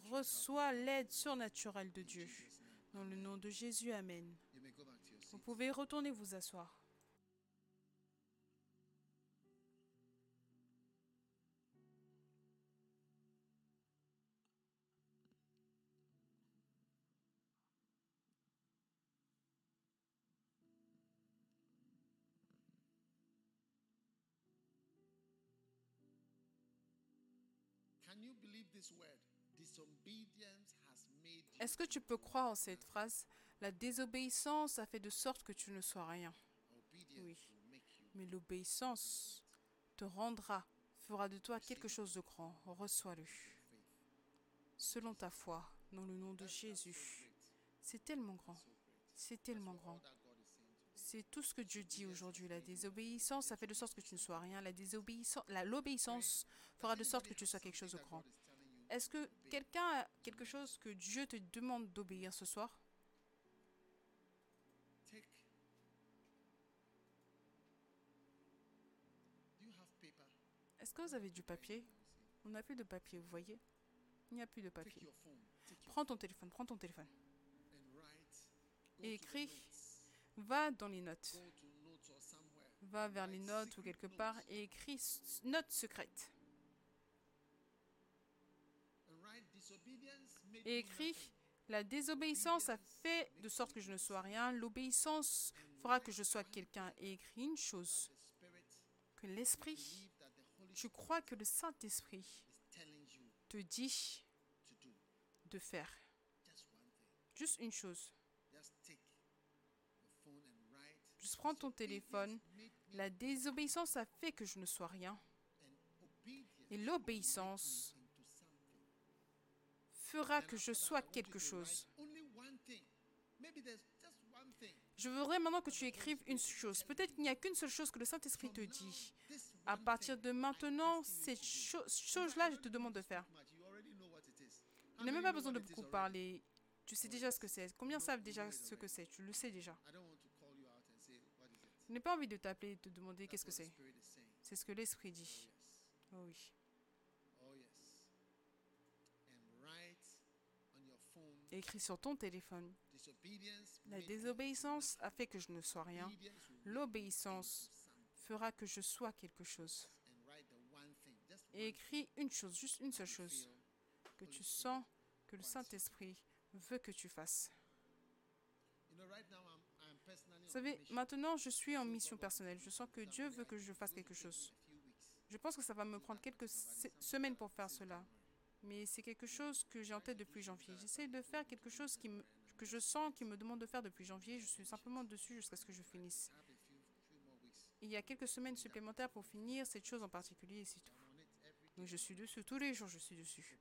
Reçois l'aide surnaturelle de Dieu. Dans le nom de Jésus, Amen. Vous pouvez retourner vous asseoir. Est-ce que tu peux croire en cette phrase? La désobéissance a fait de sorte que tu ne sois rien. Oui. Mais l'obéissance te rendra, fera de toi quelque chose de grand. Reçois-le. Selon ta foi, dans le nom de Jésus. C'est tellement grand. C'est tellement grand. C'est tout ce que Dieu dit aujourd'hui. La désobéissance a fait de sorte que tu ne sois rien. La désobéissance, l'obéissance fera de sorte que tu sois quelque chose de grand. Est-ce que quelqu'un a quelque chose que Dieu te demande d'obéir ce soir? Est-ce que vous avez du papier? On n'a plus de papier, vous voyez? Il n'y a plus de papier. Prends ton téléphone, prends ton téléphone. Et écris. Va dans les notes. Va vers les notes ou quelque part et écris notes secrètes. And write écris nothing. La désobéissance a fait de sorte que je ne sois rien. L'obéissance fera que je sois quelqu'un. Et écris une chose que l'Esprit, tu crois que le Saint-Esprit te dit de faire. Juste une chose. Juste prends ton téléphone. La désobéissance a fait que je ne sois rien. Et l'obéissance. Fera que je sois quelque chose. Je voudrais maintenant que tu écrives une chose. Peut-être qu'il n'y a qu'une seule chose que le Saint-Esprit te dit. À partir de maintenant, cette cho- chose-là, je te demande de faire. Il How n'y a many même pas besoin de beaucoup parler. Tu sais déjà ce que c'est. Combien savent déjà ce que c'est? Tu le sais déjà. Je n'ai pas envie de t'appeler et de te demander qu'est-ce que c'est. C'est ce que l'Esprit dit. Oh oui. Oh, yes. And write on Écris sur ton téléphone. La désobéissance a fait que je ne sois rien. L'obéissance fera que je sois quelque chose. Et écris une chose, juste une seule chose, que tu sens que le Saint-Esprit veut que tu fasses. Vous savez, maintenant je suis en mission personnelle. Je sens que Dieu veut que je fasse quelque chose. Je pense que ça va me prendre quelques semaines pour faire cela. Mais c'est quelque chose que j'ai en tête depuis janvier. J'essaie de faire quelque chose qui que je sens qui me demande de faire depuis janvier. Je suis simplement dessus jusqu'à ce que je finisse. Il y a quelques semaines supplémentaires pour finir cette chose en particulier c'est tout. Donc je suis dessus. Tous les jours, je suis dessus.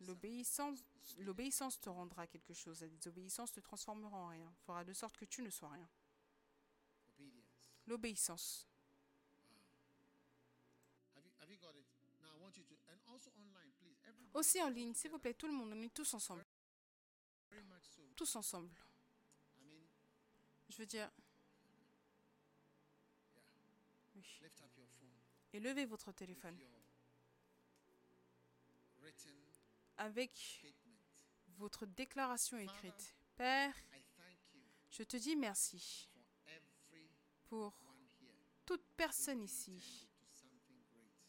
L'obéissance, te rendra quelque chose. La désobéissance te transformera en rien. Fera de sorte que tu ne sois rien. L'obéissance. Aussi en ligne, s'il vous plaît, tout le monde, on est tous ensemble. Tous ensemble. Je veux dire, oui. Phone. Élevez votre téléphone avec votre déclaration écrite. Père, je te dis merci pour toute personne ici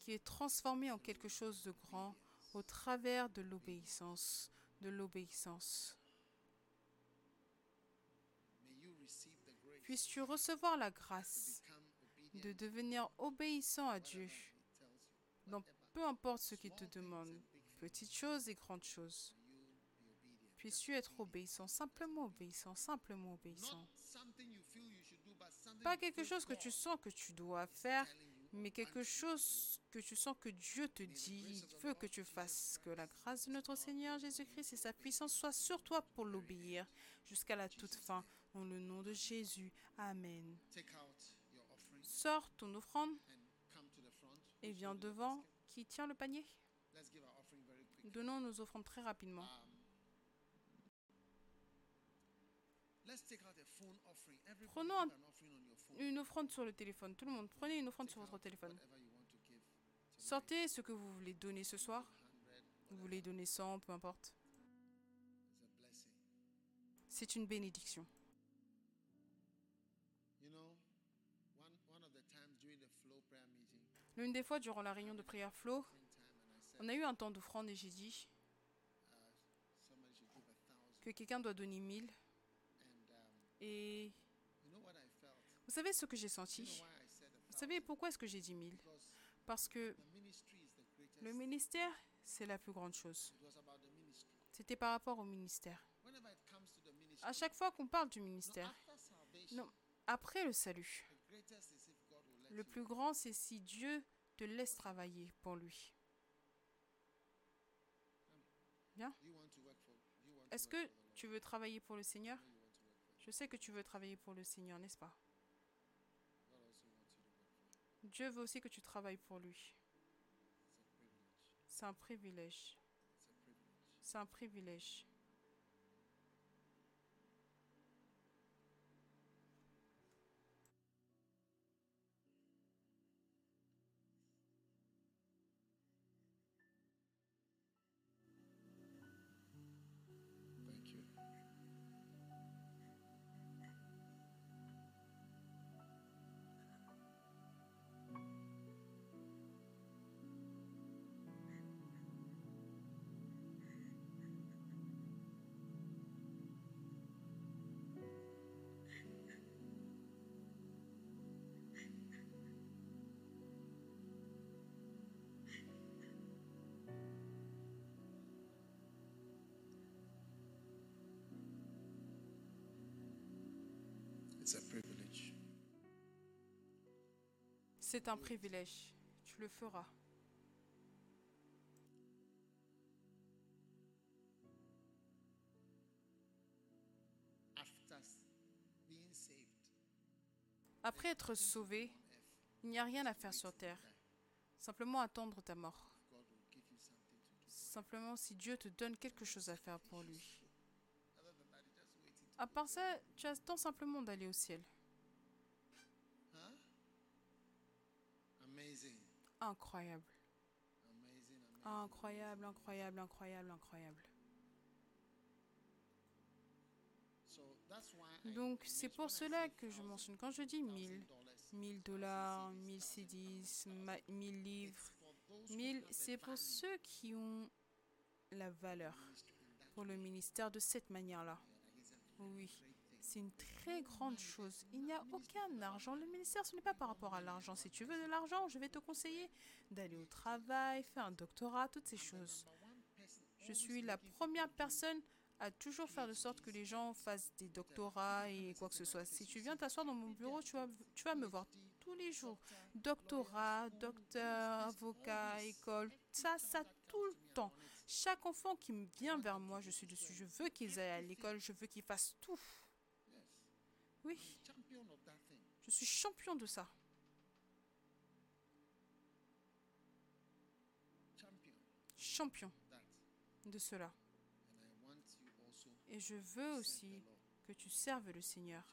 qui est transformée en quelque chose de grand au travers de l'obéissance, de l'obéissance. Puisses-tu recevoir la grâce de devenir obéissant à Dieu dans peu importe ce qu'il te demande, petites choses et grandes choses. Puisses-tu être obéissant, simplement obéissant, simplement obéissant. Pas quelque chose que tu sens que tu dois faire, mais quelque chose que tu sens que Dieu te dit, il veut que tu fasses. Que la grâce de notre Seigneur Jésus-Christ et sa puissance soient sur toi pour l'obéir jusqu'à la toute fin. Dans le nom de Jésus. Amen. Sors ton offrande et viens devant. Qui tient le panier? Donnons nos offrandes très rapidement. Um, Prenons un- Une offrande sur le téléphone. Tout le monde, prenez une offrande sur votre téléphone. Sortez ce que vous voulez donner ce soir. 100, Vous voulez donner 100, peu importe. C'est une bénédiction. L'une des fois, durant la réunion de prière flow, on a eu un temps d'offrande et j'ai dit uh, que quelqu'un doit donner 1000. And um, Et savez ce que j'ai senti? Vous savez pourquoi est-ce que j'ai dit 1000 Because Parce que le ministère, c'est la plus grande chose. C'était par rapport au ministère. À chaque fois qu'on parle du ministère, non, après le salut, le plus grand, c'est si Dieu te laisse travailler pour lui. To Est-ce que tu veux travailler pour le Seigneur? Je sais que tu veux travailler pour le Seigneur, n'est-ce pas God also wants you to work for. Dieu veut aussi que tu travailles pour lui. C'est un privilège. C'est un privilège. C'est un privilège. Tu le feras. Après être sauvé, il n'y a rien à faire sur terre. Simplement attendre ta mort. Simplement si Dieu te donne quelque chose à faire pour lui. À part ça, tu attends simplement d'aller au ciel. Incroyable. Incroyable, incroyable, incroyable, incroyable. Donc c'est pour cela que je mentionne, quand je dis 1000, dollars, 1000 dollars, 1000 cedis, ma- 1000 livres, it's for those who 1000, have a c'est pour ceux qui ont la valeur pour le ministère de cette manière-là. Oui. C'est une très grande chose. Il n'y a aucun argent. Le ministère, ce n'est pas par rapport à l'argent. Si tu veux de l'argent, je vais te conseiller d'aller au travail, faire un doctorat, toutes ces choses. Je suis la première personne à toujours faire de sorte que les gens fassent des doctorats et quoi que ce soit. Si tu viens t'asseoir dans mon bureau, tu vas, tu vas me voir tous les jours. Doctorat, docteur, avocat, école, ça, ça, tout le temps. Chaque enfant qui vient vers moi, je suis dessus. Je veux qu'ils aillent à l'école, je veux qu'ils fassent tout. Oui, je suis champion de ça. Champion. De cela. Et je veux aussi que tu serves le Seigneur,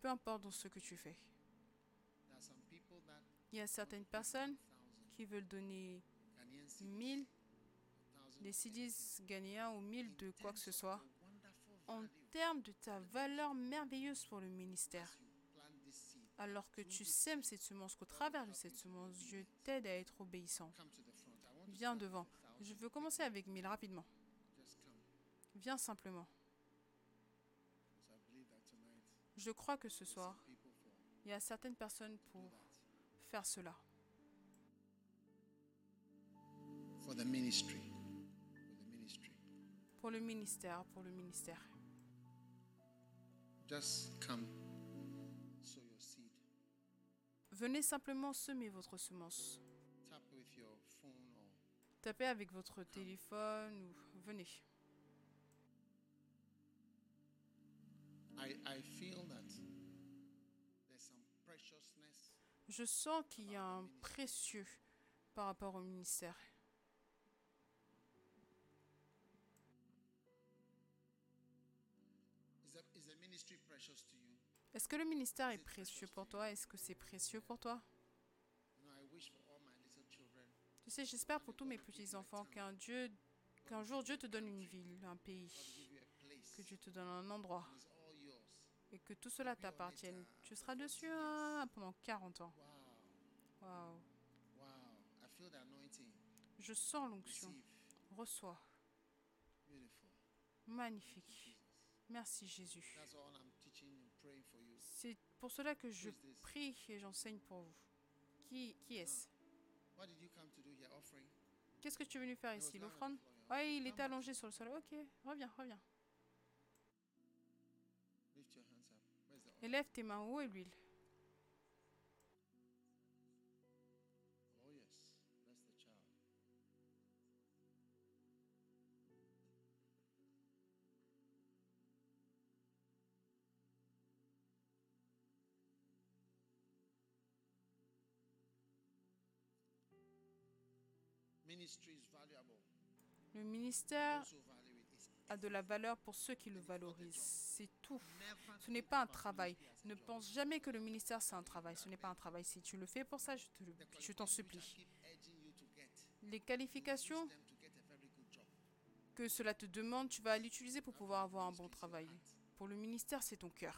peu importe dans ce que tu fais. Il y a certaines personnes 1000, qui veulent donner Ghanaian cedis, 1000 1000 des CDs ghanéens ou 1000 de quoi que ce soit en termes de ta valeur merveilleuse pour le ministère. Alors que tu sèmes cette semence, qu'au travers de cette semence, Dieu t'aide à être obéissant. Viens devant. Je veux commencer avec 1000 rapidement. Viens simplement. Je crois que ce soir, il y a certaines personnes pour faire cela. Pour le ministère, pour le ministère. Just come. Sow your seed. Venez simplement semer votre semence. Tap with your phone or Tapez avec votre téléphone ou venez. I, I feel that there's some preciousness Je sens qu'il y a un précieux par rapport au ministère. Est-ce que le ministère est précieux pour toi? Est-ce que c'est précieux pour toi? Tu sais, j'espère pour tous mes petits-enfants qu'un Dieu, qu'un jour Dieu te donne une ville, un pays, que Dieu te donne un endroit et que tout cela t'appartienne. Tu seras dessus hein, pendant 40 ans. wow Waouh. Je sens l'onction. Reçois. Magnifique. Merci Jésus. that's all i'm teaching and praying for you C'est pour cela que je prie et j'enseigne pour vous. Qui, qui est-ce? Qu'est-ce que tu es venu faire ici? L'offrande? Ouais, il était allongé sur le sol. Ok, reviens, reviens. oil? Élève tes mains haut et l'huile. Le ministère a de la valeur pour ceux qui le valorisent. C'est tout. Ce n'est pas un travail. Ne pense jamais que le ministère c'est un travail. Ce n'est pas un travail. Si tu le fais pour ça, je t'en supplie. Les qualifications que cela te demande, tu vas l'utiliser pour pouvoir avoir un bon travail. Pour le ministère, c'est ton cœur.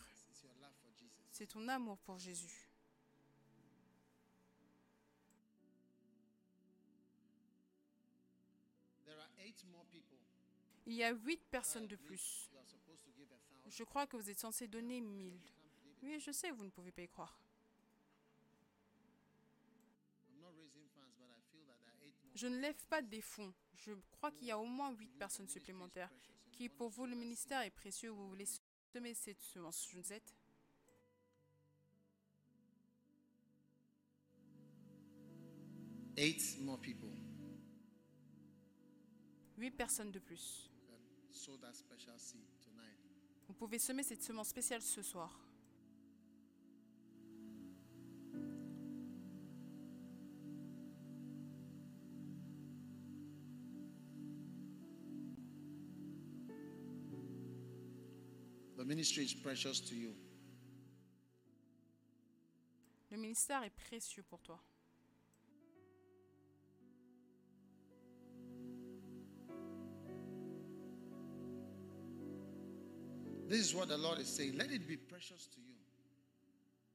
C'est ton amour pour Jésus. Il y a huit personnes de plus. Je crois que vous êtes censé donner mille. Oui, je sais, vous ne pouvez pas y croire. Je ne lève pas des fonds. Je crois qu'il y a au moins huit personnes supplémentaires qui, pour vous, le ministère est précieux. Vous voulez semer cette semence. Je ne people huit personnes de plus. Can sow that special seed tonight. Vous pouvez semer cette semence spéciale ce soir. The ministry is precious to you. Le ministère est précieux pour toi.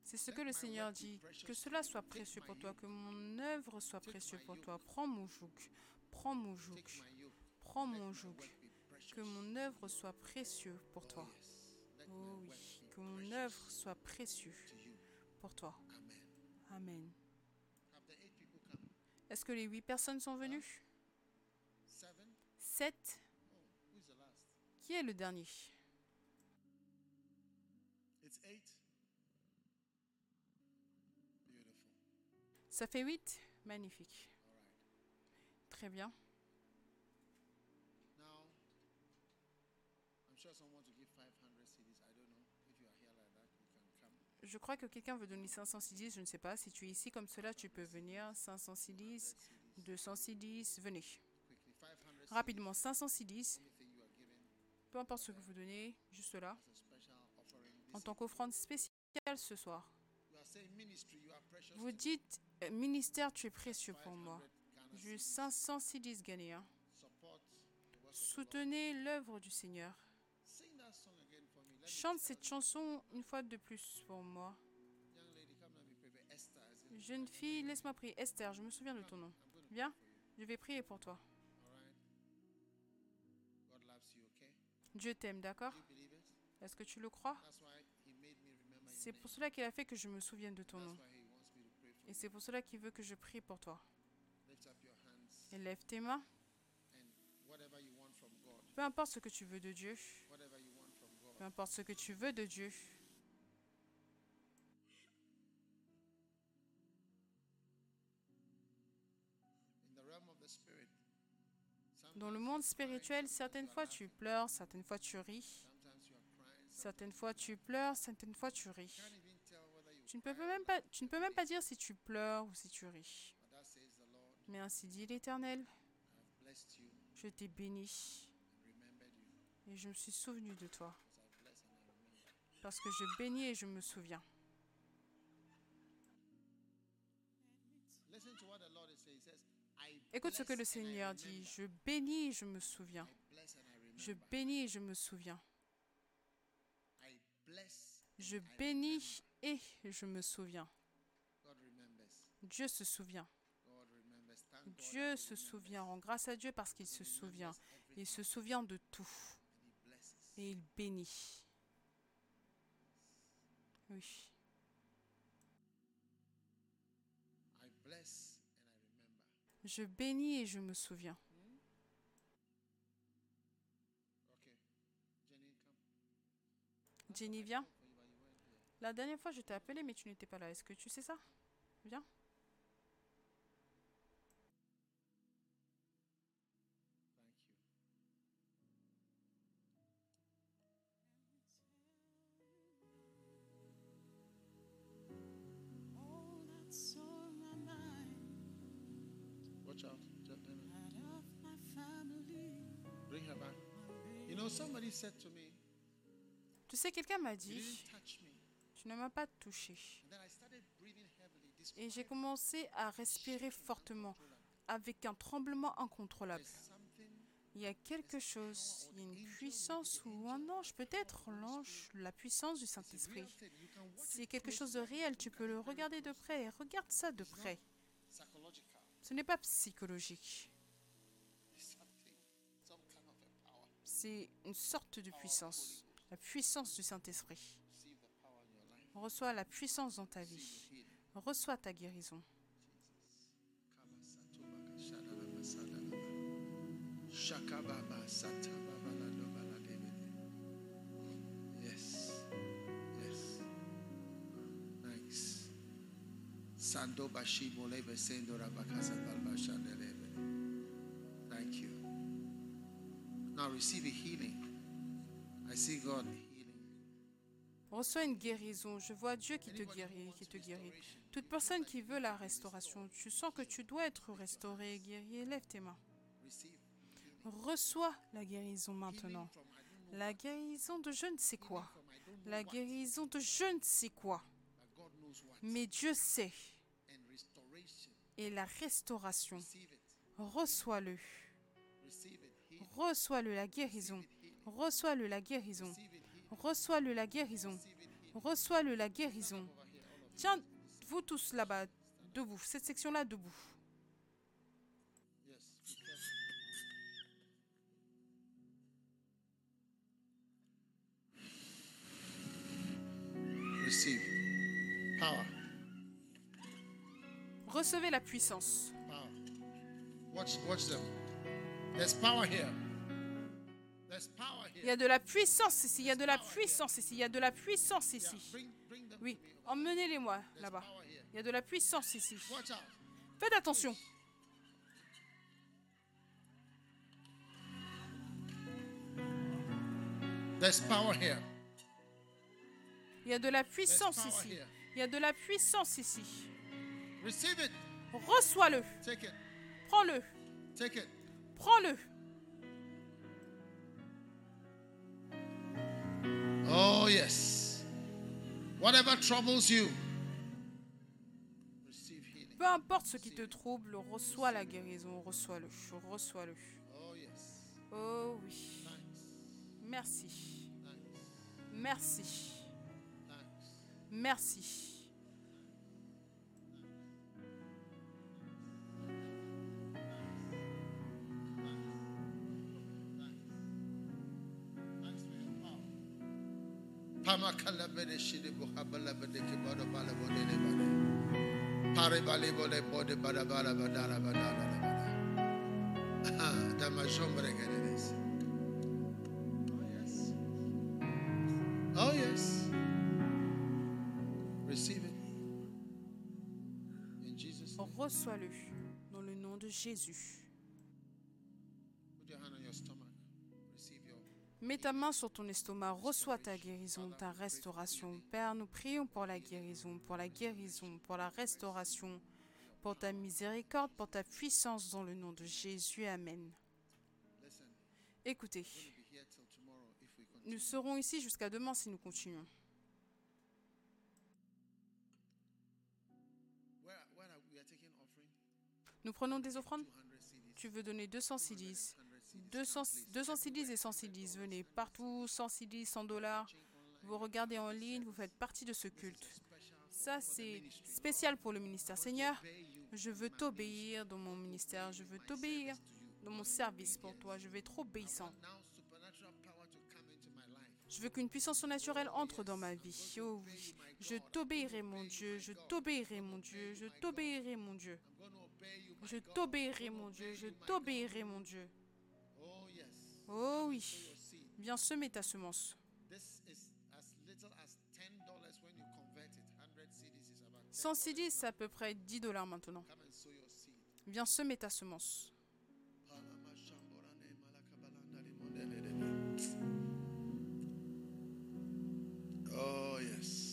C'est ce que le Seigneur dit. Que cela soit précieux pour toi, que mon œuvre soit précieux pour toi. Prends mon joug. Prends mon joug. Prends mon joug. Que mon œuvre soit précieux pour toi. Oh oui, que mon œuvre soit you. pour toi. Amen. Est-ce que les huit personnes sont venues? Sept? Oh? Qui est le dernier? Here like that, you can come. Je crois que quelqu'un veut donner 500 CDs, je ne sais pas. Si tu es ici comme cela, tu peux venir. 500 CDs, 100 CDs. 200 CDs, venez. Quickly, 500 Rapidement, 500 CDs, peu importe ce que vous donnez, juste là, en tant qu'offrande spéciale spécial ce soir. Vous to me." dites, ministère, tu es précieux pour 500 moi. 500 cedis ghanéens. Soutenez l'œuvre du Seigneur. Chante cette chanson une fois de plus pour moi. Jeune fille, laisse-moi prier. Esther, je me souviens de ton nom. Viens, je vais prier pour toi. Dieu t'aime, d'accord? Est-ce que tu le crois? C'est pour cela qu'il a fait que je me souvienne de ton nom. Et c'est pour cela qu'il veut que je prie pour toi. Lift up your hands Et lève tes mains. Peu importe ce que tu veux de Dieu. Peu importe ce que tu veux de Dieu. Dans le monde spirituel, certaines fois tu pleures, certaines fois tu ris. Certaines fois tu pleures, certaines fois tu ris. can't even tell whether you Tu ne peux même pas, tu ne peux même pas dire si tu pleures ou si tu ris. Mais ainsi dit l'Éternel, je t'ai béni et je me suis souvenu de toi. Parce que je bénis et je me souviens. Écoute ce que le Seigneur dit. Je bénis et je me souviens. Je bénis et je me souviens. Je bénis et je me souviens. Dieu se souvient. Dieu se souvient. Rends grâce à Dieu parce qu'il se souvient. Il se souvient de tout. Et il bénit. Oui. Je bénis et je me souviens. Jenny, viens. For you, but you weren't here. La dernière fois, je t'ai appelé, mais tu n'étais pas là. Est-ce que tu sais ça? Viens. Watch out. gentlemen. Bring her back. You know, somebody said to me, Tu sais, quelqu'un m'a dit, ne m'as pas touché. Et j'ai commencé à respirer fortement, avec un tremblement incontrôlable. Il y a quelque chose, il y a une puissance ou un ange, peut-être l'ange, la puissance du Saint-Esprit. C'est quelque chose de réel, tu peux le regarder de près. Regarde ça de près. Ce n'est pas psychologique, c'est une sorte de puissance. La puissance du Saint-Esprit. Receive the power in your life. Reçois la puissance dans ta vie. Reçois ta guérison. Yes. Yes. Thanks. Sando bashi bolebe sendo rabakasa balba shandelebe. Thank you. Now receive a healing. I see God. Reçois une guérison. Je vois Dieu qui te guérit, qui te guérit. Toute personne qui veut la restauration, tu sens que tu dois être restauré et guéri, lève tes mains. Reçois la guérison maintenant. La guérison de je ne sais quoi. La guérison de je ne sais quoi. Mais Dieu sait. Et la restauration, reçois-le. Reçois-le la guérison. Reçois-le la guérison. Reçois-le la guérison. Reçois-le la guérison. Tiens, vous tous là-bas, debout, cette section-là, debout. Receive power. Recevez la puissance. Power. Watch. Watch them. There's power here. Il y a de la puissance ici, il y a de la puissance ici, il y a de la puissance ici. Oui, emmenez-les-moi là-bas. Il y a de la puissance ici. Faites attention. There's power here. Il y a de la puissance ici. Il y a de la puissance ici. Receive it. Reçois-le. Take it. Prends-le. Take it. Prends-le. Oh, yes. Whatever troubles you, receive healing. Peu importe ce qui te trouble, reçois la guérison, reçois-le, reçois-le. Oh, yes. Oh oui. Merci. Merci. Merci. Ah, dama jombre gededes. Oh yes. Oh. Receive it. Reçois-le dans le nom de Jésus. Mets ta main sur ton estomac, reçois ta guérison, ta restauration. Père, nous prions pour la guérison, pour la guérison, pour la restauration, pour ta miséricorde, pour ta puissance dans le nom de Jésus. Amen. Écoutez, nous serons ici jusqu'à demain si nous continuons. Nous prenons des offrandes? 200 CDs. Tu veux donner 200 cedis 100 CDs. 200, 200 cedis et 100 cedis, venez partout, 100 cedis, 100 dollars. Vous regardez en ligne, vous faites partie de ce culte. Ça, c'est spécial pour le ministère. Seigneur, je veux t'obéir dans mon ministère, je veux t'obéir dans mon service pour toi, je vais être obéissant. Je veux qu'une puissance surnaturelle entre dans ma vie. Oh oui, je t'obéirai mon Dieu, je t'obéirai mon Dieu, je t'obéirai mon Dieu. Je t'obéirai mon Dieu, je t'obéirai mon Dieu. Oh oui, viens semer ta semence. This is as little as ten dollars when you convert it. Hundred CDs is about. 100 cedis, c'est à peu près 10 dollars maintenant. Viens semer ta semence. Oh yes.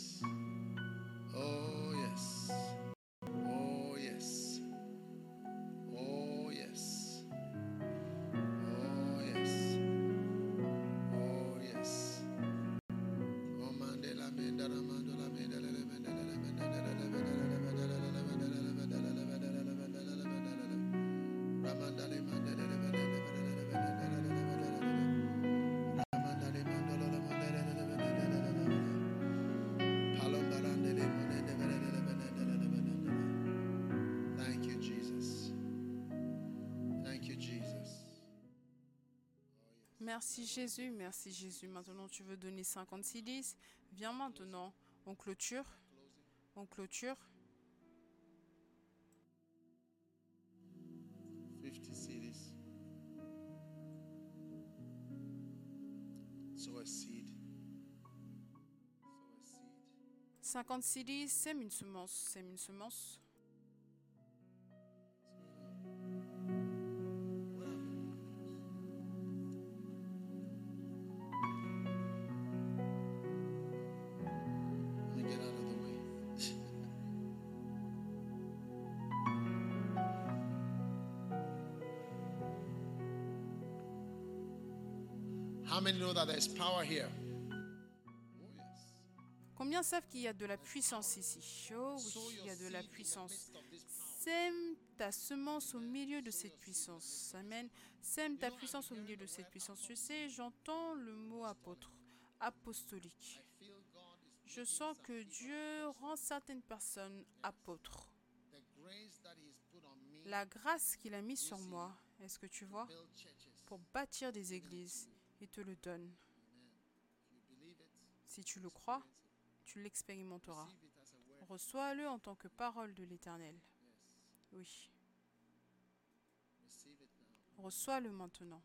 Merci Jésus, merci Jésus. Maintenant, tu veux donner 50 cedis. Viens maintenant. On clôture. On clôture. 50 cities. Sow a seed. Sow a seed. 50 cedis, sème une semence. Sème une semence. That there's power here? Combien savent qu'il y a de la puissance ici? Oh oui, il y a de la puissance. Sème ta semence au milieu de cette puissance. Amen. Sème ta puissance au milieu de cette puissance. Tu sais, j'entends le mot apôtre, apostolique. Je sens que Dieu rend certaines personnes apôtres. La grâce qu'il a mise sur moi, est-ce que tu vois, pour bâtir des églises, te le donne. Si tu le crois, tu l'expérimenteras. Reçois-le en tant que parole de l'Éternel. Oui, reçois-le maintenant.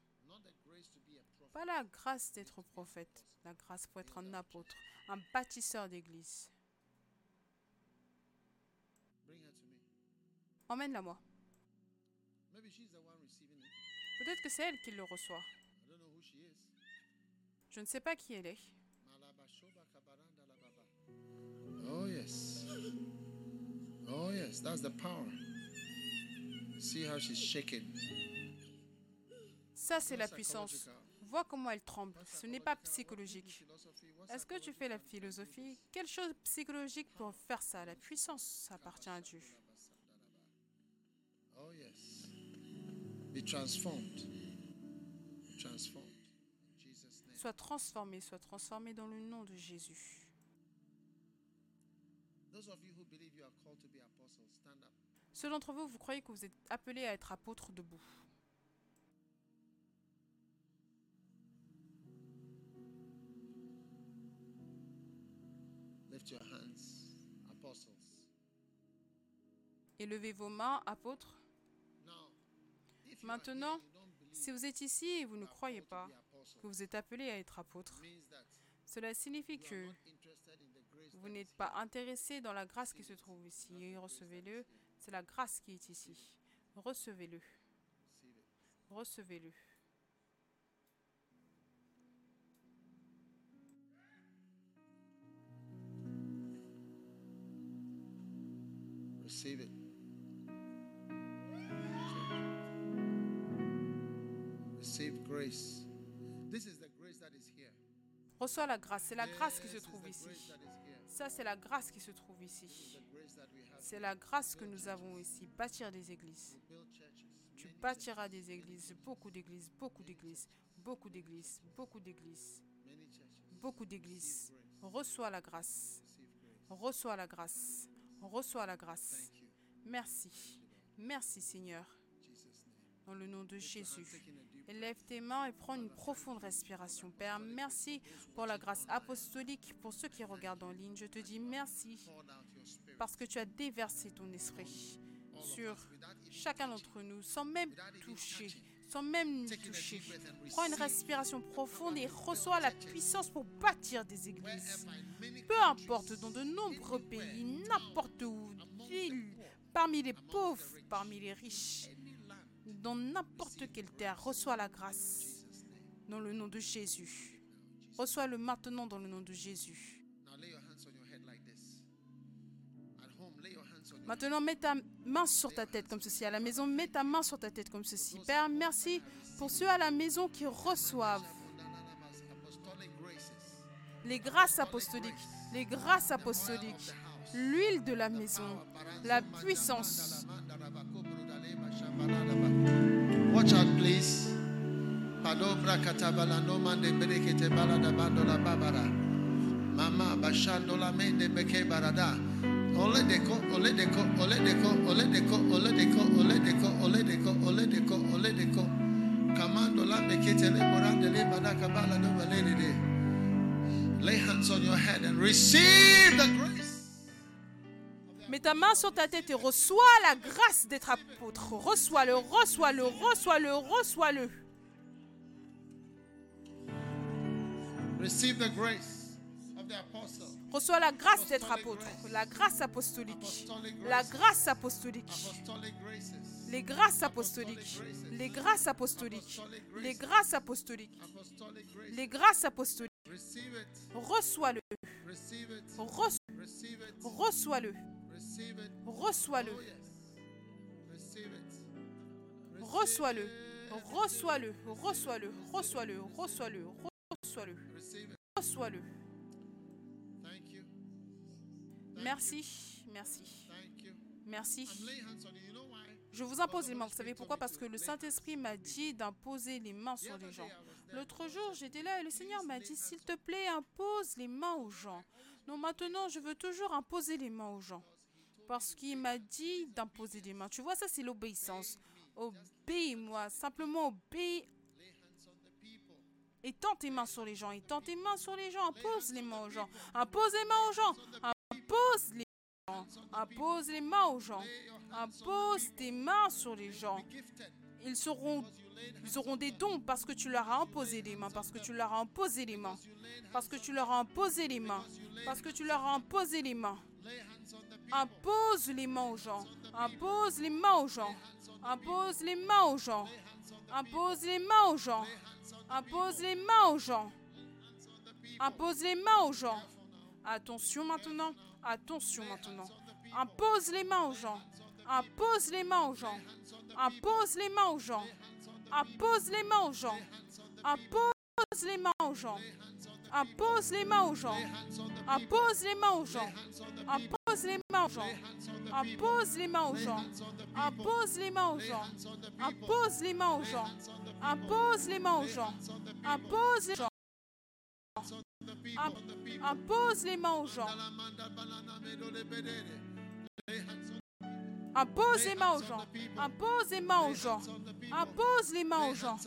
Pas la grâce d'être prophète, la grâce pour être un apôtre, un bâtisseur d'église. Emmène-la moi. Peut-être que c'est elle qui le reçoit. Je ne sais pas qui elle est. Oh yes. Oh yes, that's the power. See how she's shaking. Ça, c'est la puissance. Vois comment elle tremble. Ce n'est pas psychologique. Est-ce que tu fais la philosophie? Quelle chose psychologique pour faire ça? La puissance, ça appartient à Dieu. Oh, yes. Be transformed. Transformed. Sois transformé, soit transformé dans le nom de Jésus. Ceux d'entre vous, vous croyez que vous êtes appelés à être apôtres debout. Lift. Et levez vos mains, apôtres. Maintenant, si vous êtes ici et vous ne croyez pas que vous êtes appelés à être that cela signifie que vous n'êtes pas intéressé dans la grâce qui se trouve ici. Recevez-le. C'est la grâce qui est ici. Recevez-le. Receive it. Recevez-le. Reçois la grâce. C'est la grâce qui se trouve ici. Ça, c'est la grâce qui se trouve ici. C'est la grâce que nous avons ici. Bâtir des églises. Tu bâtiras des églises, beaucoup d'églises, beaucoup d'églises, beaucoup d'églises, beaucoup d'églises, beaucoup d'églises. Reçois la grâce. Reçois la grâce. Reçois la grâce. Merci. Merci Seigneur. Dans le nom de Jésus. Lève tes mains et prends une profonde respiration. Père, merci pour la grâce apostolique. Pour ceux qui regardent en ligne, je te dis merci parce que tu as déversé ton esprit sur chacun d'entre nous, sans même toucher, sans même nous toucher. Prends une respiration profonde et reçois la puissance pour bâtir des églises. Peu importe, dans de nombreux pays, n'importe où, ville, parmi les pauvres, parmi les riches, dans n'importe quelle terre, reçois la grâce dans le nom de Jésus. Reçois-le maintenant dans le nom de Jésus. Maintenant, mets ta main sur ta tête comme ceci. À la maison, mets ta main sur ta tête comme ceci. Père, merci pour ceux à la maison qui reçoivent les grâces apostoliques, les grâces apostoliques, l'huile de la maison, la puissance. Watch out, please. Palobra katabala no mande berekete balada bandola babara. Mama bashandola mende beke barada. Ole deko, ole deko, ole deko, ole deko, ole Oledeko, oledeko, oledeko, oledeko, oledeko, oledeko, oledeko, oledeko, oledeko. Commando la bekete le morande le badaka kabala no valere. Lay hands on your head and receive the grace. Mets ta main sur ta tête et reçois la grâce d'être apôtre. Reçois-le, reçois-le, reçois-le, reçois-le. Reçois la grâce d'être apôtre, la grâce apostolique, la grâce apostolique, les grâces apostoliques, les grâces apostoliques, les grâces apostoliques, les grâces apostoliques. Reçois-le, reçois-le, it. Reçois-le, Oh, reçois-le, reçois-le, reçois-le, reçois-le, reçois-le, reçois-le, reçois-le. Thank Merci, merci, merci. Je vous impose les mains. Vous savez pourquoi? Parce que le Saint-Esprit m'a dit d'imposer les mains sur les gens. L'autre jour, j'étais là et le Seigneur m'a dit, s'il te plaît, impose les mains aux gens. Donc maintenant, je veux toujours imposer les mains aux gens. Parce qu'il m'a dit d'imposer les mains. Tu vois, ça, c'est l'obéissance. Obéis-moi. Simplement obéis. People. Étends tes mains sur les gens. Étends tes mains sur les gens. Impose les mains aux gens. Impose les mains aux gens. Impose les gens. Impose les mains aux gens. Impose tes mains sur les gens. Ils Ils auront des dons parce que tu leur as imposé les mains, parce que tu leur as imposé les mains, parce que tu leur as imposé les mains, parce que tu leur as imposé les mains. Impose les mains aux gens, impose les mains aux gens, impose les mains aux gens, impose les mains aux gens, impose les mains aux gens, impose les mains aux gens. Attention maintenant, attention maintenant. Impose les mains aux gens, impose les mains aux gens, impose les mains aux gens, impose les mains aux gens, impose les mains aux gens. Impose les mains aux gens. Impose les mains aux gens. Impose les mains aux gens. Impose les mains aux gens. Impose les mains aux gens. Impose les mains aux gens. Impose les mains aux gens. Impose les gens. Impose les mains aux gens. Impose les mains aux gens. Impose les mains aux gens. Impose les mains aux gens.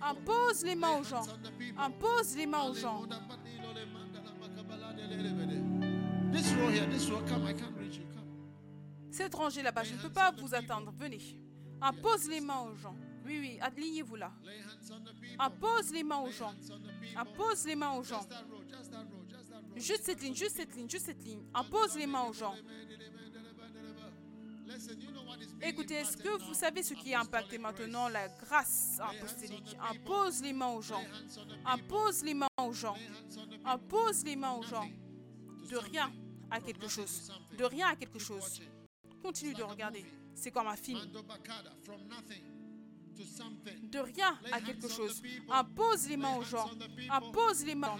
Impose les mains aux gens. Impose les mains aux gens. This row here, this row, come, I can't reach you. Come. Cet rangé là-bas, je ne peux pas vous attendre. Venez. Impose les mains aux gens. Oui, oui, alignez-vous là. Impose les mains aux gens. Impose les mains aux gens. Juste cette ligne, juste cette ligne, juste cette ligne. Impose les mains aux gens. Écoutez, est-ce que vous savez ce qui est impacté maintenant? La grâce apostolique. Impose les mains aux gens. Impose les mains aux gens. Impose les mains aux gens. De rien à quelque chose. De rien à quelque chose. Continue de regarder. C'est comme un film. De rien à quelque chose. Impose les mains aux gens. Impose les mains.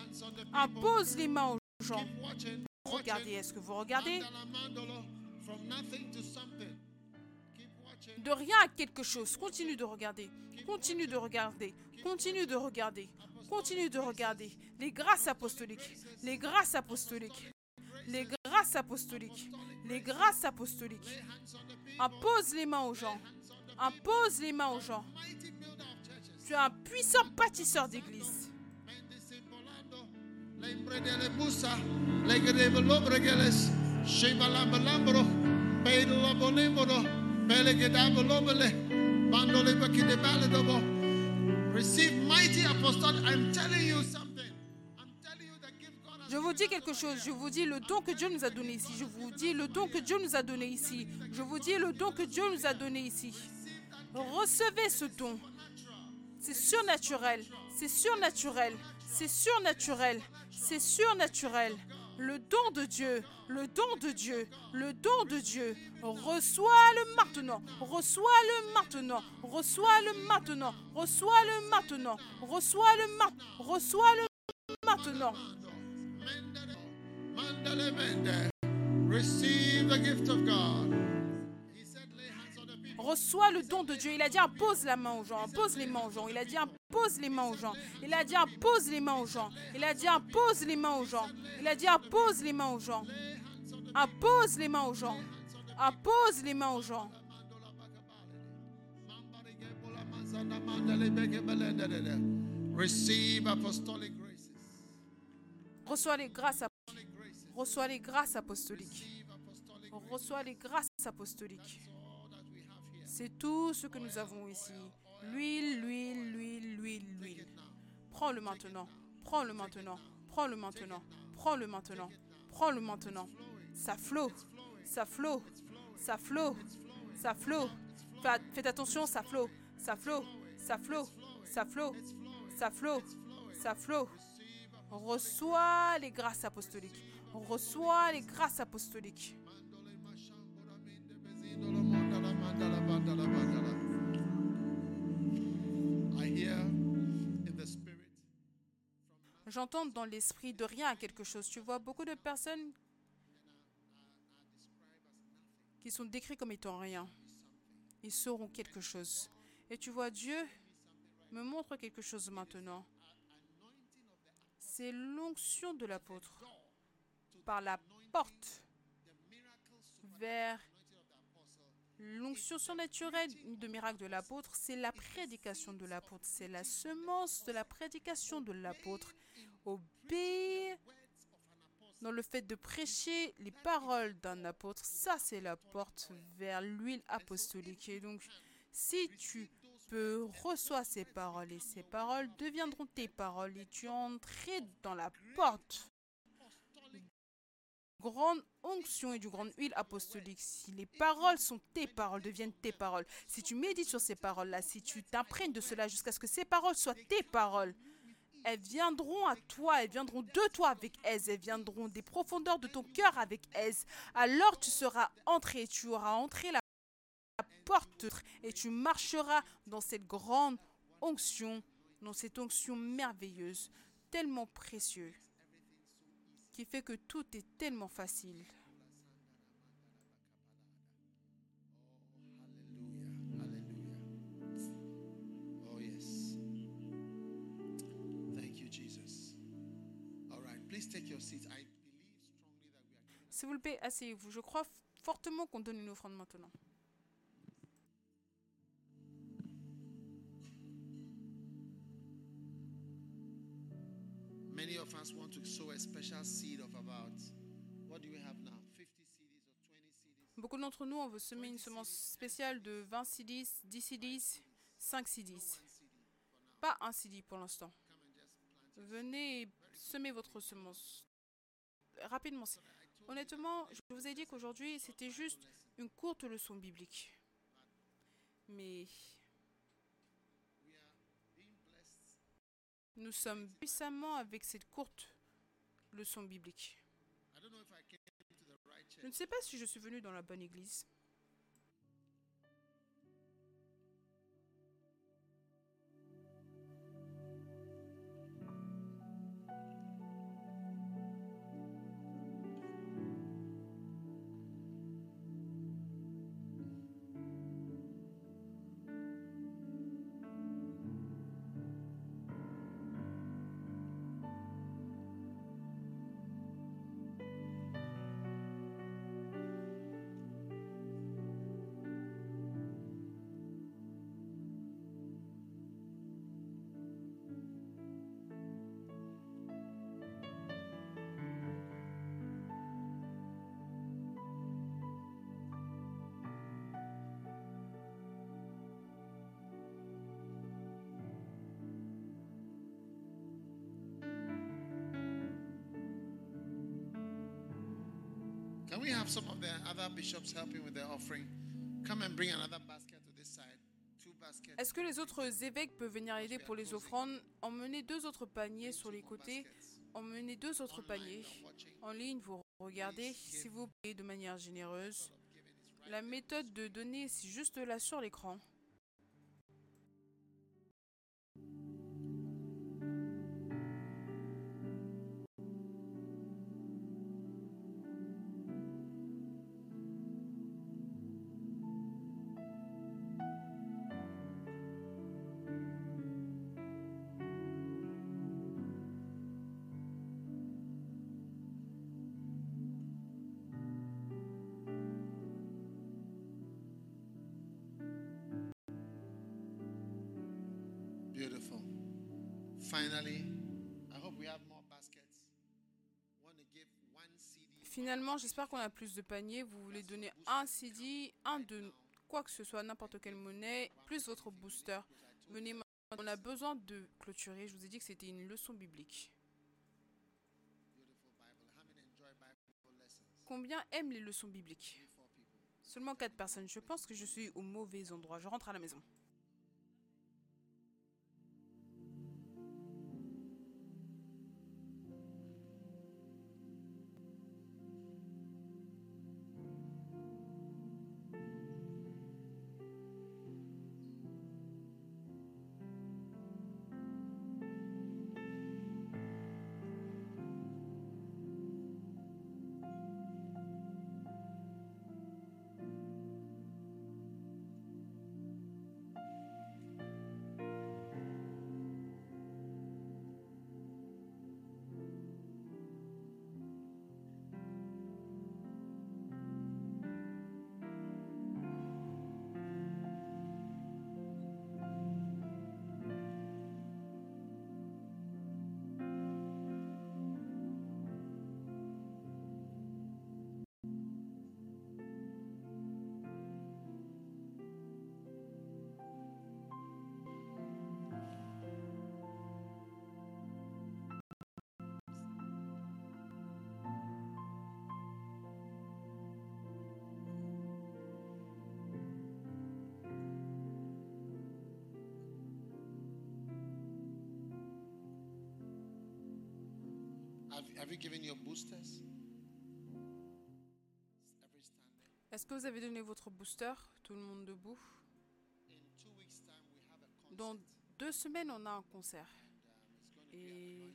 Impose les mains aux gens. Regardez, est-ce que vous regardez? De rien à quelque chose. Continue de regarder. Continue de regarder. Continue de regarder. Continue de regarder. Les grâces apostoliques. Les grâces apostoliques. Les grâces apostoliques. Les grâces apostoliques. Impose les mains aux gens. Impose les mains aux gens. Tu es un puissant bâtisseur d'église. Receive mighty apostolic. I'm telling you something. Je vous dis quelque chose, je vous dis le don que Dieu nous a donné ici. Je vous dis le don que Dieu nous a donné ici. Je vous dis le don que Dieu nous a donné ici. Recevez ce don. C'est surnaturel. C'est surnaturel. C'est surnaturel. C'est surnaturel. Le don de Dieu. Le don de Dieu. Le don de Dieu. Reçois-le maintenant. Reçois-le maintenant. Reçois-le maintenant. Reçois-le maintenant. Reçois-le maintenant. Reçois-le maintenant. Reçois le don de Dieu. Il a dit impose la main aux gens, impose les mains aux gens. Il a dit impose les mains aux gens. Il a dit impose les mains aux gens. Il a dit impose les mains aux gens. Il a dit impose les mains aux gens. Impose les mains aux gens. Impose les mains aux gens. Receive apostolic graces. Reçois les grâces, reçois les grâces apostoliques. Graces. Reçois les grâces apostoliques. C'est tout ce que nous avons ici. L'huile, l'huile, l'huile, l'huile, l'huile. Prends-le maintenant. Prends-le maintenant. Prends-le maintenant. Prends-le maintenant. Prends-le maintenant. Ça flot. Ça flot. Ça flot. Ça flot. Faites attention, ça flot. Ça flot. Ça flot. Ça flot. Ça flot. Ça flot. Reçois les grâces apostoliques. Reçois les grâces apostoliques. J'entends dans l'esprit de rien quelque chose. Tu vois beaucoup de personnes qui sont décrites comme étant rien. Ils seront quelque chose. Et tu vois, Dieu me montre quelque chose maintenant. C'est l'onction de l'apôtre par la porte vers l'onction surnaturelle de miracle de l'apôtre. C'est la prédication de l'apôtre. C'est la semence de la prédication de l'apôtre. Obéir dans le fait de prêcher les paroles d'un apôtre, ça c'est la porte vers l'huile apostolique. Et donc, si tu peux reçois ces paroles et ces paroles deviendront tes paroles et tu entrerais dans la porte grande onction et du grande huile apostolique. Si les paroles sont tes paroles, deviennent tes paroles. Si tu médites sur ces paroles-là, si tu t'imprègnes de cela jusqu'à ce que ces paroles soient tes paroles, elles viendront à toi, elles viendront de toi avec aise, elles viendront des profondeurs de ton cœur avec aise. Alors tu seras entré, tu auras entré la porte et tu marcheras dans cette grande onction dans cette onction merveilleuse, tellement précieuse, qui fait que tout est tellement facile. Oh, S'il vous plaît, asseyez-vous. Je crois fortement qu'on donne une offrande maintenant. Many of us want to sow a special seed of about, what do we have now? 50 CDs or 20 CDs? Beaucoup d'entre nous, on veut semer une semence spéciale de 20 CDs, 10 CDs, 5 CDs. Pas un CD pour l'instant. Venez et semez votre semence. Rapidement. Honnêtement, je vous ai dit qu'aujourd'hui, c'était juste une courte leçon biblique. Mais We are being blessed. Nous sommes puissamment avec cette courte leçon biblique. Je ne sais pas si je suis venu dans la bonne église. Have some of the other bishops helping with the offering? Come and bring another basket to this side. Two baskets. Est-ce que les autres évêques peuvent venir aider pour les offrandes? Emmenez deux autres paniers sur les côtés. Emmenez deux autres paniers. En ligne, vous regardez, si vous payez de manière généreuse. La méthode de donner, c'est juste là sur l'écran. Finalement, j'espère qu'on a plus de paniers. Vous voulez donner un CD, un de quoi que ce soit, n'importe quelle monnaie, plus votre booster. Venez. On a besoin de clôturer. Je vous ai dit que c'était une leçon biblique. Combien aiment les leçons bibliques? Seulement 4 personnes. Je pense que je suis au mauvais endroit. Je rentre à la maison. Vous avez donné votre booster Tout le monde debout? Dans deux semaines, on a un concert. Et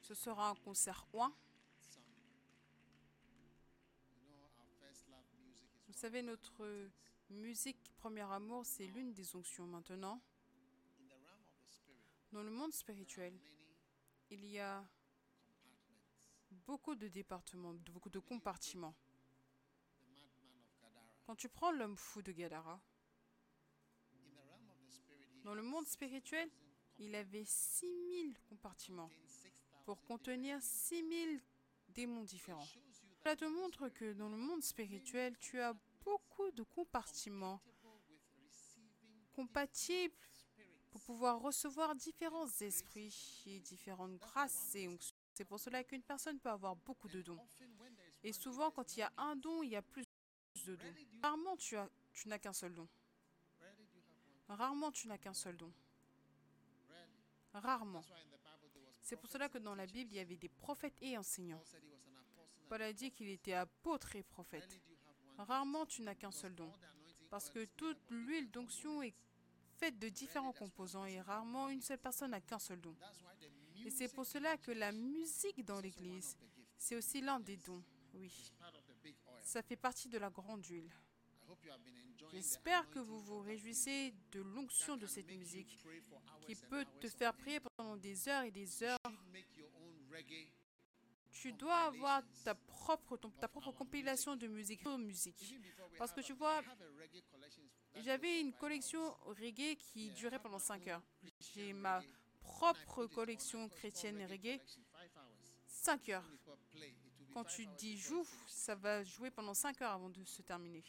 ce sera un concert oin. Some, you know, our first love music is Vous savez, notre musique Premier Amour, c'est l'une des onctions maintenant. Dans le monde spirituel, il y a beaucoup de départements, beaucoup de compartiments. The madman of Gadara. Quand tu prends l'homme fou de Gadara, dans le monde 6,000 spirituel, il avait 6000 compartiments contained 6,000 pour contenir 6000 démons différents. Cela te montre que dans le monde spirituel, tu as beaucoup de compartiments compatibles pour pouvoir recevoir différents esprits et différentes grâces et. C'est pour cela qu'une personne peut avoir beaucoup de dons. Et souvent, quand il y a un don, il y a plus Rarement, tu, as, tu n'as qu'un seul don. Rarement, tu n'as qu'un seul don. Rarement. C'est pour cela que dans la. Bible, il y avait des prophètes et enseignants. Paul a dit qu'il était apôtre et prophète. Rarement, tu n'as qu'un seul don. Parce que toute l'huile d'onction est faite de différents composants et rarement une seule personne n'a qu'un seul don. Et c'est pour cela que la musique dans l'église, c'est aussi l'un des dons. Oui, It's part of the big oil. Ça fait partie de la grande huile. J'espère que vous vous réjouissez de l'onction de cette musique qui peut te faire prier pendant des heures et des heures. Tu dois avoir ta propre, ton- ta propre compilation de musique. musique. Parce que tu vois, J'avais une collection reggae qui durait pendant my 5 own heures. J'ai ma propre collection chrétienne et reggae reggae, collection, five hours. 5 heures. Quand tu dis joue, ça va jouer pendant 5 heures avant de se terminer.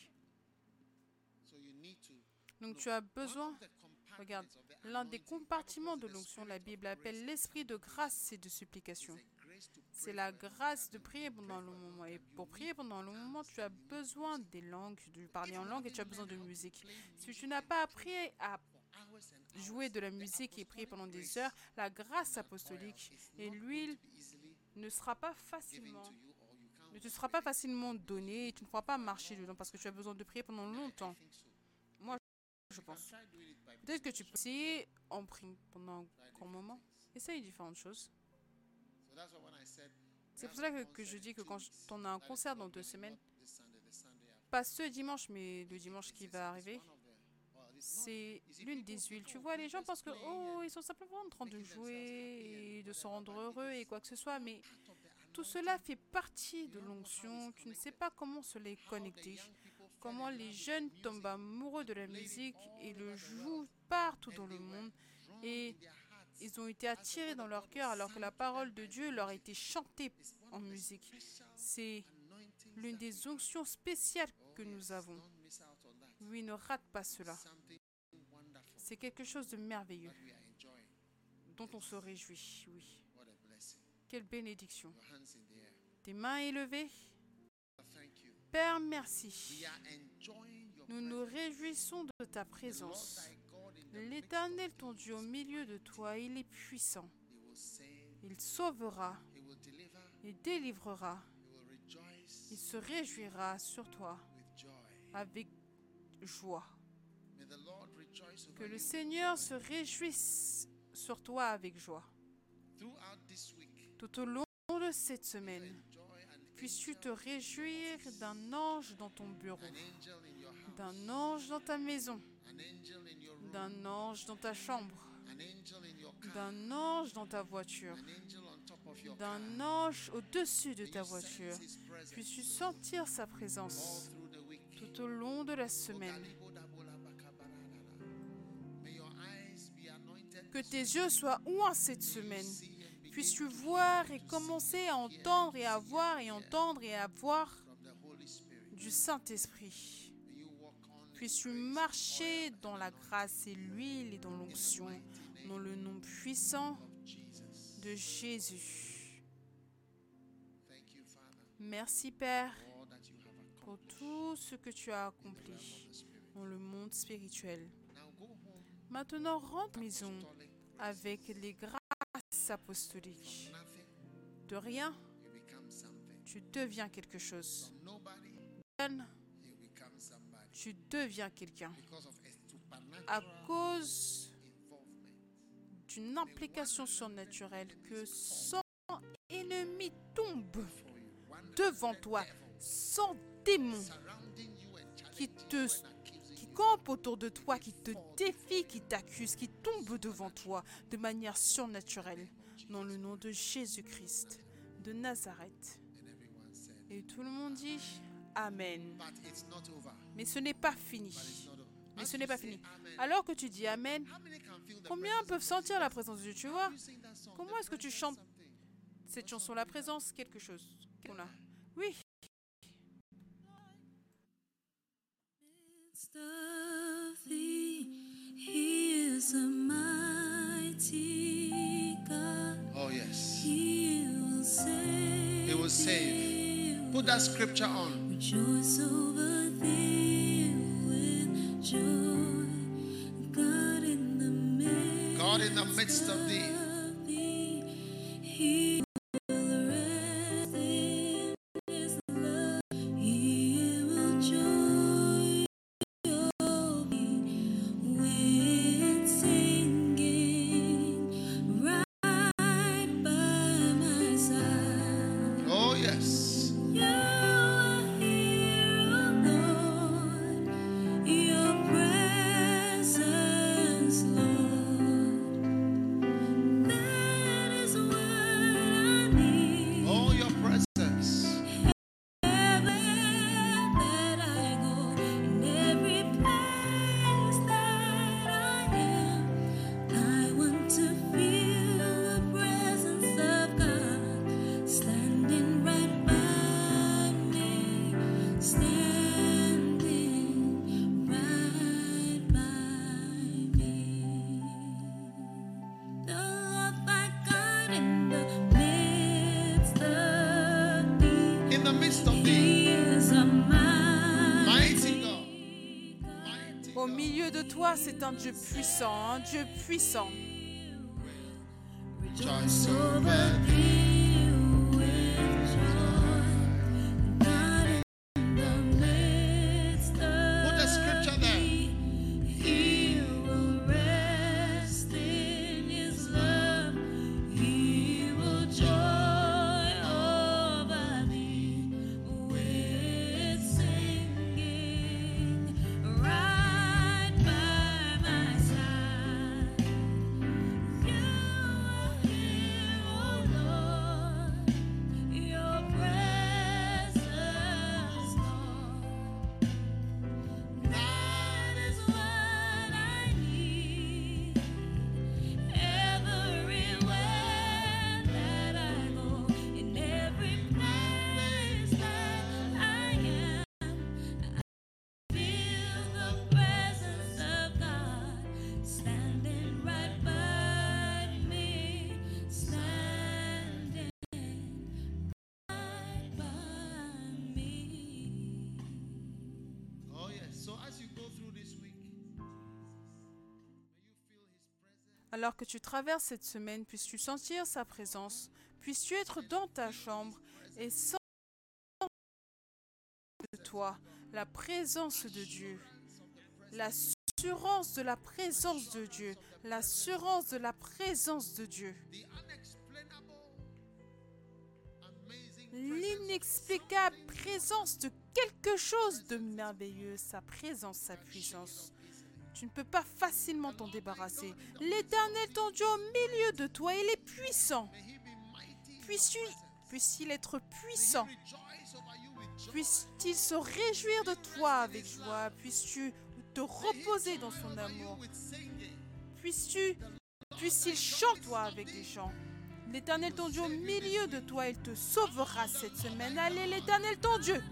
So you need to Donc tu as besoin, regarde, l'un des compartiments de l'onction, la spirit of Bible appelle l'esprit de grâce et de supplication. C'est la grâce de prier pendant long moment. Et pour prier pendant long moment, tu as besoin des langues, de parler en langue et tu as besoin de musique. Si tu n'as pas appris à jouer de la musique et prier pendant des heures, la grâce apostolique et l'huile ne sera pas facilement ne te pas facilement donné et tu ne pourras pas marcher dedans parce que tu as besoin de prier pendant longtemps, so. je pense. Peut-être que tu peux essayer en priant pendant un court moment. Essaye différentes choses. C'est pour cela que, que je dis que quand on a un concert dans deux semaines, pas ce dimanche, mais le dimanche qui va arriver, c'est l'une des huiles. Tu vois, les gens pensent que, oh, ils sont simplement en train de jouer et de se rendre heureux et quoi que ce soit, mais tout cela fait partie de l'onction. Tu ne sais pas comment cela est connecté. Comment les jeunes tombent amoureux de la musique et le jouent partout dans le monde. Et. Ils ont été attirés dans leur cœur alors que la parole de Dieu leur a été chantée en musique. C'est l'une des onctions spéciales que nous avons. Oui, ne rate pas cela. C'est quelque chose de merveilleux dont on se réjouit. Oui. Quelle bénédiction. Tes mains élevées. Père, merci. Nous nous réjouissons de ta présence. L'Éternel, ton Dieu, au milieu de toi, il est puissant. Il sauvera et délivrera. Il se réjouira sur toi avec joie. Que le Seigneur se réjouisse sur toi avec joie. Tout au long de cette semaine, puisses-tu te réjouir d'un ange dans ton bureau, d'un ange dans ta maison, d'un ange dans ta chambre, d'un ange dans ta voiture, d'un ange au-dessus de ta voiture. Puisses-tu sentir sa présence tout au long de la semaine. Que tes yeux soient ouins cette semaine. Puisses-tu voir et commencer à entendre et à voir et entendre et à voir du Saint-Esprit. Puisses-tu marcher dans la grâce et l'huile et dans l'onction, dans le nom puissant de Jésus. Merci Père pour tout ce que tu as accompli dans le monde spirituel. Maintenant, rentre à maison avec les grâces nothing, De rien, tu deviens quelque chose. Tu deviens quelqu'un. À cause involvement c'est une implication surnaturelle que 100 ennemis tombent devant toi, 100 démons qui te qui campent autour de toi, qui te défient, qui t'accusent, qui tombent devant toi de manière surnaturelle. Dans le nom de Jésus-Christ de Nazareth. And everyone said, Et tout le monde dit Amen. but it's not over. Mais ce n'est pas fini. But it's not over. Mais ce you n'est pas say fini. amen, Alors que tu dis Amen, how many can feel the combien presence peuvent sentir la présence de Dieu Tu vois? You sing that song, Comment the est-ce que tu presence chantes something. cette chanson, la présence, quelque chose qu'on a? Oui. midst of thee, He is a mighty God. Yes. He will save. He will save. Put that scripture on. Rejoice over thee with joy. God in the midst God in the midst of thee. C'est un Dieu puissant, un Dieu puissant. Alors que tu traverses cette semaine, puisses-tu sentir sa présence, puisses-tu être dans ta chambre et sentir de toi la présence de Dieu, l'assurance de la présence de Dieu, l'assurance de la présence de Dieu, l'inexplicable présence de quelque chose de merveilleux, sa présence, sa puissance. Tu ne peux pas facilement t'en débarrasser. L'Éternel, ton Dieu, au milieu de toi, il est puissant. Puisse-t-il être puissant? Puisse-t-il se réjouir de toi avec joie? Puisses-tu te reposer dans son amour? Puisses-tu, puisse-t-il chanter toi avec des chants. L'Éternel, ton Dieu, au milieu de toi, il te sauvera cette semaine. Allez, l'Éternel, ton Dieu.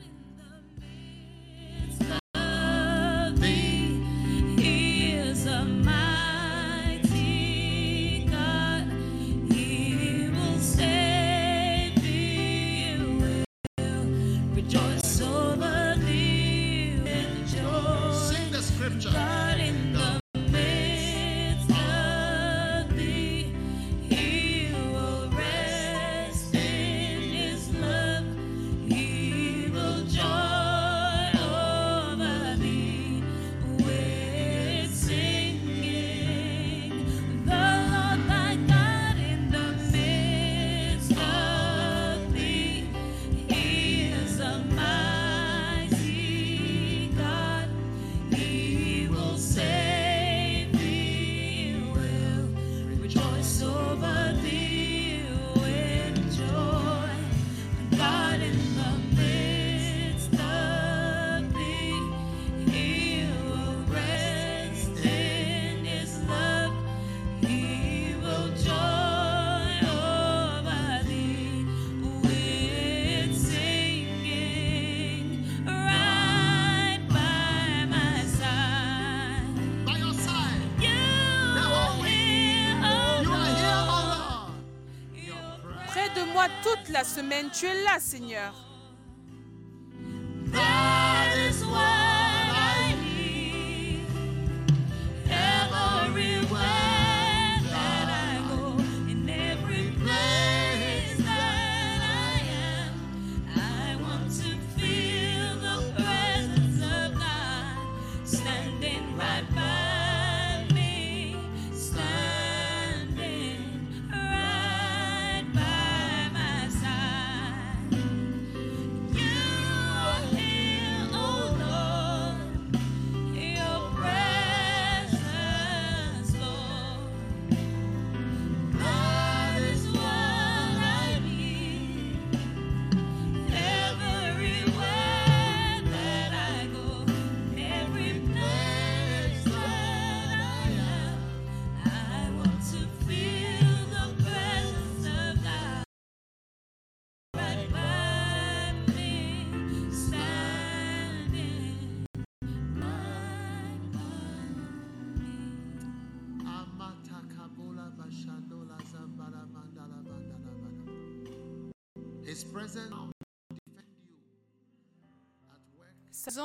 La semaine, tu es là, Seigneur.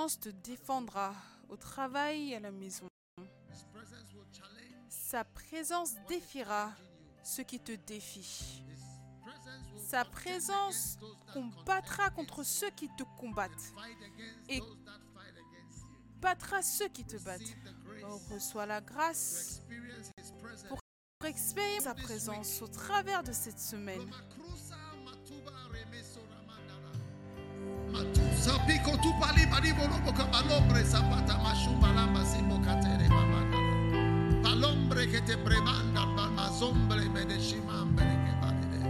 Présence te défendra au travail et à la maison. Sa présence défiera ceux qui te défient. Sa présence combattra contre ceux qui te combattent, Et- battra ceux qui te battent. Oh, reçois la grâce pour expérimenter sa présence au travers de cette semaine. Romakrusa matuba remeso ramandara. Matusa piko tu pali bali bolobo ka balombre sapata mashuba lamba simo katere mamandara. Balombre che te bremanda balmazombre medeshimambre che balide.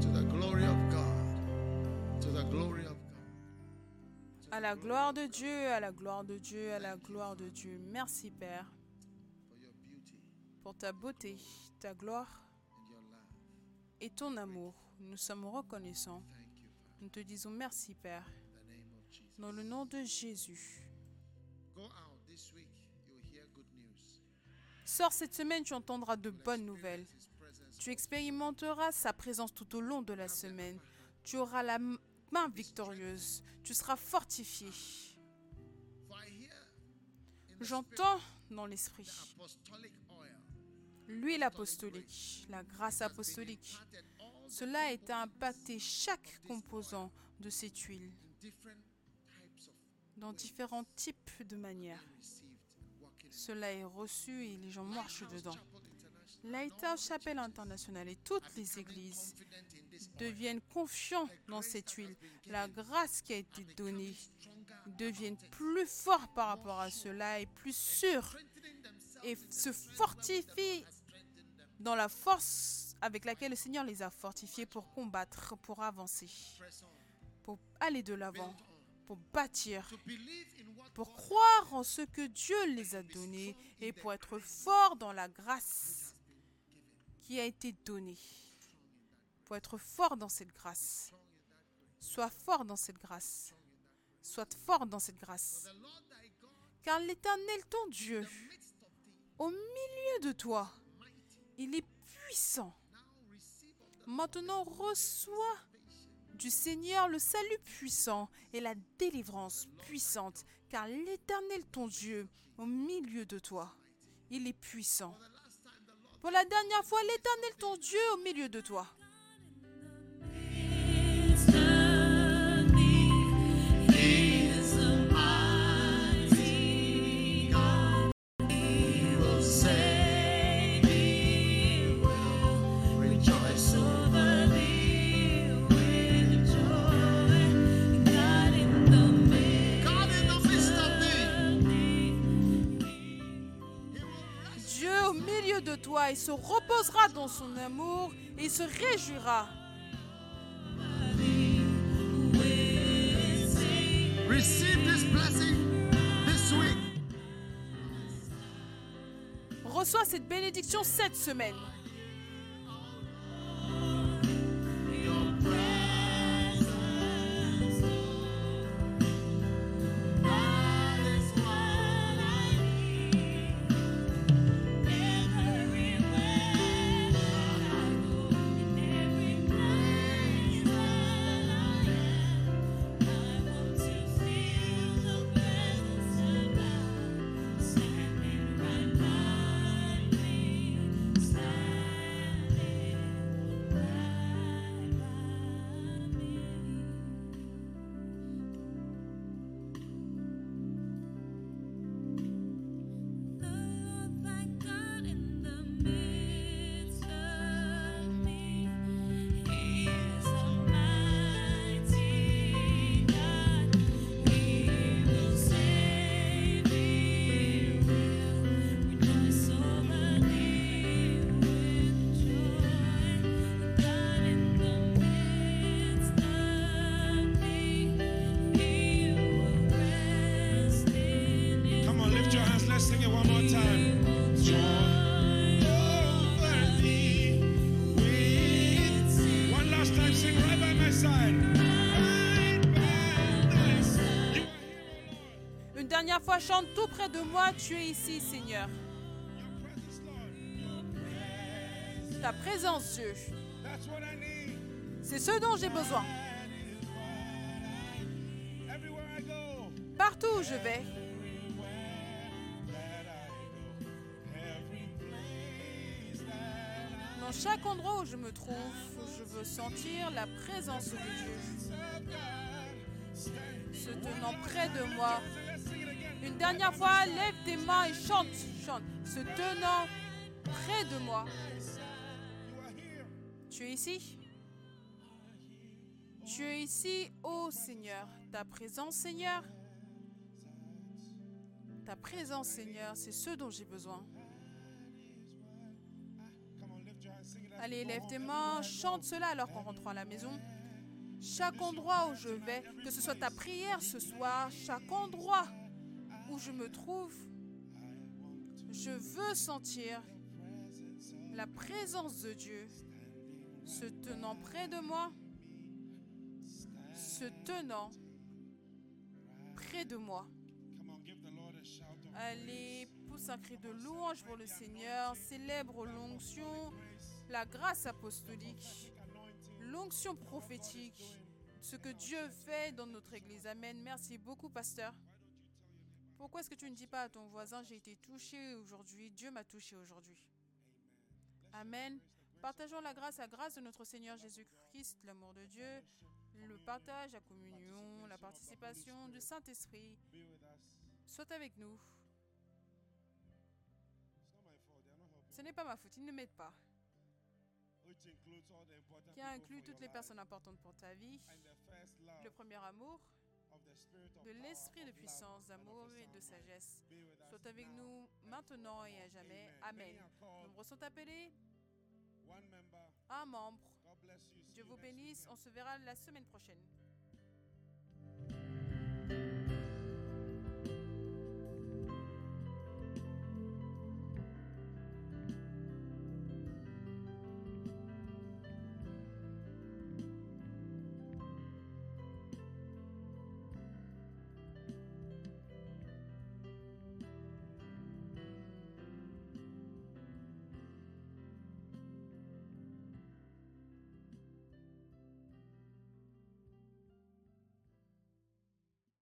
To the glory of God. To the glory of God. À la gloire de Dieu, à la gloire de Dieu, à la gloire de Dieu. Merci Père pour ta beauté, ta gloire et ton amour. Nous sommes reconnaissants. Nous te disons merci Père. Dans le nom de Jésus. Sors cette semaine, tu entendras de bonnes nouvelles. Tu expérimenteras sa présence tout au long de la semaine. Tu auras la main victorieuse. Tu seras fortifié. J'entends dans l'esprit l'huile apostolique, la grâce apostolique. Cela est à impacter chaque composant de cette huile dans différents types de manières. Cela est reçu et les gens marchent dedans. Lighthouse Chapel International et toutes les églises deviennent confiants dans cette huile. La grâce qui a été donnée deviennent plus forts par rapport à cela et plus themselves et se fortifient dans la force avec laquelle le Seigneur les a fortifiés pour combattre, pour avancer, pour aller de l'avant, pour bâtir, pour croire en ce que Dieu les a donnés et pour être fort dans la grâce qui a été donnée. Pour être fort dans cette grâce. Sois fort dans cette grâce. Sois fort dans cette grâce. Car l'Éternel, ton Dieu, au milieu de toi, il est puissant. Maintenant, reçois du Seigneur le salut puissant et la délivrance puissante, car l'Éternel, ton Dieu, au milieu de toi, il est puissant. Pour la dernière fois, l'Éternel, ton Dieu, au milieu de toi. De toi, il se reposera dans son amour et il se réjouira. Receive this blessing this week. Reçois cette bénédiction cette semaine. Chante tout près de moi. Tu es ici, Seigneur. Ta présence, Dieu. C'est ce dont j'ai besoin. Partout où je vais, dans chaque endroit où je me trouve, je veux sentir la présence de Dieu se tenant près de moi. Une dernière fois, lève tes mains et chante, chante, se tenant près de moi. Tu es ici? Tu es ici, ô Seigneur. Ta présence, Seigneur. Ta présence, Seigneur, c'est ce dont j'ai besoin. Allez, lève tes mains, chante cela alors qu'on rentre à la maison. Chaque endroit où je vais, que ce soit ta prière ce soir, chaque endroit où je me trouve, je veux sentir la présence de Dieu se tenant près de moi, se tenant près de moi. Allez, pousse un cri de louange pour le Seigneur, célèbre l'onction, la grâce apostolique, l'onction prophétique, ce que Dieu fait dans notre Église. Amen. Merci beaucoup, pasteur. Pourquoi est-ce que tu ne dis pas à ton voisin, j'ai été touché aujourd'hui, Dieu m'a touché aujourd'hui? Amen. Partageons la grâce, la grâce de notre Seigneur Jésus-Christ, l'amour de Dieu, le partage, la communion, la participation du Saint-Esprit. Soit avec nous. Ce n'est pas ma faute, ils ne m'aident pas. Qui inclut toutes les personnes importantes pour ta vie. Le premier amour, de l'esprit de puissance, d'amour et de sagesse soit avec nous maintenant et à jamais. Amen. Nombreux sont appelés. Un membre. Dieu vous bénisse. On se verra la semaine prochaine.